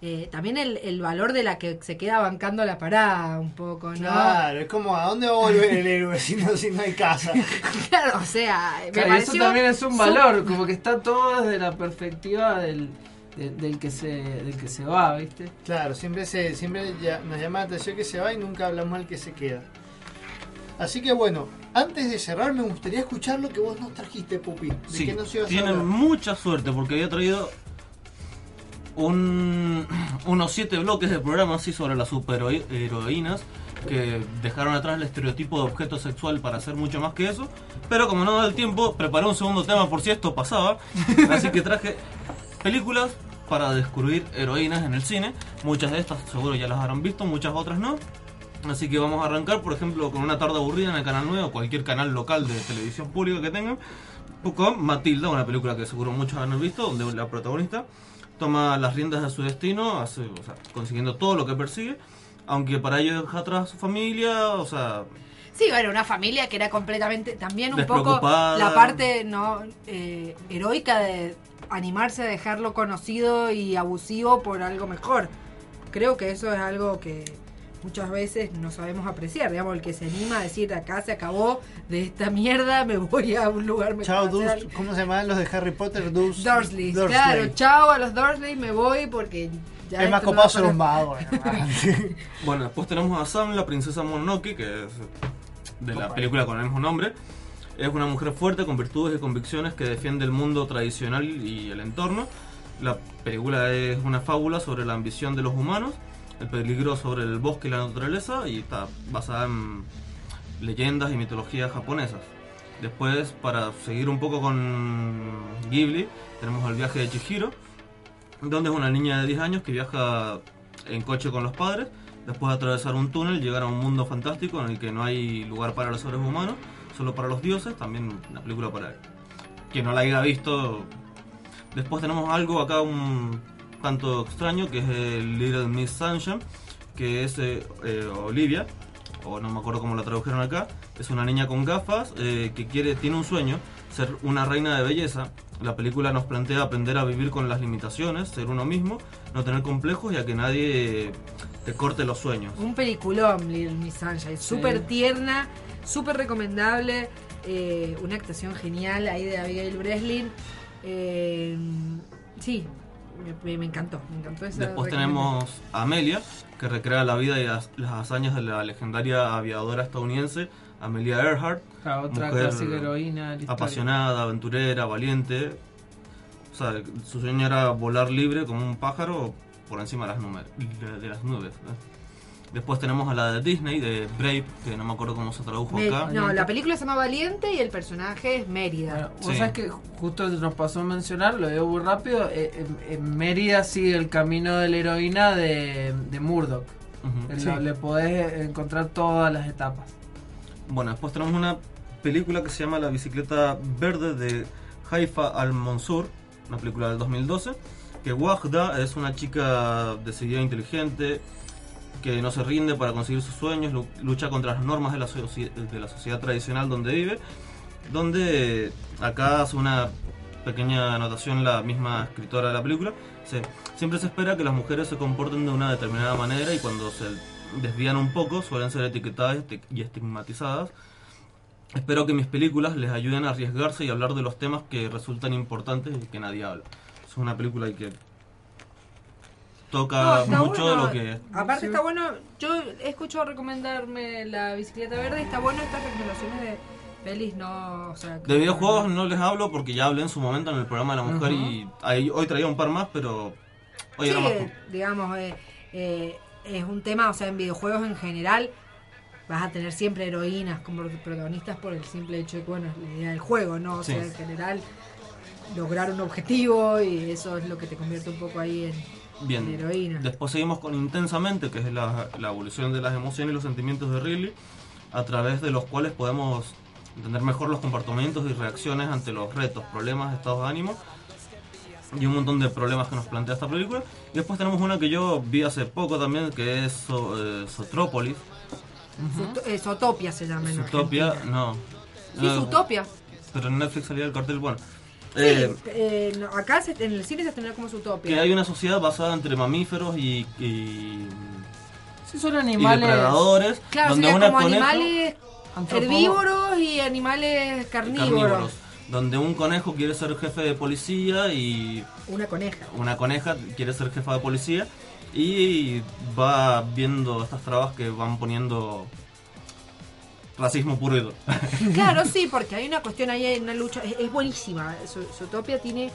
Speaker 5: Eh, también el, el valor de la que se queda bancando la parada un poco, ¿no?
Speaker 4: Claro, es como ¿a dónde va a volver el héroe si no, si no hay casa?
Speaker 5: Claro, o sea, me
Speaker 2: Claro, eso también es un
Speaker 5: su-
Speaker 2: valor, como que está todo desde la perspectiva del, de- del, que se, del que se va, ¿viste?
Speaker 4: Claro, siempre se siempre ya- nos llama la atención que se va y nunca hablamos del que se queda. Así que bueno, antes de cerrar me gustaría escuchar lo que vos nos trajiste, Pupi. ¿De
Speaker 3: Sí,
Speaker 4: qué nos ibas a
Speaker 3: tienen mucha suerte porque había traído un, unos siete bloques de programa así sobre las superheroínas que dejaron atrás el estereotipo de objeto sexual para hacer mucho más que eso. Pero como no da el tiempo, preparé un segundo tema por si esto pasaba. Así que traje películas para descubrir heroínas en el cine. Muchas de estas seguro ya las habrán visto, muchas otras no. Así que vamos a arrancar, por ejemplo, con una tarde aburrida en el canal 9 o cualquier canal local de televisión pública que tengan. Con Matilda, una película que seguro muchos han visto, donde la protagonista toma las riendas de su destino, hace- o sea, consiguiendo todo lo que persigue, aunque para ello deja atrás a su familia, o sea,
Speaker 5: Sí, bueno, una familia que era completamente, también un poco la parte no eh, heroica de animarse a dejarlo conocido y abusivo por algo mejor. Creo que eso es algo que muchas veces no sabemos apreciar, digamos, el que se anima a decir acá se acabó de esta mierda, me voy a un lugar mejor.
Speaker 4: Chao,
Speaker 5: algo".
Speaker 4: ¿cómo se llaman los de Harry Potter? Dus,
Speaker 5: Dursley,
Speaker 4: Dursley.
Speaker 5: claro, chao a los Dursley, me voy porque ya
Speaker 4: Es más copado ser un.
Speaker 3: Bueno, después tenemos a Sam, la princesa Mononoke, que es de la película con el mismo nombre. Es una mujer fuerte con virtudes y convicciones que defiende el mundo tradicional y el entorno. La película es una fábula sobre la ambición de los humanos, el peligro sobre el bosque y la naturaleza y está basada en leyendas y mitologías japonesas. Después, para seguir un poco con Ghibli, tenemos el viaje de Chihiro, donde es una niña de 10 años que viaja en coche con los padres, después de atravesar un túnel, llegar a un mundo fantástico en el que no hay lugar para los seres humanos, solo para los dioses, también una película para quien no la haya visto. Después tenemos algo acá un tanto extraño, que es el Little Miss Sunshine, que es eh, eh, Olivia, o no me acuerdo cómo la tradujeron acá, es una niña con gafas eh, que quiere, tiene un sueño, ser una reina de belleza. La película nos plantea aprender a vivir con las limitaciones, ser uno mismo, no tener complejos y a que nadie te corte los sueños.
Speaker 5: Un peliculón, Little Miss Sunshine. Súper tierna, súper recomendable. eh, una actuación genial ahí de Abigail Breslin. Eh, sí, me, me encantó. Me encantó esa
Speaker 3: Después tenemos a Amelia, que recrea la vida y las, las hazañas de la legendaria aviadora estadounidense Amelia Earhart.
Speaker 2: Ah, otra clásica heroína la.
Speaker 3: Apasionada, aventurera, valiente. O sea, su sueño era volar libre como un pájaro por encima de las, numer- de, de las nubes. ¿eh? Después tenemos a la de Disney, de Brave, que no me acuerdo cómo se tradujo acá.
Speaker 5: no, la película se llama Valiente y el personaje es Mérida.
Speaker 2: Vos sabés que justo nos pasó a mencionar, lo digo muy rápido, eh, en, en Mérida sigue el camino de la heroína de, de Murdoch.
Speaker 3: Sí.
Speaker 2: la- Le podés encontrar todas las etapas.
Speaker 3: Bueno, después tenemos una película que se llama La bicicleta verde de Haifa al-Mansur, una película del 2012, que Wahda es una chica decidida e inteligente que no se rinde para conseguir sus sueños, lu- lucha contra las normas de la, de la sociedad tradicional donde vive, donde acá hace una pequeña anotación la misma escritora de la película, se- siempre se espera que las mujeres se comporten de una determinada manera y cuando se desvían un poco suelen ser etiquetadas y estigmatizadas. Espero que mis películas les ayuden a arriesgarse y hablar de los temas que resultan importantes y que nadie habla. Es una película que toca
Speaker 5: No,
Speaker 3: mucho de
Speaker 5: bueno.
Speaker 3: lo que...
Speaker 5: Aparte está bueno, yo he escuchado recomendarme la bicicleta verde y está bueno estas recomendaciones de pelis no... O sea, que-
Speaker 3: De videojuegos no les hablo porque ya hablé en su momento en el programa de la mujer y ahí- hoy traía un par más, pero hoy era
Speaker 5: Sí,
Speaker 3: más...
Speaker 5: digamos, eh, eh, es un tema, o sea, en videojuegos en general vas a tener siempre heroínas como protagonistas por el simple hecho de que, bueno, la idea del juego, ¿no? O
Speaker 3: Sí.
Speaker 5: sea, en general, lograr un objetivo y eso es lo que te convierte un poco ahí en,
Speaker 3: Bien.
Speaker 5: en heroína.
Speaker 3: Después seguimos con Intensamente, que es la, la evolución de las emociones y los sentimientos de Ridley, a través de los cuales podemos entender mejor los comportamientos y reacciones ante los retos, problemas, estados de ánimo y un montón de problemas que nos plantea esta película. Y después tenemos una que yo vi hace poco también, que es So- eh,
Speaker 5: eh, Zootopia se llama
Speaker 3: Zootopia, no.
Speaker 5: Sí,
Speaker 3: No,
Speaker 5: Zootopia.
Speaker 3: Pero en Netflix salía el cartel, bueno.
Speaker 5: Sí,
Speaker 3: Eh,
Speaker 5: eh, no, acá se- en el cine se estrenó como Zootopia.
Speaker 3: que hay una sociedad basada entre mamíferos y, y,
Speaker 2: Sí, son
Speaker 3: y
Speaker 2: animales.
Speaker 3: depredadores,
Speaker 5: Claro,
Speaker 3: donde
Speaker 5: sería
Speaker 3: una
Speaker 5: como
Speaker 3: conejo-
Speaker 5: animales herbívoros y animales carnívoros.
Speaker 3: carnívoros, donde un conejo quiere ser jefe de policía y
Speaker 5: Una coneja.
Speaker 3: una coneja quiere ser jefa de policía y va viendo estas trabas que van poniendo racismo puro y duro.
Speaker 5: Claro, sí, porque hay una cuestión ahí, hay una lucha, es, es buenísima. Zo- Zootopia tiene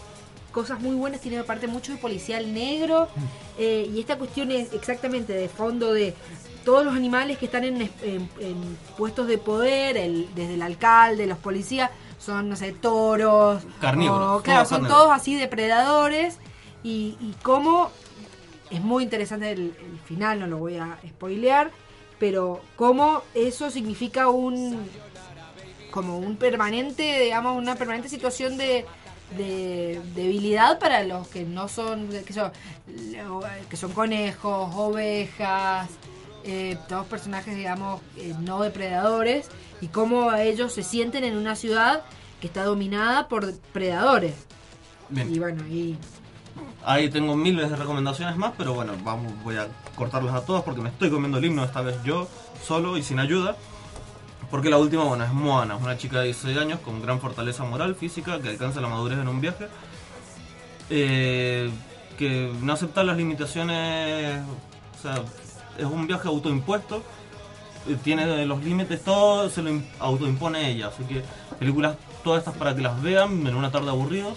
Speaker 5: cosas muy buenas, tiene aparte mucho de policial negro eh, y esta cuestión es exactamente de fondo de todos los animales que están en, en- en puestos de poder, el, desde el alcalde, los policías, son, no sé, toros.
Speaker 3: Carnívoros,
Speaker 5: o- claro, son
Speaker 3: carnívoros.
Speaker 5: todos así depredadores y, y cómo es muy interesante el, el final, no lo voy a spoilear, pero cómo eso significa un como un permanente, digamos, una permanente situación de, de debilidad para los que no son, que son, que son conejos, ovejas, eh, todos personajes, digamos, eh, no depredadores, y cómo ellos se sienten en una ciudad que está dominada por predadores.
Speaker 3: Bien.
Speaker 5: Y bueno, y
Speaker 3: Ahí tengo miles de recomendaciones más, pero bueno, vamos, voy a cortarlas a todas porque me estoy comiendo el himno esta vez yo, solo y sin ayuda. Porque la última, bueno, es Moana, una chica de 16 años con gran fortaleza moral, física, que alcanza la madurez en un viaje. eh, que no acepta las limitaciones, o sea, es un viaje autoimpuesto, eh, tiene los límites, todo se lo im- autoimpone ella. Así que películas todas estas para que las vean en una tarde aburridos.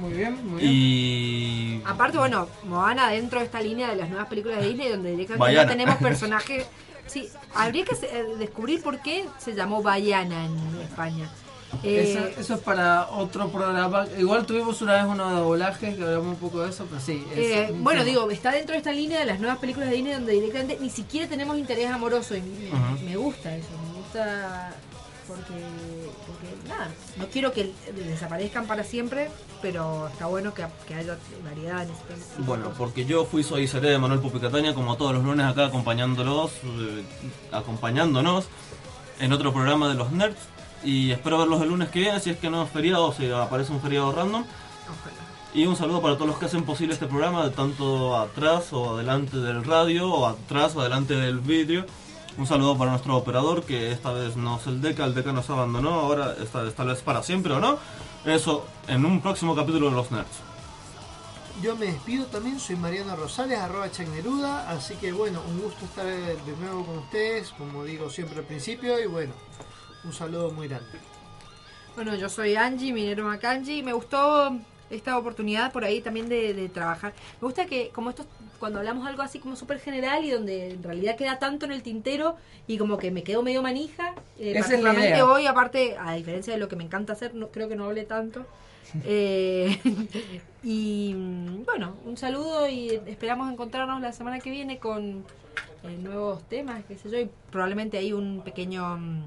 Speaker 2: Muy bien, muy bien.
Speaker 3: Y
Speaker 5: Aparte, bueno, Moana dentro de esta línea de las nuevas películas de Disney, donde directamente no tenemos personajes. Sí, habría que eh, descubrir por qué se llamó Baiana en España. Eh,
Speaker 2: Eso, eso es para otro programa. Igual tuvimos una vez uno de doblaje que hablamos un poco de eso, pero sí. es
Speaker 5: eh, bueno,
Speaker 2: tema.
Speaker 5: digo, está dentro de esta línea de las nuevas películas de Disney donde directamente ni siquiera tenemos interés amoroso y me gusta eso, me gusta porque, porque nada, no quiero que desaparezcan para siempre, pero está bueno que, que haya variedad en este
Speaker 3: Bueno, porque yo fui, soy y seré de Manuel Pupicataña, como todos los lunes acá acompañándolos, eh, acompañándonos en otro programa de los Nerds. Y espero verlos el lunes que viene, si es que no es feriado o si aparece un feriado random. Y un saludo para todos los que hacen posible este programa, tanto atrás o adelante del radio, o atrás o adelante del vídeo. Un saludo para nuestro operador, que esta vez no es el Deca, el Deca nos abandonó, ahora esta vez tal vez para siempre o no. Eso en un próximo capítulo de los Nerds.
Speaker 4: Yo me despido también, soy Mariano Rosales, arroba Chagneruda, así que bueno, un gusto estar de nuevo con ustedes, como digo siempre al principio, y bueno, un saludo muy grande.
Speaker 5: Bueno, yo soy Angie, Minero Macanji, y me gustó esta oportunidad por ahí también de, de trabajar. Me gusta que, como esto, cuando hablamos algo así como súper general y donde en realidad queda tanto en el tintero y como que me quedo medio manija, eh, particularmente hoy, aparte, a diferencia de lo que me encanta hacer, no, creo que no hablé tanto. Eh, y mm, bueno, un saludo y esperamos encontrarnos la semana que viene con eh, nuevos temas, qué sé yo, y probablemente hay un pequeño mm,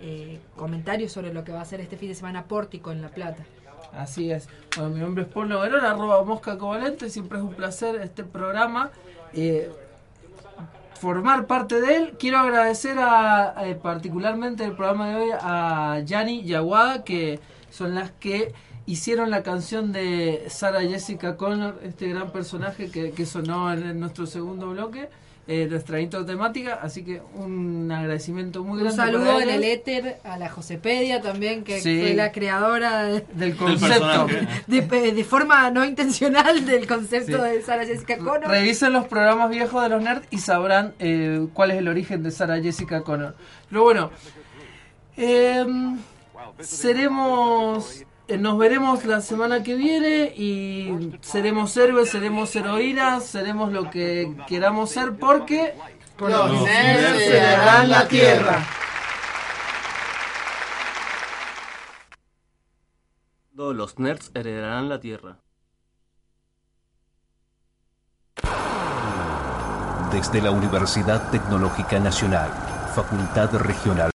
Speaker 5: eh, comentario sobre lo que va a ser este fin de semana Pórtico en La Plata.
Speaker 2: Así es. Bueno, mi nombre es Pablo Verón, arroba mosca covalente. Siempre es un placer este programa. eh, formar parte de él. Quiero agradecer a, eh, particularmente el programa de hoy a Yani y Aguada, que son las que hicieron la canción de Sarah Jessica Connor, este gran personaje que sonó en, nuestro segundo bloque, eh, nuestra intro temática. Así que un agradecimiento muy
Speaker 5: Un
Speaker 2: grande.
Speaker 5: saludo
Speaker 2: para
Speaker 5: en el éter a la Josepedia también, que
Speaker 2: Sí.
Speaker 5: fue la creadora de-
Speaker 2: Del concepto.
Speaker 5: de, de forma no intencional del concepto
Speaker 2: Sí.
Speaker 5: de Sarah Jessica Connor.
Speaker 2: Revisen los programas viejos de los nerds y sabrán eh, cuál es el origen de Sarah Jessica Connor. Pero bueno, em, seremos, eh, nos veremos la semana que viene y seremos héroes, seremos heroínas, seremos lo que queramos ser porque
Speaker 5: los, nerds se darán la tierra.
Speaker 1: Los nerds heredarán la tierra.
Speaker 11: Desde la Universidad Tecnológica Nacional, Facultad Regional.